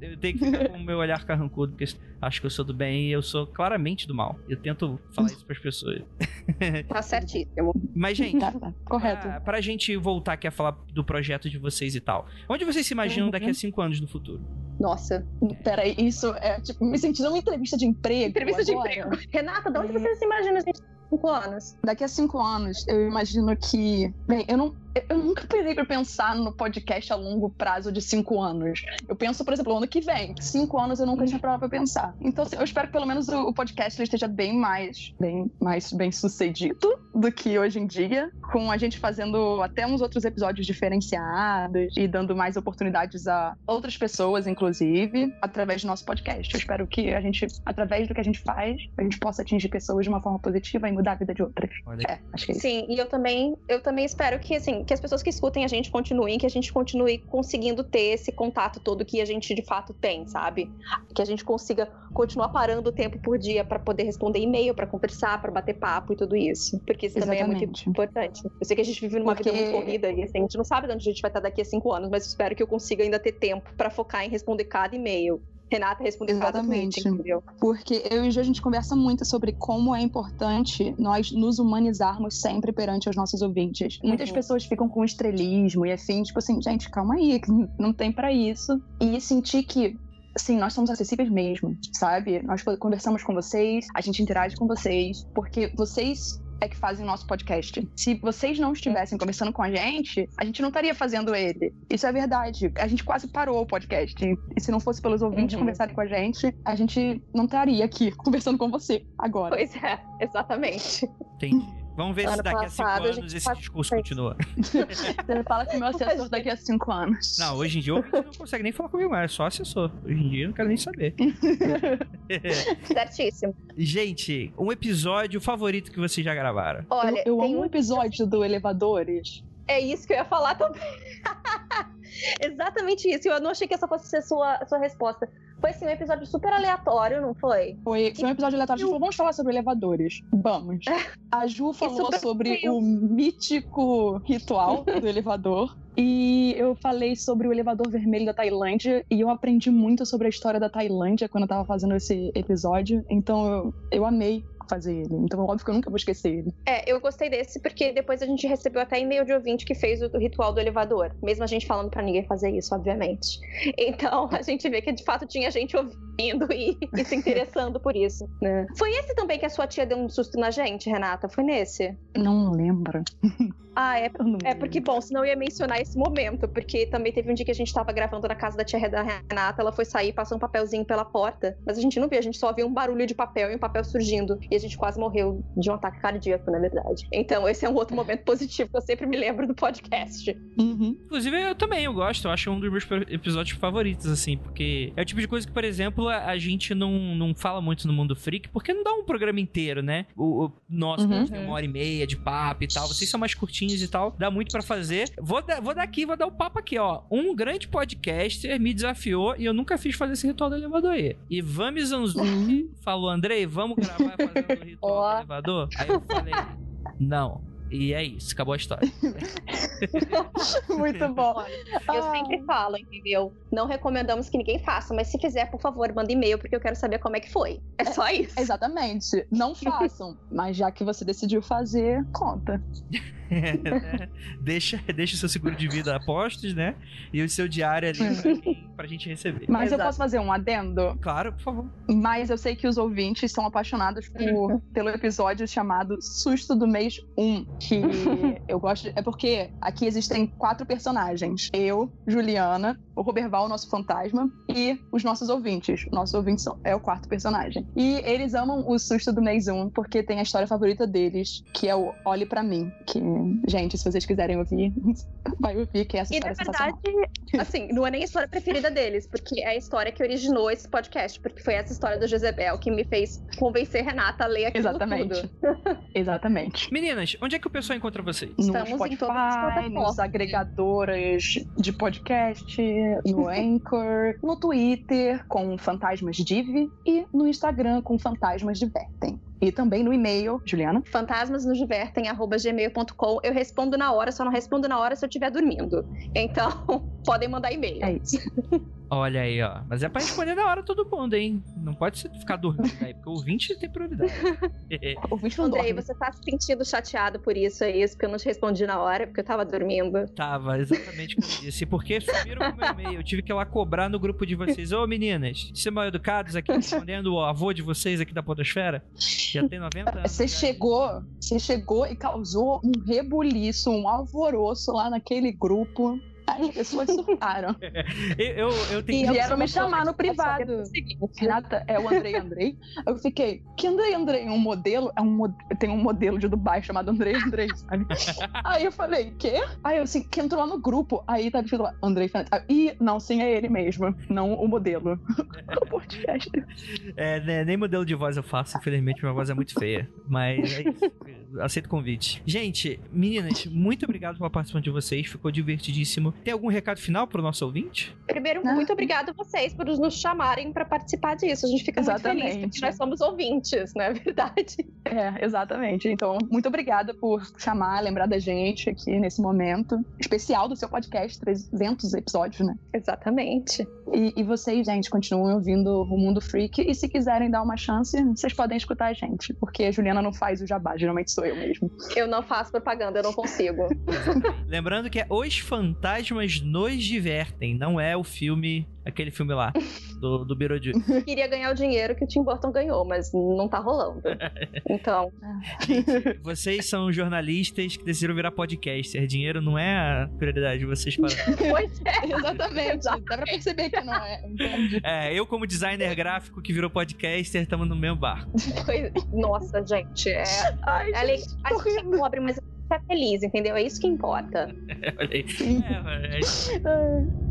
Eu tenho que ficar com o meu olhar carrancudo, porque acho que eu sou do bem e eu sou claramente do mal. Eu tento falar isso pras pessoas. tá certíssimo. Mas, gente, Tá, tá. Correto. Pra, pra gente voltar aqui a falar do projeto de vocês e tal. Onde vocês se imaginam Uhum. daqui a cinco anos no futuro? Nossa. Peraí, isso é tipo, me sentindo uma entrevista de emprego. Entrevista de agora. emprego. Renata, de onde É. você se imagina a gente cinco anos? Daqui a cinco anos, eu imagino que. Bem, eu não. Eu nunca parei pra pensar no podcast a longo prazo de cinco anos. Eu penso, por exemplo, ano que vem. Cinco anos eu nunca tinha parado pra pensar. Então, assim, eu espero que pelo menos o, o podcast esteja bem mais, bem mais bem sucedido do que hoje em dia, com a gente fazendo até uns outros episódios diferenciados e dando mais oportunidades a outras pessoas, inclusive, através do nosso podcast. Eu espero que a gente, através do que a gente faz, a gente possa atingir pessoas de uma forma positiva e mudar a vida de outras. É, acho que é isso. Sim, e eu também, eu também espero que, assim, que as pessoas que escutem a gente continuem, que a gente continue conseguindo ter esse contato todo que a gente de fato tem, sabe? Que a gente consiga continuar parando o tempo por dia para poder responder e-mail, para conversar, para bater papo e tudo isso. Porque isso também é muito Exatamente. importante. Eu sei que a gente vive numa vida Porque- muito corrida e assim, a gente não sabe de onde a gente vai estar daqui a cinco anos, mas espero que eu consiga ainda ter tempo para focar em responder cada e-mail. Renata responder cada Exatamente. tweet, entendeu? Porque eu e o Ju, a gente conversa muito sobre como é importante nós nos humanizarmos sempre perante os nossos ouvintes. Muitas Uhum. pessoas ficam com estrelismo e assim, tipo assim, gente, calma aí, que não tem pra isso. E sentir que. Sim, nós somos acessíveis mesmo, sabe? Nós conversamos com vocês, a gente interage com vocês, porque vocês é que fazem o nosso podcast. Se vocês não estivessem conversando com a gente, a gente não estaria fazendo ele. Isso é verdade. A gente quase parou o podcast. E se não fosse pelos ouvintes Uhum. conversarem com a gente, a gente não estaria aqui conversando com você agora. Pois é, exatamente. Entendi. Vamos ver se Ano daqui a cinco passado, a anos gente esse faz- discurso continua. Você fala com o meu assessor daqui a cinco anos. Não, hoje em dia ouvinte não consegue nem falar comigo mais, é só assessor. Hoje em dia eu não quero nem saber. Certíssimo. Gente, um episódio favorito que vocês já gravaram. Olha, eu, eu tem amo um episódio do Elevadores. É isso que eu ia falar também. Exatamente isso. Eu não achei que essa fosse ser sua, sua resposta. Foi assim, um episódio super aleatório, não foi? Foi, foi um episódio aleatório. Falou, vamos falar sobre elevadores. Vamos. A Ju falou sobre frio. o mítico ritual do elevador. E eu falei sobre o elevador vermelho da Tailândia. E eu aprendi muito sobre a história da Tailândia quando eu tava fazendo esse episódio. Então eu, eu amei fazer ele. Então, óbvio que eu nunca vou esquecer ele. É, eu gostei desse porque depois a gente recebeu até e-mail de ouvinte que fez o, ritual do elevador. Mesmo a gente falando pra ninguém fazer isso, obviamente. Então a gente vê que de fato tinha gente ouvindo e, e se interessando por isso. né? Foi esse também que a sua tia deu um susto na gente, Renata? Foi nesse? Não lembro. Ah, é É porque, bom, senão eu ia mencionar esse momento, porque também teve um dia que a gente tava gravando na casa da tia da Renata, ela foi sair e passou um papelzinho pela porta, mas a gente não viu, a gente só viu um barulho de papel e um papel surgindo, e a gente quase morreu de um ataque cardíaco, na verdade. Então, esse é um outro momento positivo que eu sempre me lembro do podcast. Uhum. Inclusive, eu também, eu gosto. Eu acho um dos meus episódios favoritos, assim, porque é o tipo de coisa que, por exemplo, a, a gente não, não fala muito no Mundo Freak, porque não dá um programa inteiro, né? O, o nosso Uhum. tem uma hora e meia de papo e tal. Vocês são mais curtinhos e tal, dá muito pra fazer. Vou, dar- vou dar aqui, vou dar o papo aqui, ó. Um grande podcaster me desafiou e eu nunca fiz fazer esse ritual do elevador aí. Ivan Mizanzuki falou, Andrei, vamos gravar fazendo o ritual do elevador? Aí eu falei, não. E é isso, acabou a história. Muito bom. Eu Ah. sempre falo, entendeu? Não recomendamos que ninguém faça, mas se fizer, por favor, manda e-mail, porque eu quero saber como é que foi. É só isso. Exatamente. Não façam. Mas já que você decidiu fazer, conta. deixa, deixa o seu seguro de vida a postos, né? E o seu diário ali pra, quem, pra gente receber. Mas eu Exato. posso fazer um adendo? Claro, por favor. Mas eu sei que os ouvintes são apaixonados por, pelo episódio chamado Susto do Mês 1. Que eu gosto. É porque aqui existem quatro personagens: eu, Juliana, o Roberval, o nosso fantasma, e os nossos ouvintes. Nossos ouvintes são, é o quarto personagem. E eles amam o Susto do Mês 1 porque tem a história favorita deles, que é o Olhe Pra Mim. Que, gente, se vocês quiserem ouvir, vai ouvir, que essa E na história é verdade, assim, não é nem a história preferida deles, porque é a história que originou esse podcast, porque foi essa história do Jezebel que me fez convencer Renata a ler aquilo Exatamente. tudo. Exatamente. Meninas, onde é que o pessoal encontra vocês? no Estamos em Spotify, todas as plataformas. nos agregadores de podcast, no Anchor, no Twitter com Fantasmas Div e no Instagram com Fantasmas Divertem. E também no e-mail, Juliana. Fantasmas nos divertem, arroba gmail.com. Eu respondo na hora, só não respondo na hora se eu estiver dormindo. Então, podem mandar e-mail. É isso. Olha aí, ó. Mas é pra responder na hora todo mundo, hein? Não pode ficar dormindo aí, porque o ouvinte tem prioridade. O ouvinte não Andrei, dorme. você tá se sentindo chateado por isso, é isso? Porque eu não te respondi na hora, porque eu tava dormindo. Tava, exatamente o que eu disse. Porque sumiram o meu e-mail. Eu tive que ir lá cobrar no grupo de vocês. Ô, meninas, vocês são mal educados aqui, respondendo o avô de vocês aqui da Podosfera? Já tem 90 anos. Você já. chegou, você chegou e causou um rebuliço, um alvoroço lá naquele grupo. As pessoas surtaram. Eu, eu, tenho E vieram me chamar no Saber privado. Renata, é o Andrei Andrei. Eu fiquei, que Andrei Andrei? Um modelo? É um, tem um modelo de Dubai chamado Andrei Andrei, sabe? Aí eu falei, quê? Aí eu assim, que entrou lá no grupo. Aí tá escrito lá, Andrei Fernandes. Aí, Ih, não, sim, é ele mesmo, não o modelo. É, né, nem modelo de voz eu faço, infelizmente minha voz é muito feia. Mas é. Aceito o convite. Gente, meninas, muito obrigado pela participação de vocês, ficou divertidíssimo. Tem algum recado final pro nosso ouvinte? Primeiro, Ah. muito obrigado a vocês por nos chamarem pra participar disso. A gente fica muito feliz, Exatamente. porque nós somos ouvintes, não é verdade? É, exatamente. Então, muito obrigada por chamar, lembrar da gente aqui nesse momento especial do seu podcast, 300 episódios, né? Exatamente. E, e vocês, gente, continuem ouvindo o Mundo Freak. E se quiserem dar uma chance, vocês podem escutar a gente. Porque a Juliana não faz o jabá, geralmente sou eu mesmo. Eu não faço propaganda, eu não consigo. Lembrando que é Os Fantasmas Nos Divertem, não é o filme, aquele filme lá, do, do Beetlejuice. Queria ganhar o dinheiro que o Tim Burton ganhou, mas não tá rolando. Então, Vocês são jornalistas que decidiram virar podcaster. Dinheiro não é a prioridade de vocês para. pois é. Exatamente. Dá pra perceber que não é. Entende? É, eu como designer gráfico que virou podcaster, estamos no mesmo barco. Pois- Nossa, gente, é. Ai, é gente, a gente é pobre, mas é feliz, entendeu? É isso que importa. Olha aí. É.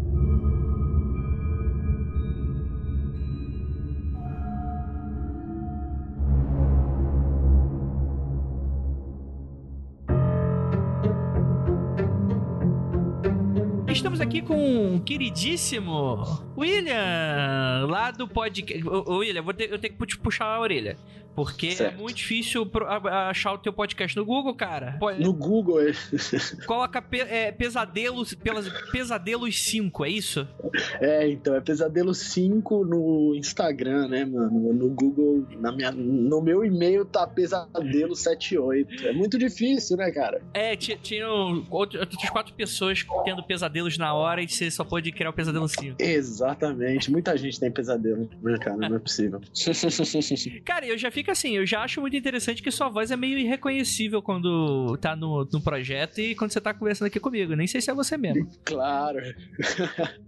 Estamos aqui com o queridíssimo William, lá do podcast. William, vou ter, eu tenho que puxar a orelha. Porque é Certo. muito difícil achar o teu podcast no Google, cara. Pô, No Google, é- Coloca pe- é, pesadelos, pelas, pesadelos 5, é isso? é, então, é Pesadelo 5 no Instagram, né, mano? No Google, na minha, no meu e-mail tá Pesadelo 78. É muito difícil, né, cara? É, ti- tinham outro- outras quatro pessoas tendo pesadelos na hora e você só pôde criar o pesadelo 5. Exatamente. Muita gente tem pesadelo, né, cara? Não é possível. Cara, eu já fico assim, eu já acho muito interessante que sua voz é meio irreconhecível quando tá no, no projeto e quando você tá conversando aqui comigo. Nem sei se é você mesmo. Claro.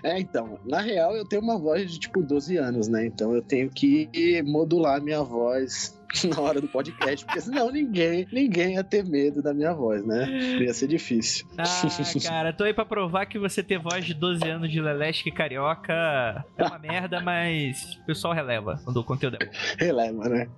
É, então, na real eu tenho uma voz de tipo 12 anos, né? Então eu tenho que modular minha voz na hora do podcast, porque senão ninguém, ninguém ia ter medo da minha voz, né? Ia ser difícil. Ah, cara, tô aí pra provar que você ter voz de 12 anos de Lelesque Carioca é uma merda, mas o pessoal releva quando o conteúdo é bom. Releva, né?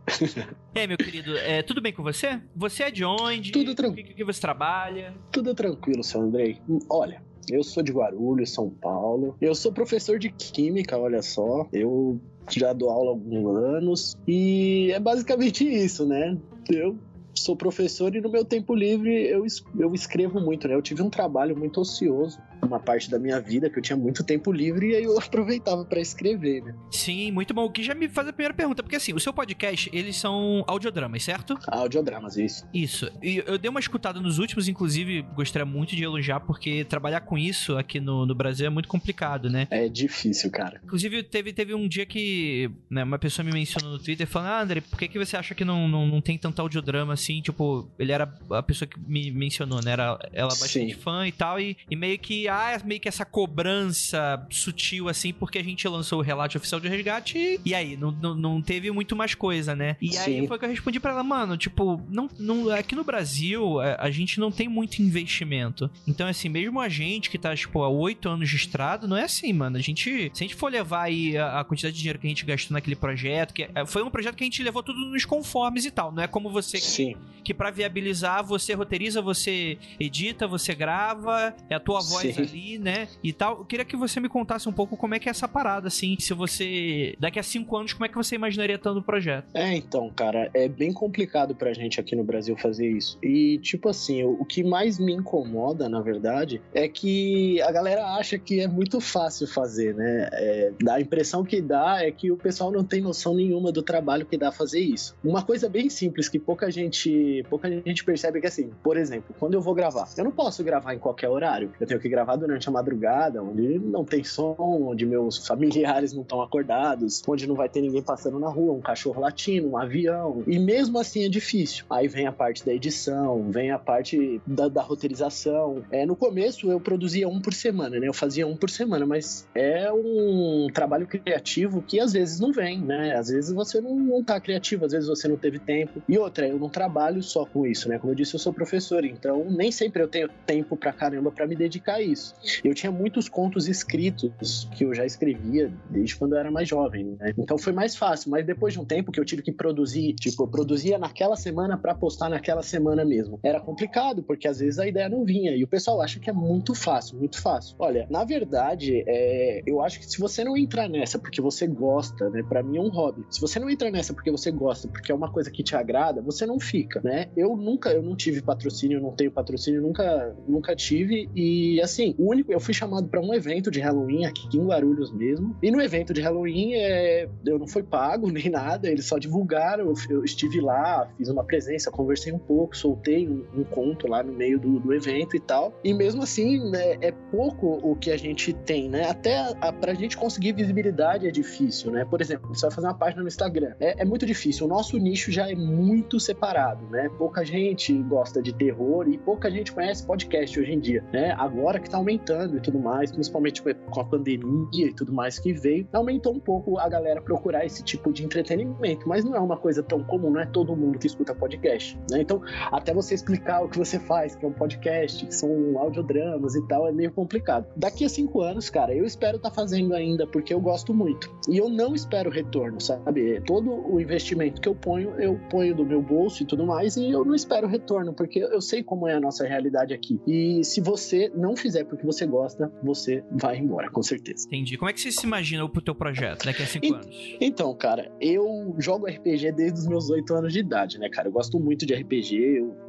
Aí, meu querido, é, tudo bem com você? Você é de onde? Tudo O tranquilo. que, que você trabalha? Tudo tranquilo, seu Andrei. Olha, eu sou de Guarulhos, São Paulo. Eu sou professor de química, olha só. Eu já dou aula há alguns anos. E é basicamente isso, né? Eu sou professor e no meu tempo livre eu, eu escrevo muito, né? Eu tive um trabalho muito ocioso, uma parte da minha vida que eu tinha muito tempo livre e aí eu aproveitava pra escrever, né? Sim, muito bom. O que já me faz a primeira pergunta, porque assim, o seu podcast, eles são audiodramas, certo? Audiodramas, isso. Isso. E eu dei uma escutada nos últimos, inclusive, gostaria muito de elogiar, porque trabalhar com isso aqui no, no Brasil é muito complicado, né? É difícil, cara. Inclusive, teve, teve um dia que né, uma pessoa me mencionou no Twitter falando: Ah, André, por que, que você acha que não, não, não tem tanto audiodrama assim? Tipo, ele era a pessoa que me mencionou, né? Era ela bastante Sim. fã e tal. E, e meio que, ah, meio que essa cobrança sutil, assim, porque a gente lançou o relato oficial de resgate e, aí, não, não, não teve muito mais coisa, né? E aí Sim. foi que eu respondi pra ela, mano, tipo, não, não, aqui no Brasil a, a gente não tem muito investimento. Então, assim, mesmo a gente que tá, tipo, há oito anos de estrada, não é assim, mano. A gente, se a gente for levar aí a, a quantidade de dinheiro que a gente gastou naquele projeto, que é, foi um projeto que a gente levou tudo nos conformes e tal. Não é como você que Sim. que para viabilizar você roteiriza, você edita, você grava, é a tua voz Sim. Ali, né? E tal. Eu queria que você me contasse um pouco como é que é essa parada, assim. Se você. Daqui a cinco anos, como é que você imaginaria tanto o projeto? É, então, cara, é bem complicado pra gente aqui no Brasil fazer isso. E, tipo assim, o, o que mais me incomoda, na verdade, é que a galera acha que é muito fácil fazer, né? É, a impressão que dá é que o pessoal não tem noção nenhuma do trabalho que dá fazer isso. Uma coisa bem simples que pouca gente, pouca gente percebe é que, assim, por exemplo, quando eu vou gravar, eu não posso gravar em qualquer horário. Eu tenho que gravar durante a madrugada, onde não tem som, onde meus familiares não estão acordados, onde não vai ter ninguém passando na rua, um cachorro latindo, um avião. E mesmo assim é difícil. Aí vem a parte da edição, vem a parte da, da roteirização. É, no começo eu produzia um por semana, né? Eu fazia um por semana, mas é um trabalho criativo que às vezes não vem, né? Às vezes você não, não tá criativo, às vezes você não teve tempo. E outra, eu não trabalho só com isso, né? Como eu disse, eu sou professor, então nem sempre eu tenho tempo pra caramba pra me dedicar a isso. Eu tinha muitos contos escritos que eu já escrevia desde quando eu era mais jovem, né? Então foi mais fácil, mas depois de um tempo que eu tive que produzir, tipo, eu produzia naquela semana pra postar naquela semana mesmo. Era complicado, porque às vezes a ideia não vinha e o pessoal acha que é muito fácil, muito fácil. Olha, na verdade, é, eu acho que se você não entrar nessa porque você gosta, né? Pra mim é um hobby. Se você não entrar nessa porque você gosta, porque é uma coisa que te agrada, você não fica, né? Eu nunca, eu não tive patrocínio, não tenho patrocínio, nunca, nunca tive e assim, o único, eu fui chamado pra um evento de Halloween aqui em Guarulhos mesmo. E no evento de Halloween, é, eu não fui pago nem nada, eles só divulgaram. Eu, eu estive lá, fiz uma presença, conversei um pouco, soltei um, um conto lá no meio do, do evento e tal. E mesmo assim, né, é pouco o que a gente tem, né? Até a, pra gente conseguir visibilidade é difícil, né? Por exemplo, você vai fazer uma página no Instagram. É, é muito difícil. O nosso nicho já é muito separado, né? Pouca gente gosta de terror e pouca gente conhece podcast hoje em dia, né? Agora que tá aumentando e tudo mais, principalmente com a pandemia e tudo mais que veio, aumentou um pouco a galera procurar esse tipo de entretenimento, mas não é uma coisa tão comum, não é todo mundo que escuta podcast, né? Então, até você explicar o que você faz, que é um podcast, que são audiodramas e tal, é meio complicado. Daqui a cinco anos, cara, eu espero estar fazendo ainda, porque eu gosto muito. E eu não espero retorno, sabe? Todo o investimento que eu ponho, eu ponho do meu bolso e tudo mais, e eu não espero retorno, porque eu sei como é a nossa realidade aqui. E se você não fizer porque você gosta, você vai embora, com certeza. Entendi. Como é que você se imagina pro teu projeto daqui a cinco E- anos? Então, cara, eu jogo RPG desde os meus oito anos de idade, né, cara? Eu gosto muito de RPG,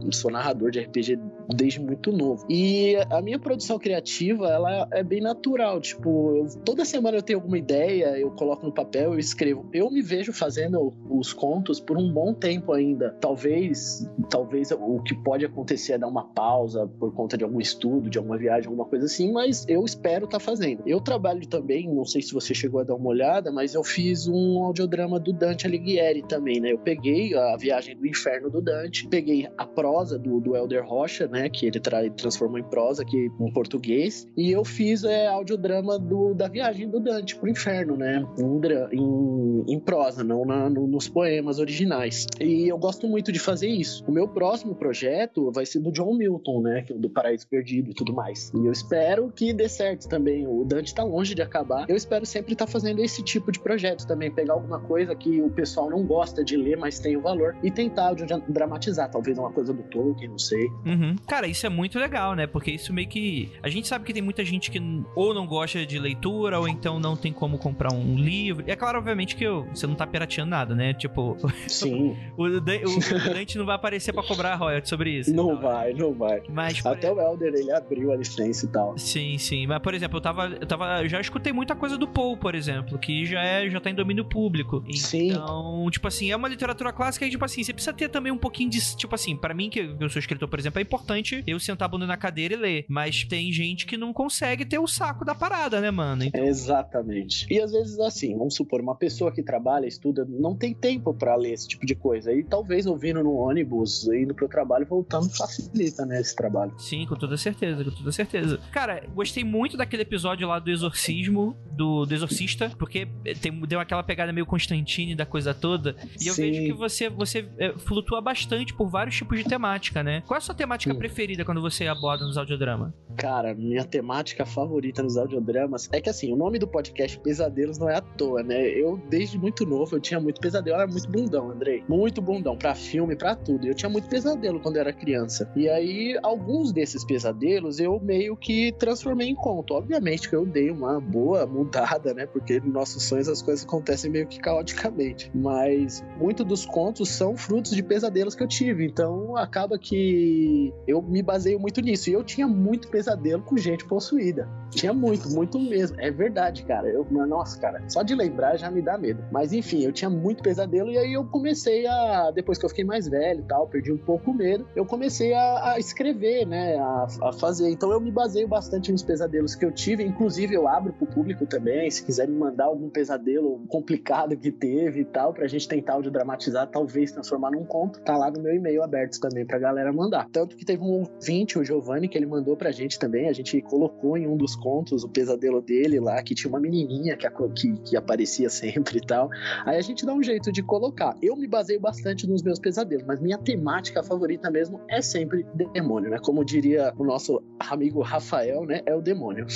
eu sou narrador de RPG desde muito novo. E a minha produção criativa, ela é bem natural. Tipo, eu- toda semana eu tenho alguma ideia, eu coloco no papel, eu escrevo. Eu me vejo fazendo os contos por um bom tempo ainda. Talvez, talvez o que pode acontecer é dar uma pausa por conta de algum estudo, de alguma viagem, alguma coisa assim, mas eu espero estar fazendo. Eu trabalho também, não sei se você chegou a dar uma olhada, mas eu fiz um audiodrama do Dante Alighieri também, né? Eu peguei a viagem do inferno do Dante, peguei a prosa do, do Elder Rocha, né? Que ele tra transformou em prosa aqui em português, e eu fiz é, audiodrama do, da viagem do Dante pro inferno, né? Em, em, em prosa, não na- no- nos poemas originais. E eu gosto muito de fazer isso. O meu próximo projeto vai ser do John Milton, né? que é Do Paraíso Perdido e tudo mais. E eu espero que dê certo também. O Dante tá longe de acabar. Eu espero sempre estar fazendo esse tipo de projeto também. Pegar alguma coisa que o pessoal não gosta de ler, mas tem o valor, e tentar dramatizar. Talvez uma coisa do Tolkien, não sei. Uhum. Cara, isso é muito legal, né? Porque isso meio que. A gente sabe que tem muita gente que ou não gosta de leitura, ou então não tem como comprar um livro. E é claro, obviamente, que eu- você não tá pirateando nada, né? Tipo, Sim, o, Dan- o, Dante não vai aparecer pra cobrar royalties sobre isso. não vai, não vai. Mas, por Até o Elder, ele abriu a licença e tal. Sim, sim. Mas, por exemplo, eu tava. Eu tava. eu Já escutei muita coisa do Poe, por exemplo, que já é, já tá em domínio público. Sim. Então, tipo assim, é uma literatura clássica e, tipo assim, você precisa ter também um pouquinho de. Tipo assim, pra mim, que eu sou escritor, por exemplo, é importante eu sentar a bunda na cadeira e ler. Mas tem gente que não consegue ter o saco da parada, né, mano? Então, Exatamente. E às vezes, assim, vamos supor, uma pessoa que trabalha, estuda, não tem tempo pra ler esse tipo de coisa. E talvez ouvindo no ônibus, indo pro trabalho, voltando, facilita, né, esse trabalho. Sim, com toda certeza, com toda certeza. Cara, gostei muito daquele episódio lá do exorcismo, do, do exorcista, porque tem, deu aquela pegada meio Constantine da coisa toda. E eu Sim. vejo que você, você é, flutua bastante por vários tipos de temática, né? Qual é a sua temática Hum. preferida quando você aborda nos audiodramas? Cara, minha temática favorita nos audiodramas é que, assim, o nome do podcast Pesadelos não é à toa, né? Eu, desde muito novo, eu tinha muito pesadelo, eu era muito bundão, Andrei. Muito bundão. Pra filme, pra tudo. Eu tinha muito pesadelo quando era criança. E aí, alguns desses pesadelos eu meio que transformei em conto. Obviamente que eu dei uma boa mudada, né? Porque nos nossos sonhos as coisas acontecem meio que caoticamente. Mas muito dos contos são frutos de pesadelos que eu tive. Então acaba que eu me baseio muito nisso. E eu tinha muito pesadelo com gente possuída. Tinha muito, muito mesmo. É verdade, cara. Eu, nossa, cara, só de lembrar já me dá medo. Mas enfim, eu tinha muito pesadelo e aí eu comecei a. Depois que eu fiquei mais velho e tal, perdi um pouco o medo, eu comecei a, a escrever, né? A, a, fazer. Então eu me baseio bastante nos pesadelos que eu tive. Inclusive, eu abro pro público também. Se quiser me mandar algum pesadelo complicado que teve e tal, pra gente tentar audio dramatizar, talvez transformar num conto, tá lá no meu e-mail aberto também pra galera mandar. Tanto que teve um ouvinte, o Giovanni, que ele mandou pra gente também. A gente colocou em um dos contos o pesadelo dele lá, que tinha uma menininha que, que, que aparecia sempre e tal. Aí a gente dá um jeito de colocar. Eu me baseio bastante nos meus pesadelos, mas minha temática favorita mesmo é sempre demônio, né? Como diria o nosso amigo Rafael, né? É o demônio.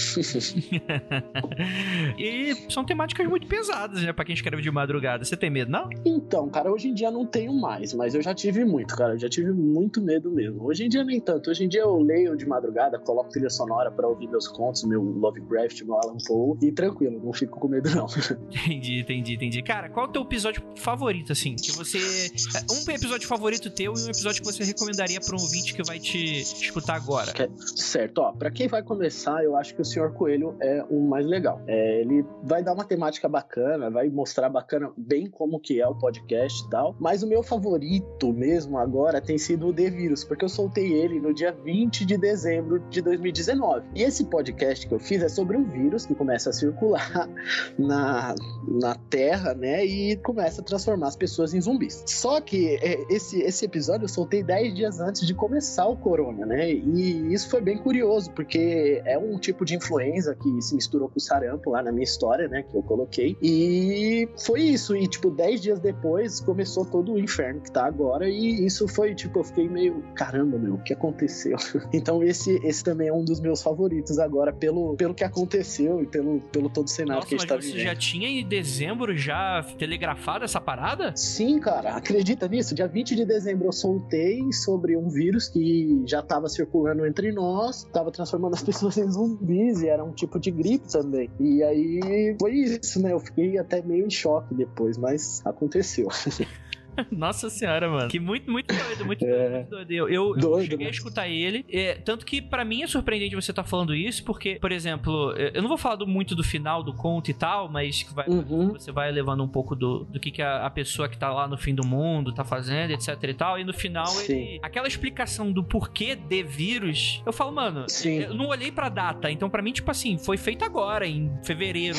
e são temáticas muito pesadas, né? Pra quem escreve de madrugada. Você tem medo, não? Então, cara, hoje em dia não tenho mais, mas eu já tive muito, cara. Eu já tive muito medo mesmo. Hoje em dia nem tanto. Hoje em dia eu leio de madrugada, coloco trilha sonora para ouvir meus contos, meu Lovecraft, meu Alan Poe, e tranquilo, não fico com medo, não. Entendi, entendi, entendi. Cara, qual é o teu episódio favorito, assim? Que você. Um episódio favorito teu e um episódio que você recomendaria para um ouvinte que vai te escutar agora? Certo, ó. Pra quem vai começar, eu acho que o Senhor Coelho é o mais legal. É, ele vai dar uma temática bacana, vai mostrar bacana bem como que é o podcast e tal. Mas o meu favorito mesmo agora tem sido o The Vírus, porque eu soltei ele no dia 20 de dezembro de 2019. E esse podcast que eu fiz é sobre um vírus que começa a circular na, na Terra, né? E começa a transformar as pessoas em zumbis. Só que é, esse, esse episódio eu soltei 10 dias antes de começar o corona, né? E isso foi bem curioso, porque é um tipo de influenza que se misturou com o sarampo lá na minha história, né? Que eu coloquei. E foi isso. E, tipo, 10 dias depois começou todo o inferno que tá agora. E isso foi, tipo, eu fiquei meio, caramba, meu, o que aconteceu? então, esse, esse também é um dos meus favoritos agora, pelo, pelo que aconteceu e pelo, pelo todo o cenário Nossa, que a gente tá mas você vivendo. já tinha em dezembro já telegrafado essa parada? Sim, cara, acredita nisso? Dia 20 de dezembro eu soltei sobre um vírus que já tava circulando entre nós, tava transformando as pessoas em zumbis e era um tipo de gripe também. E aí foi isso, né? Eu fiquei até meio em choque depois, mas aconteceu. Nossa senhora, mano. Que muito, muito doido, muito É. doido, muito doido. Eu, eu, eu Doido, cheguei né? a escutar ele. é, tanto que pra mim é surpreendente você estar falando isso, porque, por exemplo, eu eu não vou falar do- muito do final do conto e tal, mas que vai- Uhum. você vai levando um pouco do, do que, que a, a pessoa que tá lá no fim do mundo tá fazendo, etc e tal. E no final, ele. Aquela explicação do porquê de vírus, eu falo, mano, Sim. eu não olhei pra data. Então, pra mim, tipo assim, foi feito agora, em fevereiro,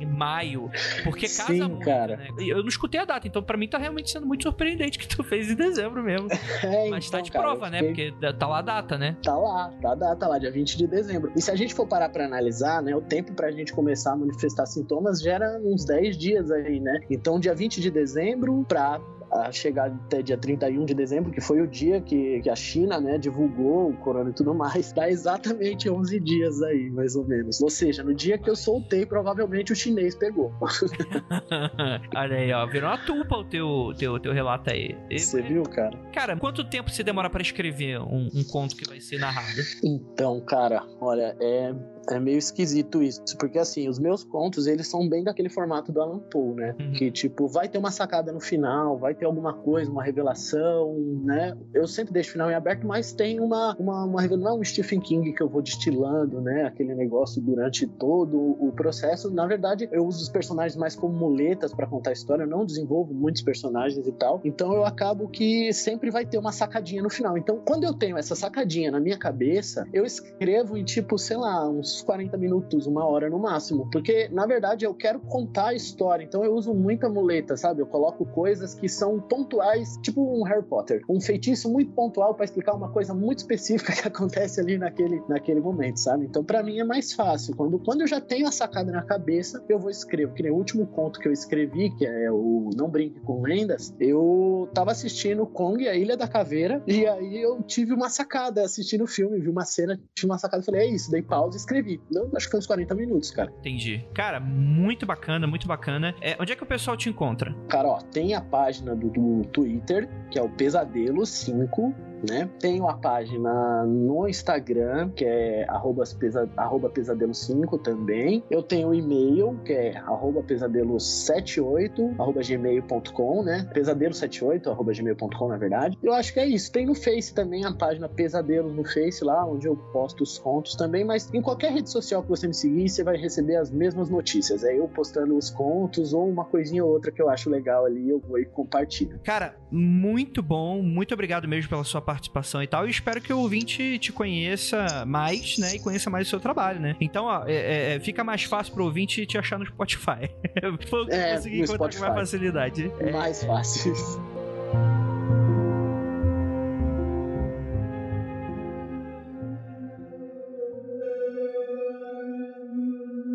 em maio. Porque casa Sim, muito, cara. né? Eu não escutei a data, então pra mim tá realmente sendo muito surpreendente que tu fez em dezembro mesmo. É, Mas tá então, de cara, prova, né? Porque tá lá a data, né? Tá lá, tá a data lá, dia 20 de dezembro. E se a gente for parar pra analisar, né, o tempo pra gente começar a manifestar sintomas gera uns 10 dias aí, né? Então, dia 20 de dezembro pra a chegar até dia 31 de dezembro, que foi o dia que, que a China, né, divulgou o corona e tudo mais, dá exatamente 11 dias aí, mais ou menos. Ou seja, no dia que eu soltei, provavelmente o chinês pegou. Olha aí, ó. Virou uma tupa o teu, teu, teu relato aí. Você viu, cara? Cara, quanto tempo você demora pra escrever um, um conto que vai ser narrado? Então, cara, olha, é, é meio esquisito isso, porque assim, os meus contos, eles são bem daquele formato do Alan Poe, né? Uhum. Que, tipo, vai ter uma sacada no final, vai ter alguma coisa, uma revelação, né? Eu sempre deixo o final em aberto, mas tem uma, uma, uma revelação, não é um Stephen King que eu vou destilando, né? Aquele negócio durante todo o processo. Na verdade, eu uso os personagens mais como muletas pra contar a história, eu não desenvolvo muitos personagens e tal, então eu acabo que sempre vai ter uma sacadinha no final. Então, quando eu tenho essa sacadinha na minha cabeça, eu escrevo em tipo, sei lá, uns 40 minutos, uma hora no máximo. Porque, na verdade, eu quero contar a história. Então eu uso muita muleta, sabe? Eu coloco coisas que são pontuais, tipo um Harry Potter. Um feitiço muito pontual pra explicar uma coisa muito específica que acontece ali naquele, naquele momento, sabe? Então, pra mim é mais fácil. Quando, quando eu já tenho a sacada na cabeça, eu vou escrever. Que nem o último conto que eu escrevi, que é o Não Brinque com Lendas, eu tava assistindo Kong, a Ilha da Caveira, e aí eu tive uma sacada assistindo o filme, vi uma cena, tive uma sacada, falei, é isso, dei pausa e escrevi. Escrevi. Não, acho que uns 40 minutos, cara. Entendi. Cara, muito bacana, muito bacana. É, onde é que o pessoal te encontra? Cara, ó, tem a página do, do Twitter, que é o Pesadelo 5, né? Tenho a página no Instagram, que é arroba, pesa, arroba pesadelo5 também. Eu tenho o e-mail, que é arroba pesadelo78, arroba gmail.com, né? Pesadelo78, arroba gmail.com, na verdade. Eu acho que é isso. Tem no Face também a página Pesadelos no Face lá, onde eu posto os contos também, mas em qualquer rede social que você me seguir, você vai receber as mesmas notícias. É eu postando os contos ou uma coisinha ou outra que eu acho legal ali, eu vou e compartilho. Cara, muito bom. Muito obrigado mesmo pela sua participação e tal. E espero que o ouvinte te conheça mais, né? E conheça mais o seu trabalho, né? Então, ó, é, é, fica mais fácil pro ouvinte te achar no Spotify. Foi o que É, eu consegui encontrar com Spotify. mais facilidade. É, Mais fácil.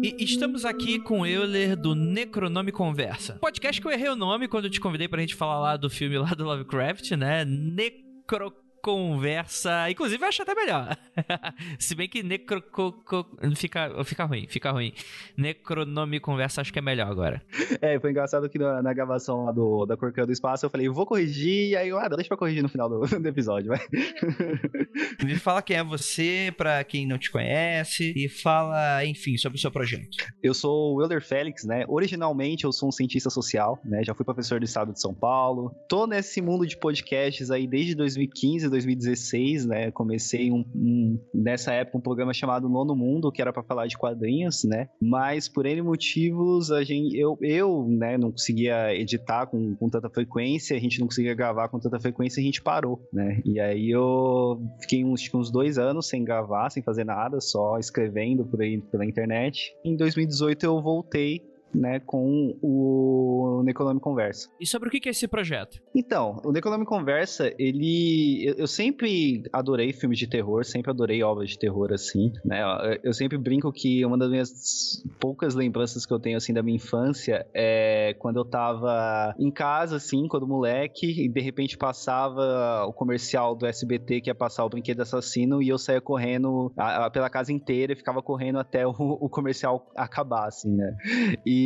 E estamos aqui com o Euler do Necronome Conversa. Podcast que eu errei o nome quando eu te convidei pra gente falar lá do filme lá do Lovecraft, né? Necroconversa. Inclusive, eu acho até melhor. Se bem que necro... co- co- Fica, fica ruim, fica ruim. Necronome Conversa acho que é melhor agora. É, foi engraçado que na, na gravação lá do, da Corcão do Espaço eu falei, vou corrigir, e aí eu, ah, deixa pra corrigir no final do, do episódio, vai. Me fala quem é você, pra quem não te conhece, e fala, enfim, sobre o seu projeto. Eu sou o Wilder Félix, né? Originalmente eu sou um cientista social, né? Já fui professor do estado de São Paulo. Tô nesse mundo de podcasts aí desde 2015, 2016, né? Comecei um, um- nessa época um programa chamado Nono Mundo, que era pra falar de quadrinhos, né? Mas por N motivos, a gente, eu, eu né, não conseguia editar com, com tanta frequência, a gente não conseguia gravar com tanta frequência, a gente parou, né? E aí eu fiquei uns, uns dois anos sem gravar, sem fazer nada, só escrevendo por aí pela internet. Em 2018 eu voltei, né, com o Necronome Conversa. E sobre o que é esse projeto? Então, o Necronome Conversa, ele. Eu, eu sempre adorei filmes de terror, sempre adorei obras de terror, assim, né? Eu- Eu sempre brinco que uma das minhas poucas lembranças que eu tenho, assim, da minha infância é quando eu tava em casa, assim, quando moleque, e de repente passava o comercial do SBT que ia passar o brinquedo assassino e eu saía correndo a- a- pela casa inteira e ficava correndo até o, o comercial acabar, assim, né? E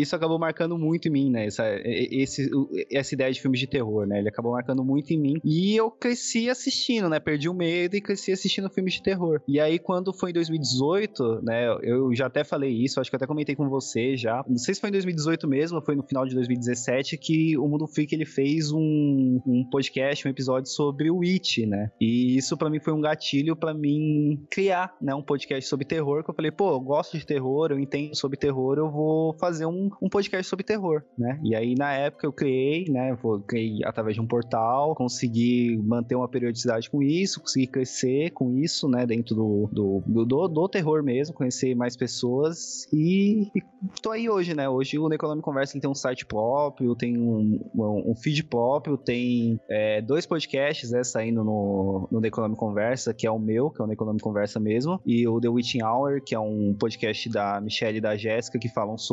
isso acabou marcando muito em mim, né? Essa, e- esse, essa ideia de filmes de terror, né? Ele acabou marcando muito em mim. E eu cresci assistindo, né? Perdi o medo e cresci assistindo filmes de terror. E aí, quando foi em 2018, né? Eu já até falei isso, acho que até comentei com você já. Não sei se foi em 2018 mesmo, foi no final de 2017, que o Mundo Freak ele fez um, um podcast, um episódio sobre o It, né? E isso pra mim foi um gatilho pra mim criar, né? Um podcast sobre terror, que eu falei, pô, eu gosto de terror, eu entendo sobre terror, eu vou fazer um, um podcast sobre terror, né? E aí, na época, eu criei, né? Eu criei através de um portal, consegui manter uma periodicidade com isso, consegui crescer com isso, né? Dentro do, do, do, do- do terror mesmo, conhecer mais pessoas e, e tô aí hoje, né? Hoje o Necronome Conversa tem um site próprio, tem um, um, um feed próprio, tem é, dois podcasts, né? Saindo no, no Necronome Conversa, que é o meu, que é o Necronome Conversa mesmo, e o The Witching Hour, que é um podcast da Michelle e da Jéssica, que falam sobre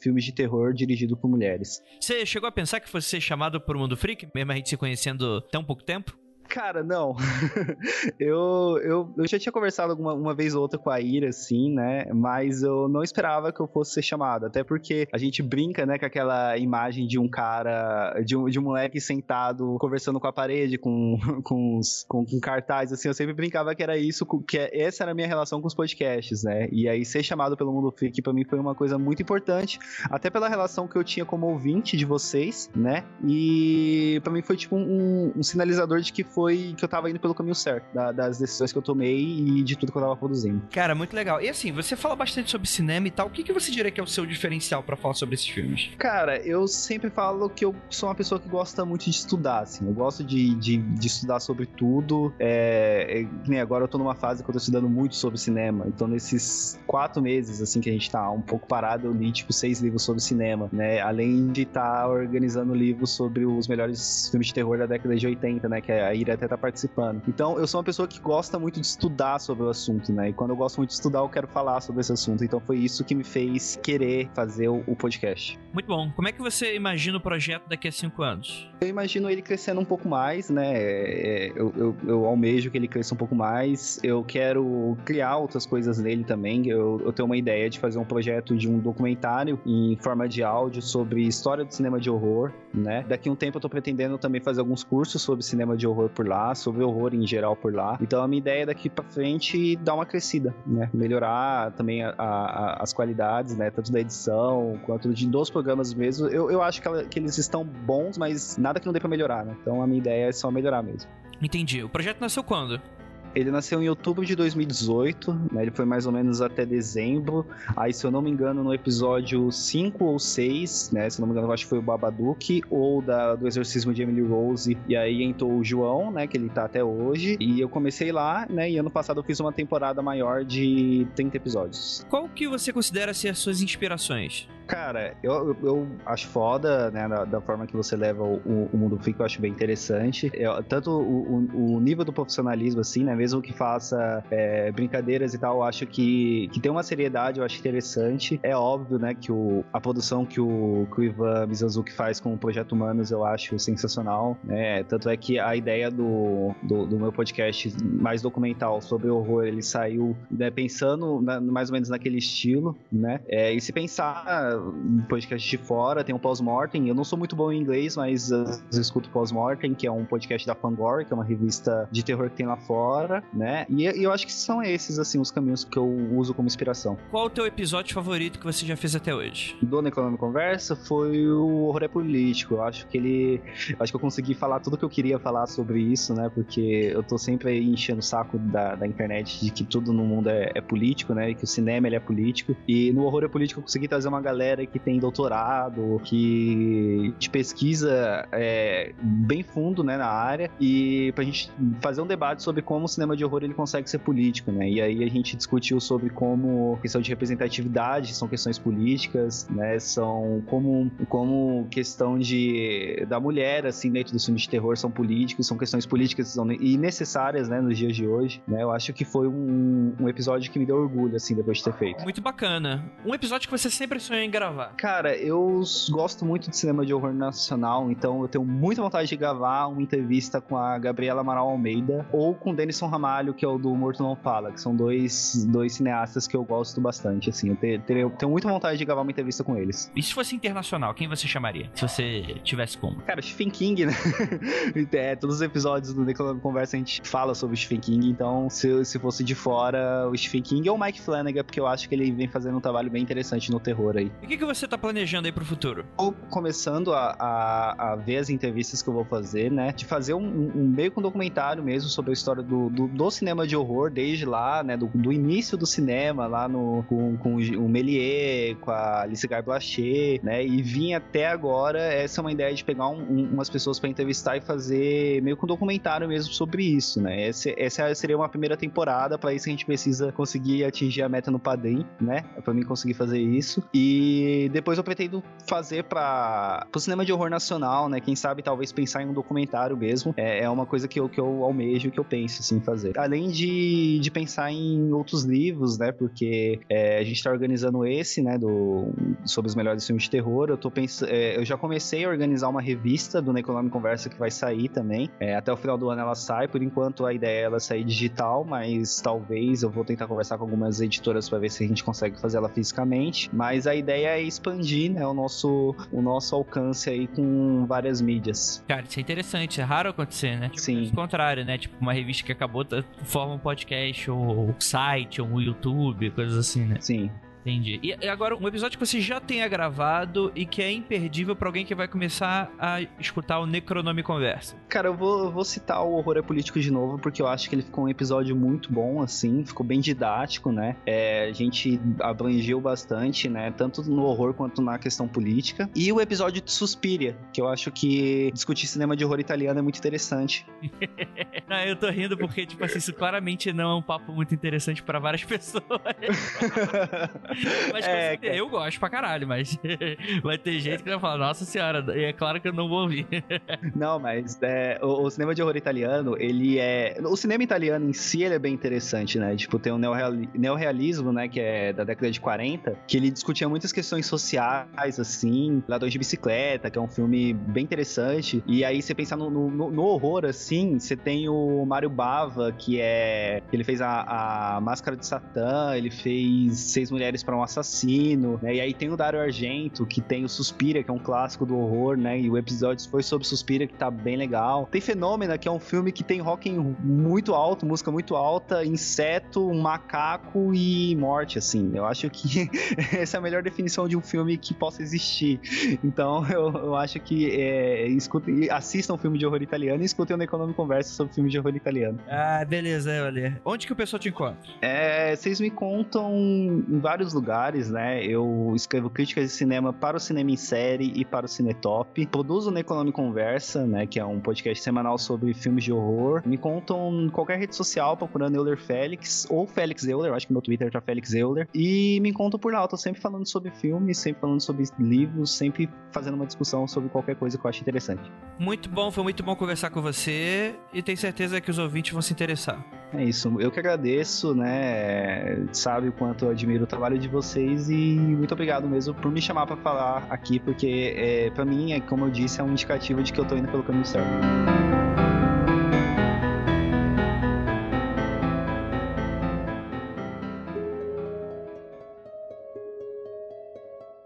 filmes de terror dirigido por mulheres. Você chegou a pensar que fosse ser chamado por Mundo Freak, mesmo a gente se conhecendo tão pouco tempo? Cara, não. eu, eu, eu já tinha conversado alguma uma vez ou outra com a Ira, assim, né? Mas eu não esperava que eu fosse ser chamado. Até porque a gente brinca, né, com aquela imagem de um cara, de um, de um moleque sentado conversando com a parede, com, com, os, com, com cartaz, assim. Eu sempre brincava que era isso, que é- essa era a minha relação com os podcasts, né? E aí ser chamado pelo Mundo Freak pra mim foi uma coisa muito importante. Até pela relação que eu tinha como ouvinte de vocês, né? E pra mim foi tipo um, um sinalizador de que foi que eu tava indo pelo caminho certo, da- das decisões que eu tomei e de tudo que eu tava produzindo. Cara, muito legal. E assim, você fala bastante sobre cinema e tal. O que, que você diria que é o seu diferencial pra falar sobre esses filmes? Cara, eu sempre falo que eu sou uma pessoa que gosta muito de estudar, assim. Eu gosto de, de, de estudar sobre tudo. É, é, agora eu tô numa fase que eu tô estudando muito sobre cinema. Então, nesses quatro meses, assim, que a gente tá um pouco parado, eu li, tipo, seis livros sobre cinema, né? Além de estar organizando livros sobre os melhores filmes de terror da década de 80, né? Que a Ira queria até estar participando. Então, eu sou uma pessoa que gosta muito de estudar sobre o assunto, né? E quando eu gosto muito de estudar, eu quero falar sobre esse assunto. Então, foi isso que me fez querer fazer o, podcast. Muito bom. Como é que você imagina o projeto daqui a cinco anos? Eu imagino ele crescendo um pouco mais, né? É, eu, eu, eu almejo que ele cresça um pouco mais. Eu quero criar outras coisas nele também. Eu, eu tenho uma ideia de fazer um projeto de um documentário em forma de áudio sobre história do cinema de horror, né? Daqui a um tempo eu tô pretendendo também fazer alguns cursos sobre cinema de horror por lá, sobre horror em geral por lá. Então a minha ideia é daqui para frente dar uma crescida, né? Melhorar também a, a, as qualidades, né? Tanto da edição quanto de dos programas mesmo. Eu, eu acho que, ela, que eles estão bons, mas nada que não dê pra melhorar, né? Então a minha ideia é só melhorar mesmo. Entendi. O projeto nasceu quando? Ele nasceu em outubro de 2018, né? Ele foi mais ou menos até dezembro. Aí, se eu não me engano, no episódio 5 ou 6, né? Se eu não me engano, eu acho que foi o Babadook ou da, do Exorcismo de Emily Rose. E aí entrou o João, né? Que ele tá até hoje. E eu comecei lá, né? E ano passado eu fiz uma temporada maior de 30 episódios. Qual que você considera ser as suas inspirações? Cara, eu, eu, acho foda, né, da, da, forma que você leva o, o mundo freak, eu acho bem interessante. Eu, tanto o, o, o, nível do profissionalismo, assim, né, mesmo que faça é, brincadeiras e tal, eu acho que, que tem uma seriedade, eu acho interessante. É óbvio, né, que o, a produção que o, que o Ivan Mizanzuki faz com o Projeto Humanos, eu acho sensacional, né, tanto é que a ideia do, do, do meu podcast mais documental sobre horror, ele saiu né, pensando na, mais ou menos naquele estilo, né, é, e se pensar um podcast de fora, tem um Pós-Mortem. Eu não sou muito bom em inglês, mas eu escuto Pós-Mortem, que é um podcast da Fangor, que é uma revista de terror que tem lá fora, né? E, e eu acho que são esses, assim, os caminhos que eu uso como inspiração. Qual o teu episódio favorito que você já fez até hoje? Do Necronome Conversa foi o Horror é Político. Eu acho que ele... Acho que eu consegui falar tudo que eu queria falar sobre isso, né? Porque eu tô sempre enchendo o saco da, da internet de que tudo no mundo é, é político, né? E que o cinema ele é político. E no Horror é Político eu consegui trazer uma galera que tem doutorado, que de pesquisa é, bem fundo né, na área, e pra gente fazer um debate sobre como o cinema de horror ele consegue ser político, né? E aí a gente discutiu sobre como questão de representatividade são questões políticas, né? São como, como questão de da mulher, assim, dentro do filme de terror são políticos, são questões políticas e necessárias, né, nos dias de hoje, né? Eu acho que foi um, um episódio que me deu orgulho, assim, depois de ter feito. Muito bacana. Um episódio que você sempre sonhou em gravar? Cara, eu gosto muito de cinema de horror nacional, então eu tenho muita vontade de gravar uma entrevista com a Gabriela Amaral Almeida ou com o Denison Ramalho, que é o do Morto Não Fala, que são dois, dois cineastas que eu gosto bastante, assim. Eu, ter, ter, eu tenho muita vontade de gravar uma entrevista com eles. E se fosse internacional, quem você chamaria? Se você tivesse como? Cara, Stephen King, né? é, todos os episódios do Decolando Conversa a gente fala sobre o Stephen King, então se, se fosse de fora, o Stephen King ou o Mike Flanagan, porque eu acho que ele vem fazendo um trabalho bem interessante no terror aí. E o que, que você tá planejando aí pro futuro? Tô começando a, a, a, ver as entrevistas que eu vou fazer, né? De fazer um, um meio com um documentário mesmo sobre a história do, do, do, cinema de horror, desde lá, né? Do, do início do cinema, lá no, com, com o Méliès, com a Alice Guy Blaché, né? E vim até agora, essa é uma ideia de pegar um, um, umas pessoas para entrevistar e fazer meio com um documentário mesmo sobre isso, né? Essa, essa seria uma primeira temporada, para isso a gente precisa conseguir atingir a meta no Padrim, né? Para mim conseguir fazer isso. E depois eu pretendo fazer para o cinema de horror nacional, né? Quem sabe talvez pensar em um documentário mesmo. É, é uma coisa que eu, que eu almejo, que eu penso assim fazer. Além de, de pensar em outros livros, né? Porque é, a gente está organizando esse, né? Do, sobre os melhores filmes de terror. Eu tô pensando, é, eu já comecei a organizar uma revista do Necronome Conversa que vai sair também. É, até o final do ano ela sai. Por enquanto a ideia é ela sair digital, mas talvez eu vou tentar conversar com algumas editoras para ver se a gente consegue fazer ela fisicamente. Mas a ideia é expandir né, o, nosso, o nosso alcance aí com várias mídias. Cara, isso é interessante, é raro acontecer, né? Tipo, Sim. O contrário, né? Tipo, uma revista que acabou forma um podcast, ou site, ou um YouTube, coisas assim, né? Sim. Entendi. E agora, um episódio que você já tenha gravado e que é imperdível para alguém que vai começar a escutar o Necronome Conversa. Cara, eu vou, eu vou citar o Horror é Político de novo, porque eu acho que ele ficou um episódio muito bom, assim, ficou bem didático, né? É, a gente abrangeu bastante, né? Tanto no horror quanto na questão política. E o episódio de Suspiria, que eu acho que discutir cinema de horror italiano é muito interessante. não, eu tô rindo porque, tipo assim, isso claramente não é um papo muito interessante para várias pessoas. Mas é, eu gosto pra caralho, mas vai ter gente que vai falar, nossa senhora, e é claro que eu não vou ouvir. não, mas é, o, o, cinema de horror italiano, ele é. O cinema italiano em si ele é bem interessante, né? Tipo, tem o neorrealismo, né? Que é da década de 40, que ele discutia muitas questões sociais, assim, Ladrões de Bicicleta, que é um filme bem interessante. E aí você pensar no, no, no horror, assim, você tem o Mário Bava, que é. Ele fez a, a Máscara de Satã, ele fez Seis Mulheres para um Assassino, né? E aí tem o Dario Argento, que tem o Suspira, que é um clássico do horror, né? E o episódio foi sobre Suspira, que tá bem legal. Tem Fenômena, que é um filme que tem rock muito alto, música muito alta, inseto, macaco e morte, assim. Eu acho que essa é a melhor definição de um filme que possa existir. Então eu, eu acho que é, escutem, assistam um filme de horror italiano e escutem o Economic Conversa sobre filme de horror italiano. Ah, beleza, olha. Onde que o pessoal te encontra? É, vocês me contam em vários lugares, né? Eu escrevo críticas de cinema para o Cinema em Série e para o Cinetop. Produzo o Necronome Conversa, né? Que é um podcast semanal sobre filmes de horror. Me contam em qualquer rede social procurando Euler Félix ou Félix Euler, acho que meu Twitter tá Félix Euler. E me contam por lá, eu tô sempre falando sobre filmes, sempre falando sobre livros, sempre fazendo uma discussão sobre qualquer coisa que eu acho interessante. Muito bom, foi muito bom conversar com você e tenho certeza que os ouvintes vão se interessar. É isso, eu que agradeço, né? Sabe o quanto eu admiro o trabalho de vocês e muito obrigado mesmo por me chamar para falar aqui, porque é, para mim, é, como eu disse, é um indicativo de que eu tô indo pelo caminho certo.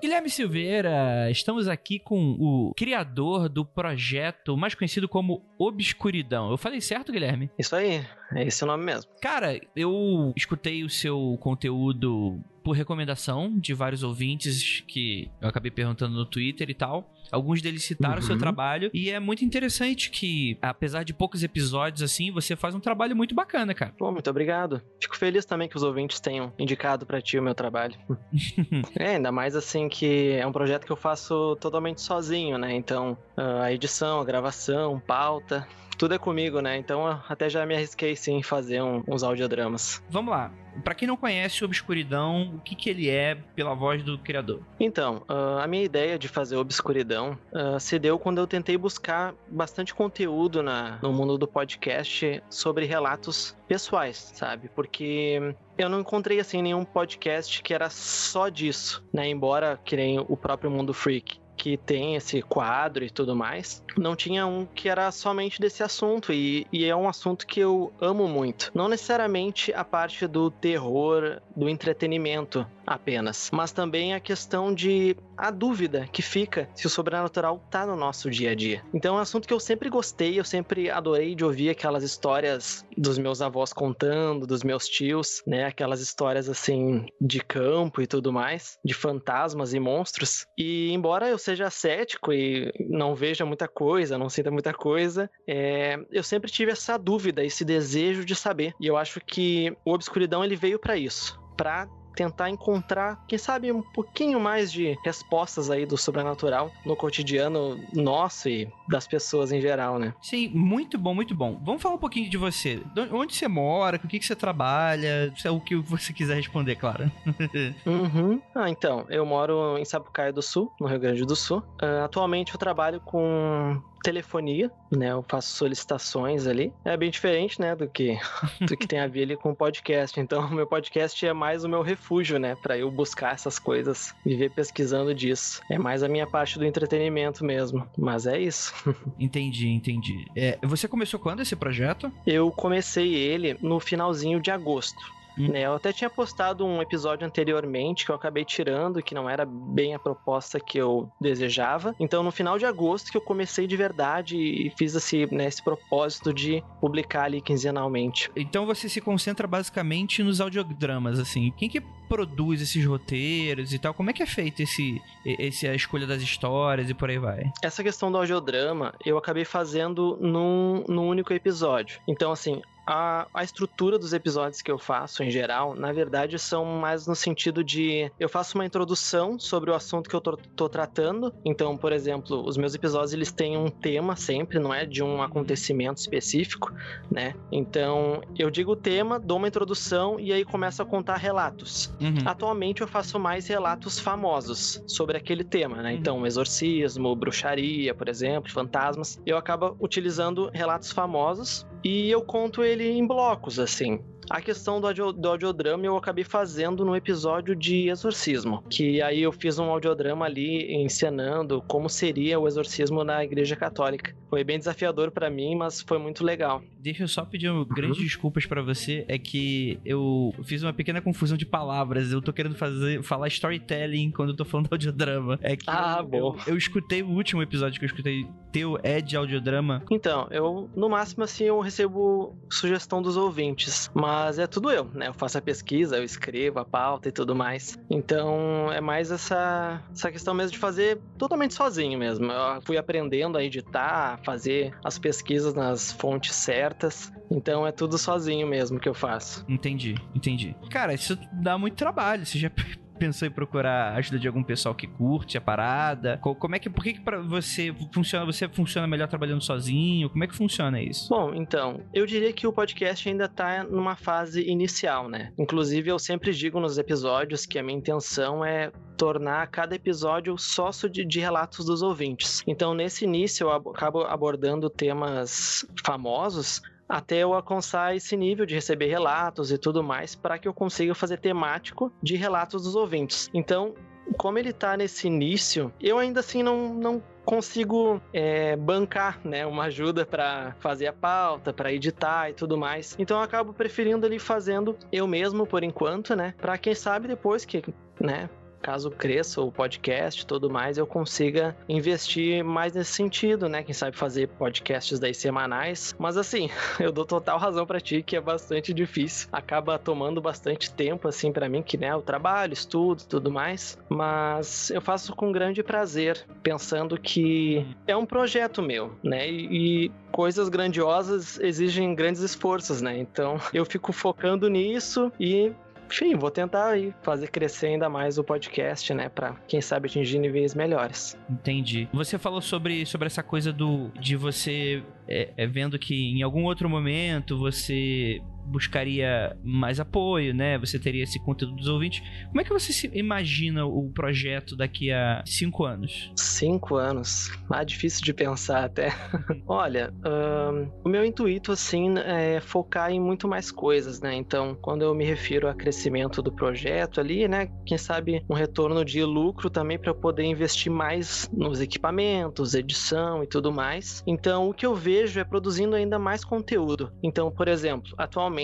Guilherme Silveira, estamos aqui com o criador do projeto mais conhecido como Obscuridão. Eu falei certo, Guilherme? Isso aí, é esse o nome mesmo. Cara, eu escutei o seu conteúdo por recomendação de vários ouvintes que eu acabei perguntando no Twitter e tal. Alguns deles citaram o uhum. seu trabalho e é muito interessante que, apesar de poucos episódios assim, você faz um trabalho muito bacana, cara. Pô, muito obrigado. Fico feliz também que os ouvintes tenham indicado para ti o meu trabalho. é, ainda mais assim que é um projeto que eu faço totalmente sozinho, né? Então, ah, a edição, a gravação, pauta, tudo é comigo, né? Então até já me arrisquei sim em fazer um, uns audiodramas. Vamos lá. Para quem não conhece Obscuridão, o que, que ele é pela voz do criador? Então, uh, a minha ideia de fazer Obscuridão uh, se deu quando eu tentei buscar bastante conteúdo na, no mundo do podcast sobre relatos pessoais, sabe? Porque eu não encontrei assim nenhum podcast que era só disso, né? Embora que nem o próprio Mundo Freak que tem esse quadro e tudo mais, não tinha um que era somente desse assunto. E, e é um assunto que eu amo muito. Não necessariamente a parte do terror, do entretenimento apenas, mas também a questão de a dúvida que fica se o sobrenatural tá no nosso dia a dia. Então é um assunto que eu sempre gostei, eu sempre adorei de ouvir aquelas histórias dos meus avós contando, dos meus tios, né? Aquelas histórias assim de campo e tudo mais, de fantasmas e monstros. E embora eu seja cético e não veja muita coisa, não sinta muita coisa, é... eu sempre tive essa dúvida, esse desejo de saber. E eu acho que o Obscuridão ele veio para isso, para tentar encontrar, quem sabe, um pouquinho mais de respostas aí do sobrenatural no cotidiano nosso e das pessoas em geral, né? Sim, muito bom, muito bom. Vamos falar um pouquinho de você. Onde você mora, com o que, você trabalha, se é o que você quiser responder, claro. uhum. Ah, então, eu moro em Sapucaia do Sul, no Rio Grande do Sul. Uh, atualmente eu trabalho com telefonia, né? Eu faço solicitações ali. É bem diferente, né, do que do que tem a ver ali com o podcast. Então, o meu podcast é mais o meu refúgio, né, para eu buscar essas coisas, viver pesquisando disso. É mais a minha parte do entretenimento mesmo, mas é isso. entendi, entendi. É, você começou quando esse projeto? Eu comecei ele no finalzinho de agosto. Hum. Né, eu até tinha postado um episódio anteriormente que eu acabei tirando, que não era bem a proposta que eu desejava. Então, no final de agosto, que eu comecei de verdade e fiz esse, né, esse propósito de publicar ali quinzenalmente. Então, você se concentra basicamente nos audiodramas, assim. Quem que produz esses roteiros e tal? Como é que é feito esse, esse a escolha das histórias e por aí vai? Essa questão do audiodrama eu acabei fazendo num, num único episódio. Então, assim, a, a estrutura dos episódios que eu faço em geral, na verdade, são mais no sentido de eu faço uma introdução sobre o assunto que eu tô, tô tratando. Então, por exemplo, os meus episódios eles têm um tema sempre, não é de um acontecimento específico, né? Então, eu digo o tema, dou uma introdução e aí começo a contar relatos. Uhum. Atualmente eu faço mais relatos famosos sobre aquele tema, né? Então, exorcismo, bruxaria, por exemplo, fantasmas. Eu acabo utilizando relatos famosos e eu conto ele em blocos, assim. A questão do, audio, do audiodrama eu acabei fazendo no episódio de Exorcismo, que aí eu fiz um audiodrama ali encenando como seria o exorcismo na Igreja Católica. Foi bem desafiador para mim, mas foi muito legal. Deixa eu só pedir um, grandes desculpas pra você, é que eu fiz uma pequena confusão de palavras. Eu tô querendo fazer falar storytelling quando eu tô falando audiodrama. É que Ah, eu, bom. eu, eu escutei o último episódio que eu escutei teu é de audiodrama. Então, eu, no máximo, assim, eu recebo sugestão dos ouvintes, mas é tudo eu, né? Eu faço a pesquisa, eu escrevo a pauta e tudo mais. Então, é mais essa, essa questão mesmo de fazer totalmente sozinho mesmo. Eu fui aprendendo a editar, a fazer as pesquisas nas fontes certas. Então, é tudo sozinho mesmo que eu faço. Entendi, entendi. Cara, isso dá muito trabalho. Você já pensou em procurar ajuda de algum pessoal que curte a parada? Co- Como é que, por que que você funciona, você funciona melhor trabalhando sozinho? Como é que funciona isso? Bom, então, eu diria que o podcast ainda tá numa fase inicial, né? Inclusive, eu sempre digo nos episódios que a minha intenção é tornar cada episódio sócio de, de relatos dos ouvintes. Então, nesse início, eu abo- acabo abordando temas famosos até eu alcançar esse nível de receber relatos e tudo mais, para que eu consiga fazer temático de relatos dos ouvintes. Então, como ele tá nesse início, eu ainda assim não, não consigo é, bancar né, uma ajuda para fazer a pauta, para editar e tudo mais. Então eu acabo preferindo ali fazendo eu mesmo por enquanto, né? Para quem sabe depois que, né? Caso cresça o podcast e tudo mais, eu consiga investir mais nesse sentido, né? Quem sabe fazer podcasts daí semanais. Mas assim, eu dou total razão pra ti que é bastante difícil. Acaba tomando bastante tempo, assim, pra mim, que né, o trabalho, estudo tudo mais. Mas eu faço com grande prazer, pensando que é um projeto meu, né? E, e coisas grandiosas exigem grandes esforços, né? Então eu fico focando nisso e enfim, vou tentar aí fazer crescer ainda mais o podcast, né? Pra, quem sabe, atingir níveis melhores. Entendi. Você falou sobre, sobre essa coisa do de você é, é, vendo que em algum outro momento você buscaria mais apoio, né? Você teria esse conteúdo dos ouvintes. Como é que você imagina o projeto daqui a cinco anos? Cinco anos. Ah, difícil de pensar até. Olha, ahn, o meu intuito, assim, é focar em muito mais coisas, né? Então, quando eu me refiro a crescimento do projeto ali, né? Quem sabe um retorno de lucro também para eu poder investir mais nos equipamentos, edição e tudo mais. Então, o que eu vejo é produzindo ainda mais conteúdo. Então, por exemplo, atualmente,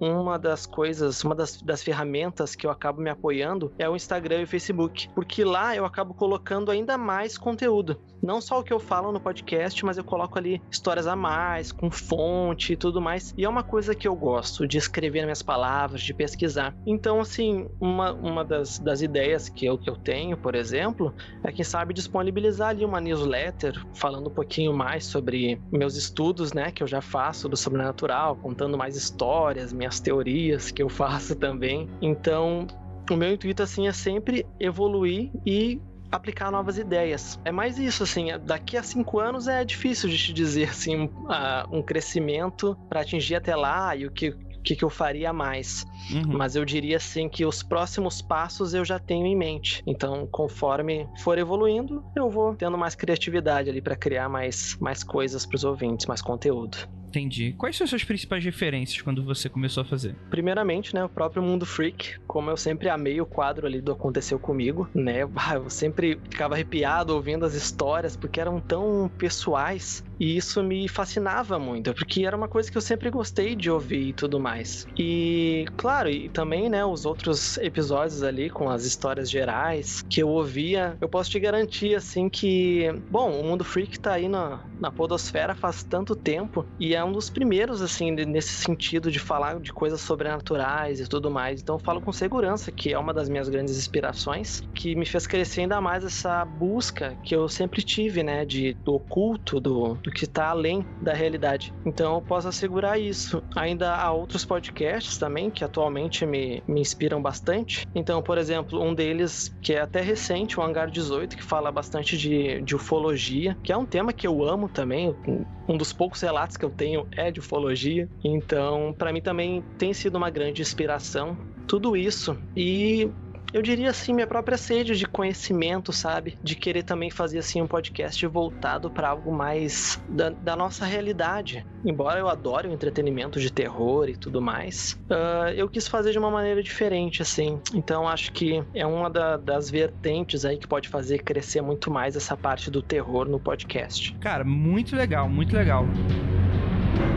uma das coisas, uma das, das ferramentas que eu acabo me apoiando é o Instagram e o Facebook, porque lá eu acabo colocando ainda mais conteúdo. Não só o que eu falo no podcast, mas eu coloco ali histórias a mais, com fonte e tudo mais. E é uma coisa que eu gosto, de escrever minhas palavras, de pesquisar. Então, assim, uma, uma das, das ideias que eu, que eu tenho, por exemplo, é quem sabe disponibilizar ali uma newsletter falando um pouquinho mais sobre meus estudos, né, que eu já faço do sobrenatural, contando mais histórias, minhas teorias que eu faço também. Então, o meu intuito assim é sempre evoluir e aplicar novas ideias. É mais isso, assim, daqui a cinco anos é difícil de te dizer, assim, um, ah, crescimento para atingir até lá e o que, que, que eu faria mais. Mas eu diria, assim, que os próximos passos eu já tenho em mente. Então, conforme for evoluindo, eu vou tendo mais criatividade ali para criar mais, mais coisas para os ouvintes, mais conteúdo. Entendi. Quais são as suas principais referências quando você começou a fazer? Primeiramente, né, o próprio Mundo Freak, como eu sempre amei o quadro ali do Aconteceu Comigo, né, eu sempre ficava arrepiado ouvindo as histórias, porque eram tão pessoais, e isso me fascinava muito, porque era uma coisa que eu sempre gostei de ouvir e tudo mais. E, claro, e também, né, os outros episódios ali com as histórias gerais que eu ouvia, eu posso te garantir, assim, que, bom, o Mundo Freak tá aí na, na podosfera faz tanto tempo, e é um dos primeiros, assim, nesse sentido de falar de coisas sobrenaturais e tudo mais. Então eu falo com segurança que é uma das minhas grandes inspirações, que me fez crescer ainda mais essa busca que eu sempre tive, né, de, do oculto, do, do que está além da realidade. Então eu posso assegurar isso. Ainda há outros podcasts também que atualmente me, me inspiram bastante. Então, por exemplo, um deles que é até recente, o Hangar 18, que fala bastante de, de ufologia, que é um tema que eu amo também. Um dos poucos relatos que eu tenho é de ufologia. Então, para mim também tem sido uma grande inspiração tudo isso. E eu diria assim, minha própria sede de conhecimento, sabe? De querer também fazer assim um podcast voltado para algo mais da, da, nossa realidade. Embora eu adore o entretenimento de terror e tudo mais, uh, eu quis fazer de uma maneira diferente, assim. Então acho que é uma da, das vertentes aí que pode fazer crescer muito mais essa parte do terror no podcast. Cara, muito legal, muito legal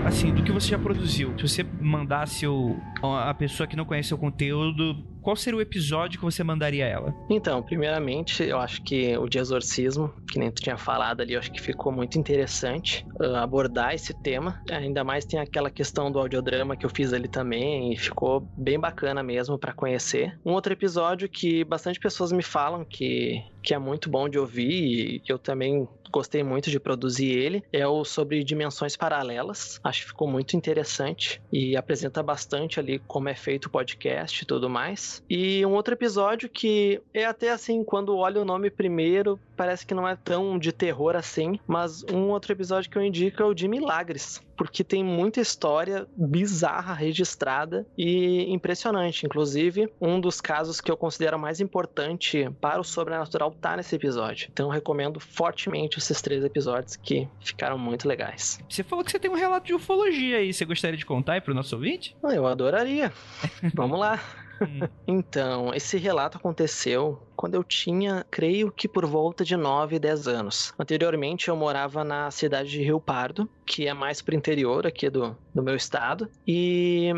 assim, do que você já produziu, se você mandasse o, a pessoa que não conhece o conteúdo, qual seria o episódio que você mandaria ela? Então, primeiramente, eu acho que o de exorcismo, que nem tu tinha falado ali, eu acho que ficou muito interessante uh, abordar esse tema. Ainda mais tem aquela questão do audiodrama que eu fiz ali também, e ficou bem bacana mesmo para conhecer. Um outro episódio que bastante pessoas me falam que, que é muito bom de ouvir, e eu também gostei muito de produzir ele, é o sobre dimensões paralelas. Acho que ficou muito interessante e apresenta bastante ali como é feito o podcast e tudo mais. E um outro episódio que é até assim, quando olha o nome primeiro, parece que não é tão de terror assim, mas um outro episódio que eu indico é o de Milagres, porque tem muita história bizarra registrada e impressionante. Inclusive, um dos casos que eu considero mais importante para o sobrenatural tá nesse episódio. Então, eu recomendo fortemente esses três episódios que ficaram muito legais. Você falou que você tem um relato de ufologia aí, você gostaria de contar aí pro nosso ouvinte? Eu adoraria. Vamos lá. Hum. Então, esse relato aconteceu quando eu tinha, creio que por volta de 9, 10 anos. Anteriormente eu morava na cidade de Rio Pardo, que é mais pro interior aqui do, do meu estado, e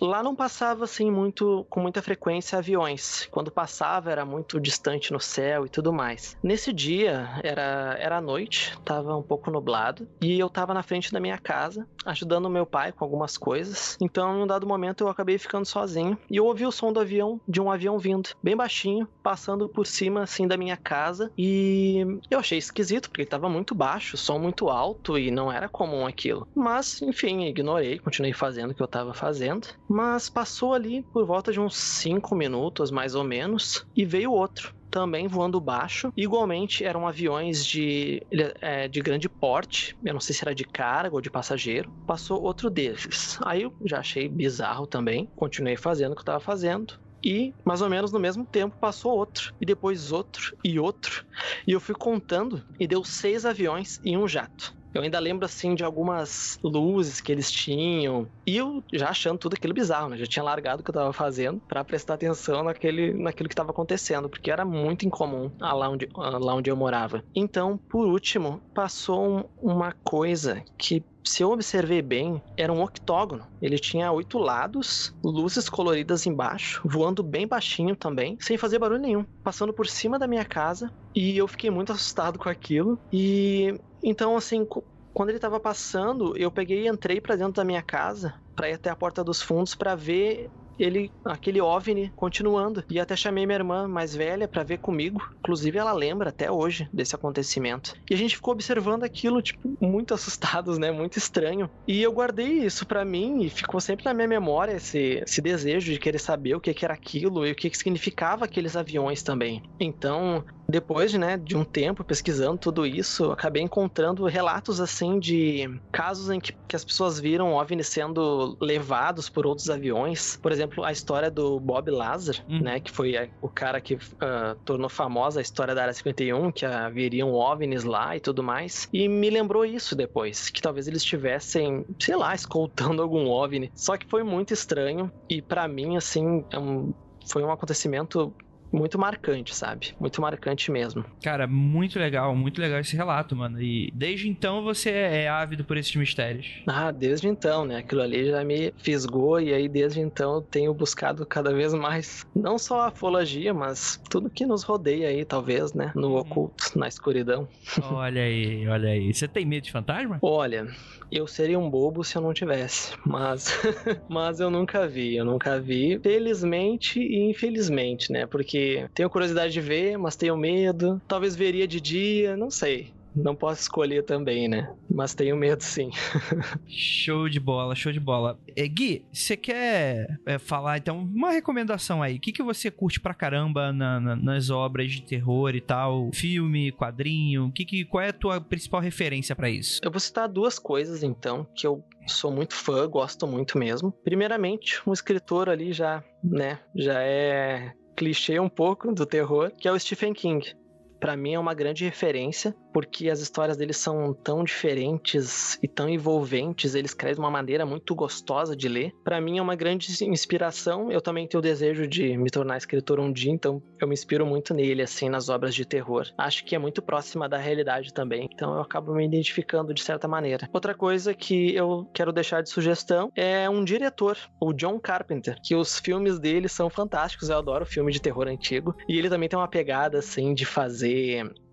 Lá não passava assim muito com muita frequência aviões. Quando passava era muito distante no céu e tudo mais. Nesse dia era era noite, tava um pouco nublado e eu tava na frente da minha casa ajudando meu pai com algumas coisas. Então, em um dado momento eu acabei ficando sozinho e eu ouvi o som do avião, de um avião vindo, bem baixinho, passando por cima assim da minha casa e eu achei esquisito porque ele tava muito baixo, som muito alto e não era comum aquilo. Mas, enfim, ignorei, continuei fazendo o que eu tava fazendo. Mas passou ali por volta de uns 5 minutos, mais ou menos, e veio outro também voando baixo. Igualmente eram aviões de, é, de grande porte, eu não sei se era de carga ou de passageiro. Passou outro desses. Aí eu já achei bizarro também, continuei fazendo o que eu estava fazendo. E mais ou menos no mesmo tempo passou outro, e depois outro, e outro. E eu fui contando e deu seis aviões e um jato. Eu ainda lembro, assim, de algumas luzes que eles tinham. E eu já achando tudo aquilo bizarro, né? Já tinha largado o que eu tava fazendo para prestar atenção naquele, naquilo que tava acontecendo, porque era muito incomum lá onde, lá onde eu morava. Então, por último, passou um, uma coisa que se eu observei bem, era um octógono. Ele tinha oito lados, luzes coloridas embaixo, voando bem baixinho também, sem fazer barulho nenhum, passando por cima da minha casa. E eu fiquei muito assustado com aquilo. E então, assim, quando ele tava passando, eu peguei e entrei para dentro da minha casa para ir até a porta dos fundos para ver ele, aquele OVNI continuando. E até chamei minha irmã mais velha para ver comigo. Inclusive, ela lembra até hoje desse acontecimento. E a gente ficou observando aquilo, tipo, muito assustados, né? Muito estranho. E eu guardei isso para mim e ficou sempre na minha memória esse, esse desejo de querer saber o que, que era aquilo e o que, que significava aqueles aviões também. Então, depois né, de um tempo pesquisando tudo isso, acabei encontrando relatos assim de casos em que, que as pessoas viram OVNIs sendo levados por outros aviões. Por exemplo, a história do Bob Lazar, hum. né, que foi o cara que uh, tornou famosa a história da Área 51, que haveriam OVNIs lá e tudo mais. E me lembrou isso depois, que talvez eles estivessem, sei lá, escoltando algum OVNI. Só que foi muito estranho e para mim, assim, é um, foi um acontecimento muito marcante, sabe? Muito marcante mesmo. Cara, muito legal, muito legal esse relato, mano. E desde então você é ávido por esses mistérios. Ah, desde então, né? Aquilo ali já me fisgou e aí desde então eu tenho buscado cada vez mais, não só a ufologia, mas tudo que nos rodeia aí, talvez, né? No oculto, na escuridão. Olha aí, olha aí. Você tem medo de fantasma? Olha, eu seria um bobo se eu não tivesse, mas mas eu nunca vi, eu nunca vi, felizmente e infelizmente, né? Porque tenho curiosidade de ver, mas tenho medo. Talvez veria de dia, não sei. Não posso escolher também, né? Mas tenho medo sim. show de bola, show de bola. É, Gui, você quer é, falar então uma recomendação aí? O que, que você curte pra caramba na, na, nas obras de terror e tal? Filme, quadrinho? Que, que, qual é a tua principal referência para isso? Eu vou citar duas coisas então que eu sou muito fã, gosto muito mesmo. Primeiramente, um escritor ali já, né, já é clichê um pouco do terror, que é o Stephen King. Para mim é uma grande referência porque as histórias dele são tão diferentes e tão envolventes, ele escreve de uma maneira muito gostosa de ler. Para mim é uma grande inspiração. Eu também tenho o desejo de me tornar escritor um dia, então eu me inspiro muito nele assim nas obras de terror. Acho que é muito próxima da realidade também, então eu acabo me identificando de certa maneira. Outra coisa que eu quero deixar de sugestão é um diretor, o John Carpenter, que os filmes dele são fantásticos. Eu adoro filme de terror antigo e ele também tem uma pegada assim de fazer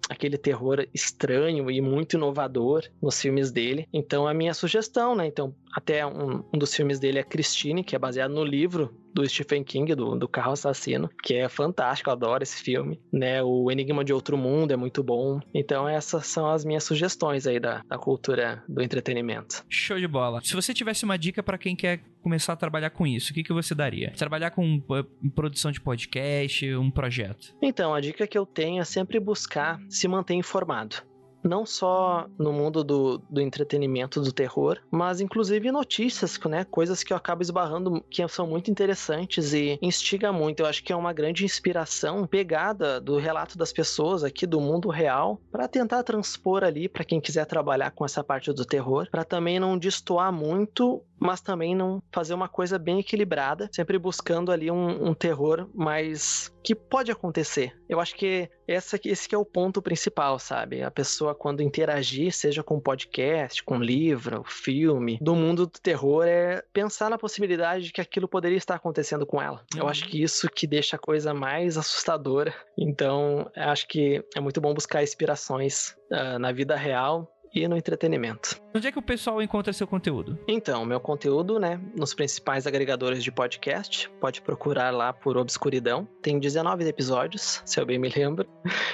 aquele terror estranho e muito inovador nos filmes dele. Então, a minha sugestão, né? Então, até um, um dos filmes dele é Christine, que é baseado no livro do Stephen King, do, do Carro Assassino, que é fantástico, eu adoro esse filme, né? O Enigma de Outro Mundo é muito bom. Então essas são as minhas sugestões aí da, da cultura do entretenimento. Show de bola. Se você tivesse uma dica para quem quer começar a trabalhar com isso, o que, que você daria? Trabalhar com uh, produção de podcast, um projeto? Então, a dica que eu tenho é sempre buscar se manter informado não só no mundo do, do entretenimento, do terror, mas inclusive notícias, né? Coisas que eu acabo esbarrando que são muito interessantes e instiga muito. Eu acho que é uma grande inspiração pegada do relato das pessoas aqui do mundo real para tentar transpor ali para quem quiser trabalhar com essa parte do terror, para também não destoar muito mas também não fazer uma coisa bem equilibrada, sempre buscando ali um, um terror mais que pode acontecer. Eu acho que essa, esse que é o ponto principal, sabe? A pessoa quando interagir, seja com podcast, com livro, filme, do mundo do terror, é pensar na possibilidade de que aquilo poderia estar acontecendo com ela. Uhum. Eu acho que isso que deixa a coisa mais assustadora. Então, acho que é muito bom buscar inspirações uh, na vida real e no entretenimento. Onde é que o pessoal encontra seu conteúdo? Então, meu conteúdo, né, nos principais agregadores de podcast, pode procurar lá por Obscuridão. Tem 19 episódios, se eu bem me lembro.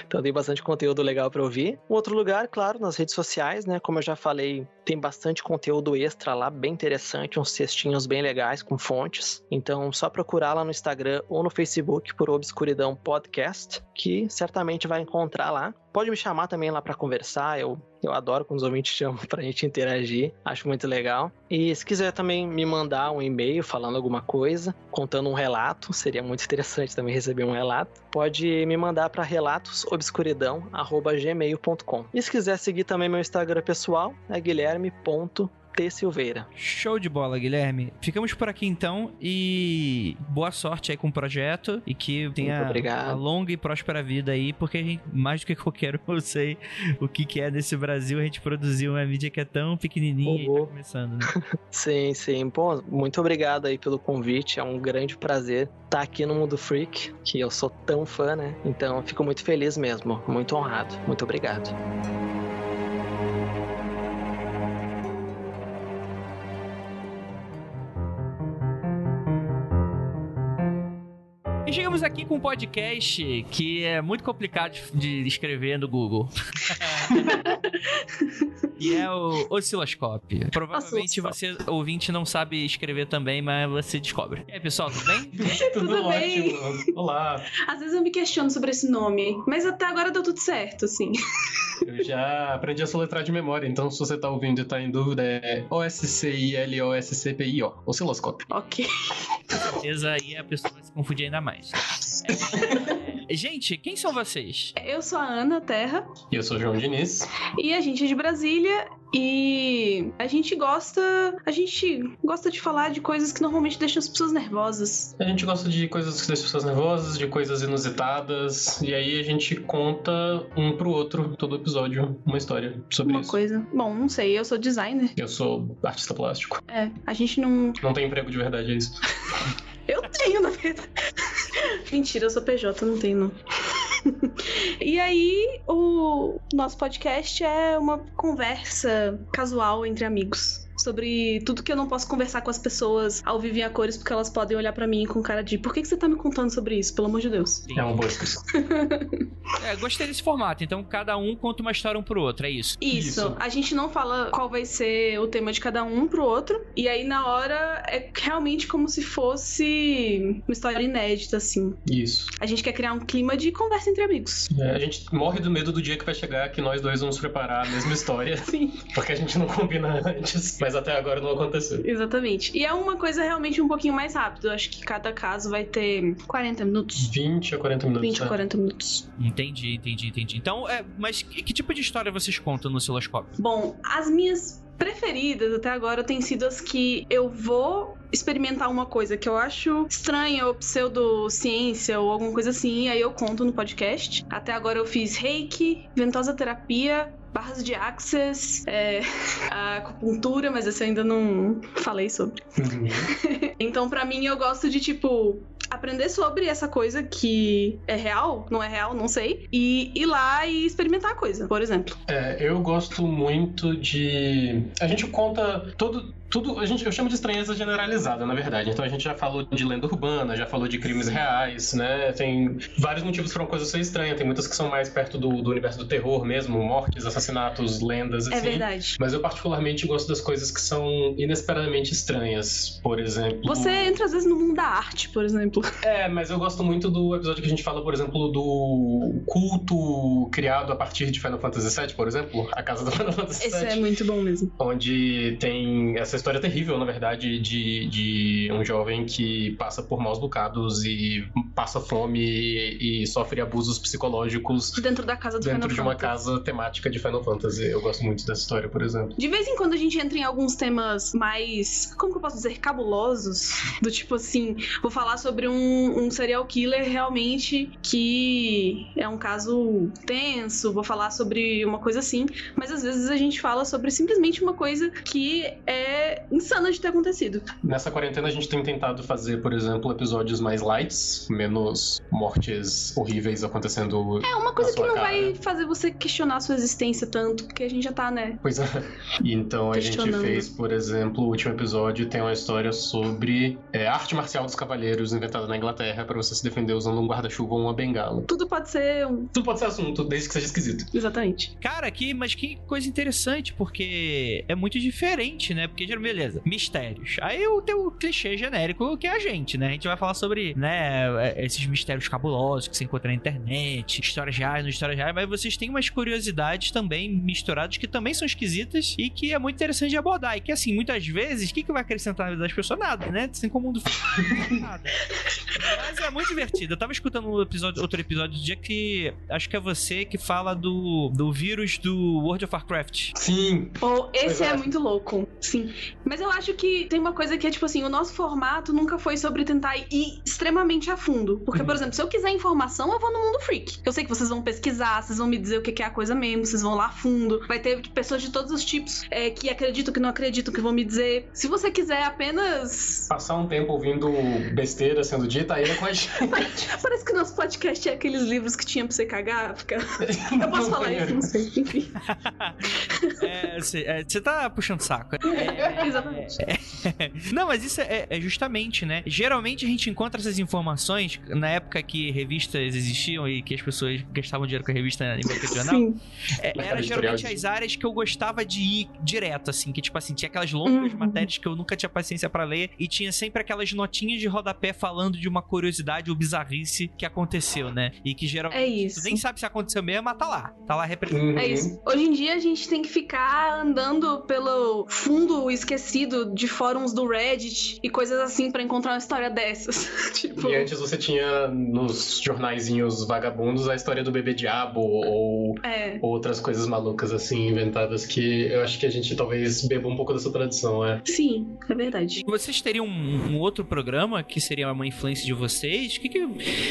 Então tem bastante conteúdo legal para ouvir. Um outro lugar, claro, nas redes sociais, né, como eu já falei, tem bastante conteúdo extra lá, bem interessante, uns cestinhos bem legais com fontes. Então, só procurar lá no Instagram ou no Facebook por Obscuridão Podcast, que certamente vai encontrar lá. Pode me chamar também lá para conversar, eu, eu adoro quando os ouvintes chamam pra gente interagir, acho muito legal. E se quiser também me mandar um e-mail falando alguma coisa, contando um relato, seria muito interessante também receber um relato, pode me mandar para relatоsobscuridão@gmail.com. E se quiser seguir também meu Instagram pessoal, é guilherme.com T. Silveira. Show de bola, Guilherme. Ficamos por aqui então e boa sorte aí com o projeto e que tenha uma longa e próspera vida aí, porque a gente, mais do que qualquer um, eu sei o que, que é nesse Brasil a gente produzir uma mídia que é tão pequenininha e tá começando, né? sim, sim. Pô, muito obrigado aí pelo convite, é um grande prazer estar aqui no Mundo Freak, que eu sou tão fã, né? Então, fico muito feliz mesmo, muito honrado. Muito obrigado. E chegamos aqui com um podcast que é muito complicado de escrever no Google. e é o osciloscópio. Provavelmente você, ouvinte, não sabe escrever também, mas você descobre. E aí, pessoal, tudo bem? tudo, tudo bem. ótimo. Olá. Às vezes eu me questiono sobre esse nome, mas até agora deu tudo certo, assim. Eu já aprendi a soletrar de memória, então se você tá ouvindo e tá em dúvida, é O-S-C-I-L-O-S-C-P-I-O, osciloscópio. Ok. Certeza aí a pessoa vai se confundir ainda mais. É, gente, quem são vocês? Eu sou a Ana Terra. E eu sou o João Diniz. E a gente é de Brasília e a gente gosta, a gente gosta de falar de coisas que normalmente deixam as pessoas nervosas. A gente gosta de coisas que deixam as pessoas nervosas, de coisas inusitadas, e aí a gente conta um pro outro todo episódio uma história sobre uma isso. coisa. Bom, não sei, eu sou designer. Eu sou artista plástico. É, a gente não Não tem emprego de verdade, é isso. Eu tenho, na verdade. Mentira, eu sou PJ, não tenho, não. e aí, o nosso podcast é uma conversa casual entre amigos. Sobre tudo que eu não posso conversar com as pessoas ao vivo em a cores, porque elas podem olhar pra mim com cara de por que, que você tá me contando sobre isso, pelo amor de Deus? É uma boa descrição. É, gostei desse formato. Então cada um conta uma história um pro outro, é isso? Isso. A gente não fala qual vai ser o tema de cada um pro outro. E aí, na hora, é realmente como se fosse uma história inédita, assim. Isso. A gente quer criar um clima de conversa entre amigos. É, a gente morre do medo do dia que vai chegar que nós dois vamos preparar a mesma história. Sim. Porque a gente não combina antes, mas até agora não aconteceu. Exatamente. E é uma coisa realmente um pouquinho mais rápido. Eu acho que cada caso vai ter 40 minutos. 20 a 40 minutos. 20 a é. 40 minutos. Entendi, entendi, entendi. Então, é, mas que, que tipo de história vocês contam no osciloscópio? Bom, as minhas preferidas até agora têm sido as que eu vou experimentar uma coisa que eu acho estranha ou pseudociência ou alguma coisa assim, e aí eu conto no podcast. Até agora eu fiz reiki, ventosa terapia, barras de access, é, a acupuntura, mas esse eu ainda não falei sobre. então, pra mim, eu gosto de, tipo, aprender sobre essa coisa que é real, não é real, não sei, e ir lá e experimentar a coisa, por exemplo. É, eu gosto muito de. A gente conta todo. Tudo, a gente, eu chamo de estranheza generalizada, na verdade. Então a gente já falou de lenda urbana, já falou de crimes reais, né? Tem vários motivos para uma coisa ser estranha. Tem muitas que são mais perto do, do universo do terror mesmo, mortes, assassinatos, lendas, assim. É verdade. Mas eu particularmente gosto das coisas que são inesperadamente estranhas. Por exemplo. Você entra às vezes no mundo da arte, por exemplo. É, mas eu gosto muito do episódio que a gente fala, por exemplo, do culto criado a partir de Final Fantasy VII, por exemplo, a casa do Final Fantasy Esse VII. é muito bom mesmo. Onde tem essa história terrível, na verdade, de, de um jovem que passa por maus bocados e passa fome e, e sofre abusos psicológicos Dentro da casa do dentro Final de uma Fantasy. casa temática de Final Fantasy. Eu gosto muito dessa história, por exemplo. De vez em quando a gente entra em alguns temas mais, como que eu posso dizer, cabulosos. Do tipo assim, vou falar sobre um, um serial killer realmente que é um caso tenso, vou falar sobre uma coisa assim. Mas às vezes a gente fala sobre simplesmente uma coisa que é insana de ter acontecido. Nessa quarentena a gente tem tentado fazer, por exemplo, episódios mais lights, menos mortes horríveis acontecendo. É uma coisa na que não cara. vai fazer você questionar a sua existência tanto, porque a gente já tá, né? Pois é. E Então a gente fez, por exemplo, o último episódio tem uma história sobre é, arte marcial dos cavaleiros inventada na Inglaterra para você se defender usando um guarda-chuva ou uma bengala. Tudo pode ser um. Tudo pode ser assunto, desde que seja esquisito. Exatamente. Cara, que, mas que coisa interessante, porque é muito diferente, né? Porque, geralmente, beleza, mistérios. Aí o teu clichê genérico que é a gente, né? A gente vai falar sobre, né, esses mistérios cabulosos que você encontra na internet, histórias reais, não histórias reais, mas vocês têm umas curiosidades também misturadas que também são esquisitas e que é muito interessante de abordar. E que, assim, muitas vezes, o que, que vai acrescentar na vida das pessoas? Nada, né? Assim como o mundo nada. Mas é muito divertido. Eu tava escutando um episódio, outro episódio do dia que acho que é você que fala do, do vírus do World of Warcraft. Sim. Ou esse é. é muito louco, sim. Mas eu acho que tem uma coisa que é tipo assim, o nosso formato nunca foi sobre tentar ir extremamente a fundo. Porque, por exemplo, se eu quiser informação, eu vou no mundo freak. Eu sei que vocês vão pesquisar, vocês vão me dizer o que é a coisa mesmo, vocês vão lá a fundo. Vai ter pessoas de todos os tipos é, que acreditam, que não acreditam, que vão me dizer. Se você quiser apenas. Passar um tempo ouvindo besteira sendo dita, aí é com a gente. Parece que o nosso podcast é aqueles livros que tinha pra você cagar. Fica... Eu posso falar isso, não sei. Enfim. É, Você é, você tá puxando saco. Exatamente. Não, mas isso é, é justamente, né? Geralmente a gente encontra essas informações na época que revistas existiam e que as pessoas gastavam dinheiro com a revista em banca de jornal. Sim. É, era geralmente as áreas que eu gostava de ir direto, assim, que tipo assim, tinha aquelas longas Uhum. matérias que eu nunca tinha paciência pra ler e tinha sempre aquelas notinhas de rodapé falando de uma curiosidade ou bizarrice que aconteceu, né? E que geralmente É isso. tu nem sabe se aconteceu mesmo, mas tá lá. Tá lá representado. É isso. Hoje em dia a gente tem que ficar andando pelo fundo esquecido de fóruns do Reddit e coisas assim pra encontrar uma história dessas. tipo, E antes você tinha nos jornaizinhos vagabundos a história do bebê diabo ou é. outras coisas malucas assim inventadas que eu acho que a gente talvez beba um pouco dessa tradição, é. Sim, é verdade. Vocês teriam um, um outro programa que seria uma influência de vocês? O que, que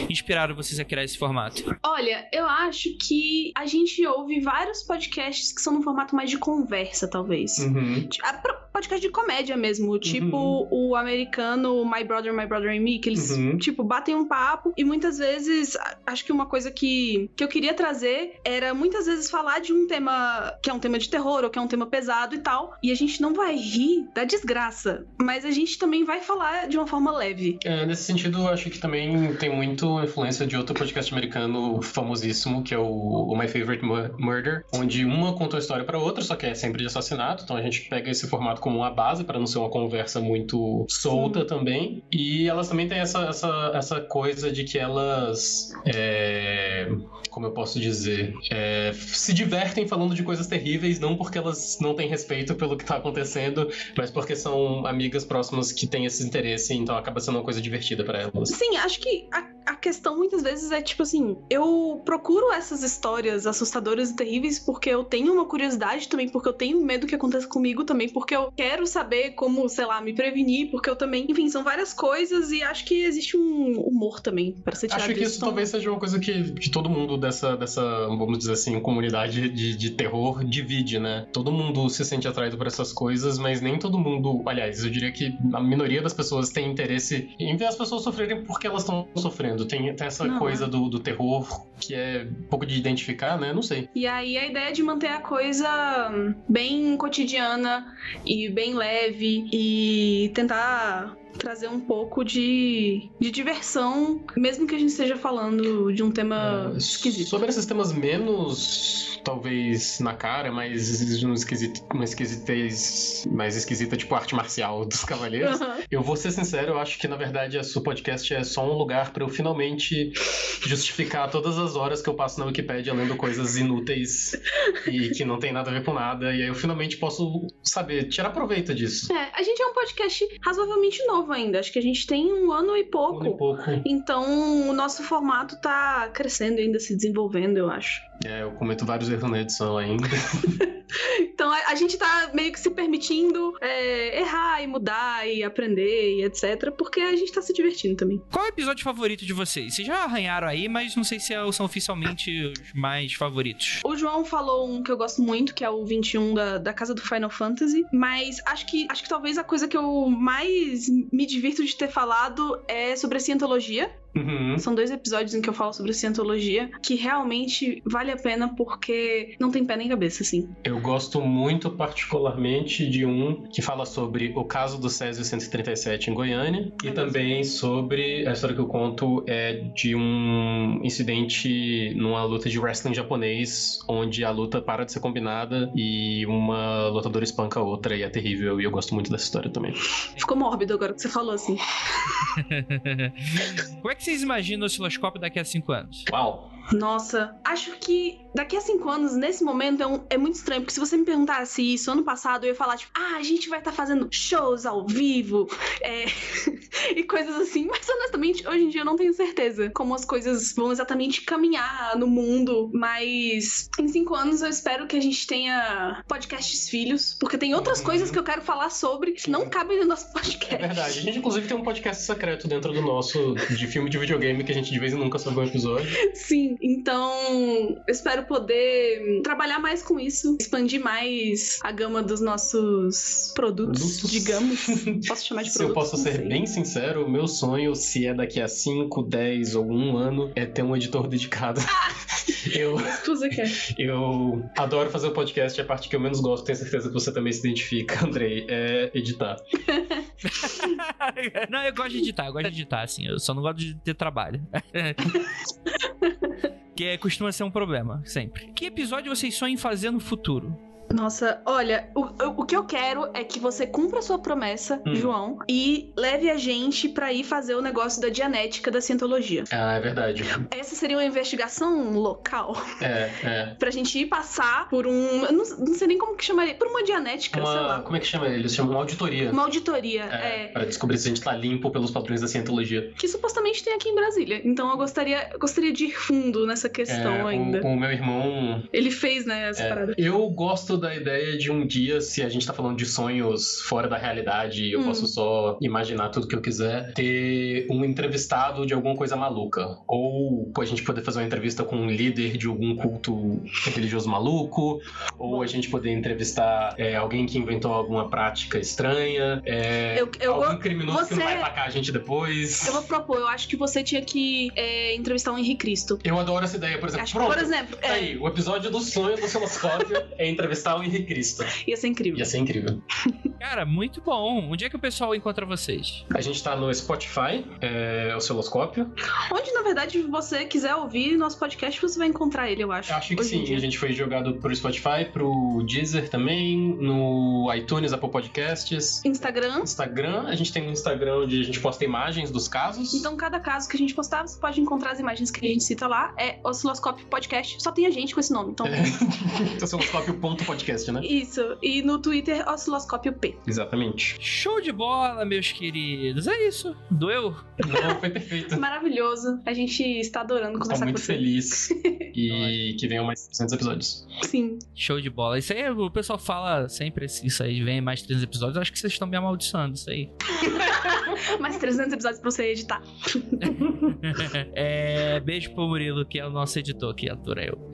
inspiraram vocês a criar esse formato? Olha, eu acho que a gente ouve vários podcasts que são no formato mais de conversa, talvez. Uhum. Ah, pro- Podcast de comédia mesmo, tipo o americano My Brother, My Brother and Me, que eles, Uhum. tipo, batem um papo e muitas vezes, acho que uma coisa que, que eu queria trazer era muitas vezes falar de um tema que é um tema de terror ou que é um tema pesado e tal, e a gente não vai rir da desgraça, mas a gente também vai falar de uma forma leve. É, nesse sentido, eu acho que também tem muito influência de outro podcast americano famosíssimo, que é o, My Favorite Mu- Murder, onde uma conta a história pra outra, só que é sempre de assassinato, então a gente pega esse formato como uma base para não ser uma conversa muito solta também. E elas também têm essa, essa, essa coisa de que elas. é, como eu posso dizer? é, se divertem falando de coisas terríveis, não porque elas não têm respeito pelo que tá acontecendo, mas porque são amigas próximas que têm esse interesse, então acaba sendo uma coisa divertida pra elas. Sim, acho que a, a questão muitas vezes é tipo assim: eu procuro essas histórias assustadoras e terríveis porque eu tenho uma curiosidade também, porque eu tenho medo que aconteça comigo também, porque eu quero saber como, sei lá, me prevenir, porque eu também. Enfim, são várias coisas e acho que existe um humor também para ser tirado Acho que isso Então, talvez seja uma coisa que, que todo mundo dessa, dessa, vamos dizer assim, comunidade de, de terror divide, né? Todo mundo se sente atraído por essas coisas, mas nem todo mundo. Aliás, eu diria que a minoria das pessoas tem interesse em ver as pessoas sofrerem porque elas estão sofrendo. Tem, tem essa Não, coisa é. do, do terror que é um pouco de identificar, né? Não sei. E aí a ideia de manter a coisa hum, bem cotidiana e bem leve e tentar trazer um pouco de, de diversão, mesmo que a gente esteja falando de um tema esquisito. Sobre esses temas menos, talvez, na cara, mas um esquisito, uma esquisitez mais esquisita, tipo arte marcial dos cavaleiros, Aham. eu vou ser sincero, eu acho que, na verdade, a seu podcast é só um lugar pra eu finalmente justificar todas as horas que eu passo na Wikipédia lendo coisas inúteis e que não tem nada a ver com nada, e aí eu finalmente posso saber, tirar proveito disso. É, a gente é um podcast razoavelmente novo ainda. Acho que a gente tem um ano e pouco. Um ano e pouco. Então o nosso formato tá crescendo ainda se desenvolvendo, eu acho. É, eu cometo vários erros na edição ainda. Então a, a gente tá meio que se permitindo é, errar e mudar e aprender e etc. Porque a gente tá se divertindo também. Qual é o episódio favorito de vocês? Vocês já arranharam aí, mas não sei se é- são oficialmente os mais favoritos. O João falou um que eu gosto muito, que é o 21 da, da Casa do Final Fantasy. Mas acho que, acho que talvez a coisa que eu mais me divirto de ter falado é sobre a cientologia. Uhum. São dois episódios em que eu falo sobre cientologia, que realmente vale a pena porque não tem pé nem cabeça, assim. Eu gosto muito, particularmente, de um que fala sobre o caso do Césio 137 em Goiânia e também sobre a história que eu conto é de um incidente numa luta de wrestling japonês, onde a luta para de ser combinada e uma lutadora espanca a outra e é terrível. E eu gosto muito dessa história também. Ficou mórbido agora que você falou assim. Como é que vocês imaginam o osciloscópio daqui a cinco anos? Uau! Nossa, acho que daqui a cinco anos, nesse momento, é, um- é muito estranho, porque se você me perguntasse isso ano passado, eu ia falar, tipo, ah, a gente vai estar fazendo shows ao vivo é, e coisas assim, mas honestamente, hoje em dia eu não tenho certeza como as coisas vão exatamente caminhar no mundo, mas em cinco anos eu espero que a gente tenha podcasts filhos, porque tem outras coisas que eu quero falar sobre que não cabem no nosso podcast. É verdade. A gente, inclusive, tem um podcast secreto dentro do nosso de filme de videogame que a gente de vez em nunca sobe um episódio. Sim, então eu espero poder trabalhar mais com isso, expandir mais a gama dos nossos produtos, digamos. Posso chamar de Se eu produtos? posso ser sei. bem sincero, o meu sonho, se é daqui a 5, 10 ou um ano, é ter um editor dedicado. eu, Você quer. eu adoro fazer o podcast, é a parte que eu menos gosto, tenho certeza que você também se identifica, Andrei, é editar. não, eu gosto de editar, eu gosto de editar, assim. Eu só não gosto de ter trabalho. Que costuma ser um problema, sempre. Que episódio vocês sonham fazer no futuro? Nossa, olha, o, o que eu quero é que você cumpra a sua promessa, Hum. João, e leve a gente pra ir fazer o negócio da dianética da cientologia. Ah, é verdade. Essa seria uma investigação local É, é. pra gente ir passar por um. eu Não, não sei nem como que chamaria. Por uma dianética, sei Uma, lá. como é que chama? Eles chamam uma auditoria. Uma auditoria, É, é. Pra descobrir se a gente tá limpo pelos padrões da cientologia. Que supostamente tem aqui em Brasília. Então eu gostaria, eu gostaria de ir fundo nessa questão É, o- ainda. O, meu irmão. Ele fez, né, essa é, parada. eu gosto da ideia de um dia, se a gente tá falando de sonhos fora da realidade, eu Hum. posso só imaginar tudo que eu quiser, ter um entrevistado de alguma coisa maluca. Ou a gente poder fazer uma entrevista com um líder de algum culto religioso maluco, ou a gente poder entrevistar é, alguém que inventou alguma prática estranha, é, Eu- eu algum vou- criminoso que não você- vai atacar a gente depois. Eu vou propor, eu acho que você tinha que é, entrevistar o Henrique Cristo. Eu adoro essa ideia, por exemplo. Acho que, Pronto, por exemplo, tá é. aí, o episódio do sonho do osciloscópio é entrevistar o Henrique Cristo. Ia ser incrível. Ia ser incrível. Cara, muito bom. Onde é que o pessoal encontra vocês? A gente tá no Spotify, é, osciloscópio. Onde, na verdade, você quiser ouvir nosso podcast, você vai encontrar ele, eu acho. Eu acho que sim, a gente foi jogado pro Spotify, pro Deezer também, no iTunes, Apple Podcasts. Instagram. Instagram, a gente tem um Instagram onde a gente posta imagens dos casos. Então, cada caso que a gente postar, você pode encontrar as imagens que a gente cita lá. É Osciloscópio Podcast. Só tem a gente com esse nome, então. Osciloscópio.podcast, né? Isso. E no Twitter, Osciloscópio P. Exatamente. Show de bola, meus queridos. É isso. Doeu? Não, foi perfeito. Maravilhoso. A gente está adorando conversar muito com você. feliz. E que venham mais 300 episódios. Sim. Show de bola. Isso aí, o pessoal fala sempre isso aí, vem mais 300 episódios. Eu acho que vocês estão me amaldiçoando, isso aí. Mais 300 episódios pra você editar. é, beijo pro Murilo, que é o nosso editor que atura eu.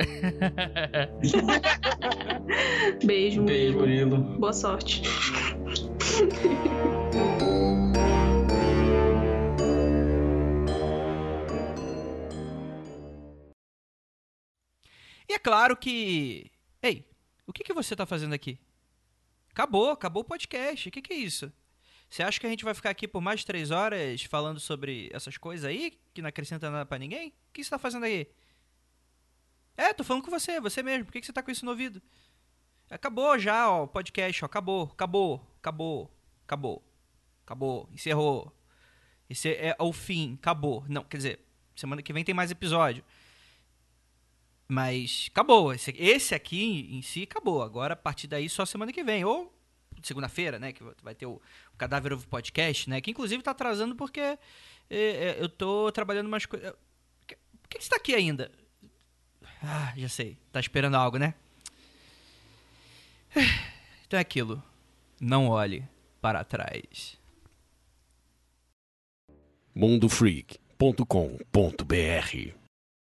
Beijo, Beijo, Murilo. Boa sorte. E é claro que. Ei, o que, que você tá fazendo aqui? Acabou, acabou o podcast. O que, que é isso? Você acha que a gente vai ficar aqui por mais três horas falando sobre essas coisas aí, que não acrescenta nada pra ninguém? O que você tá fazendo aí? É, tô falando com você, você mesmo. Por que, que você tá com isso no ouvido? Acabou já, ó, o podcast, ó. Acabou, acabou, acabou, acabou, acabou, encerrou. Esse é o fim, acabou. Não, quer dizer, semana que vem tem mais episódio. Mas acabou. Esse, esse aqui em si acabou. Agora, a partir daí, só semana que vem. Ou segunda-feira, né? Que vai ter o, o Cadáver Ovo Podcast, né? Que inclusive tá atrasando porque é, é, eu tô trabalhando umas coisas. Por que, que você tá aqui ainda? Ah, já sei. Tá esperando algo, né? Então é aquilo. Não olhe para trás. mundofreak.com.br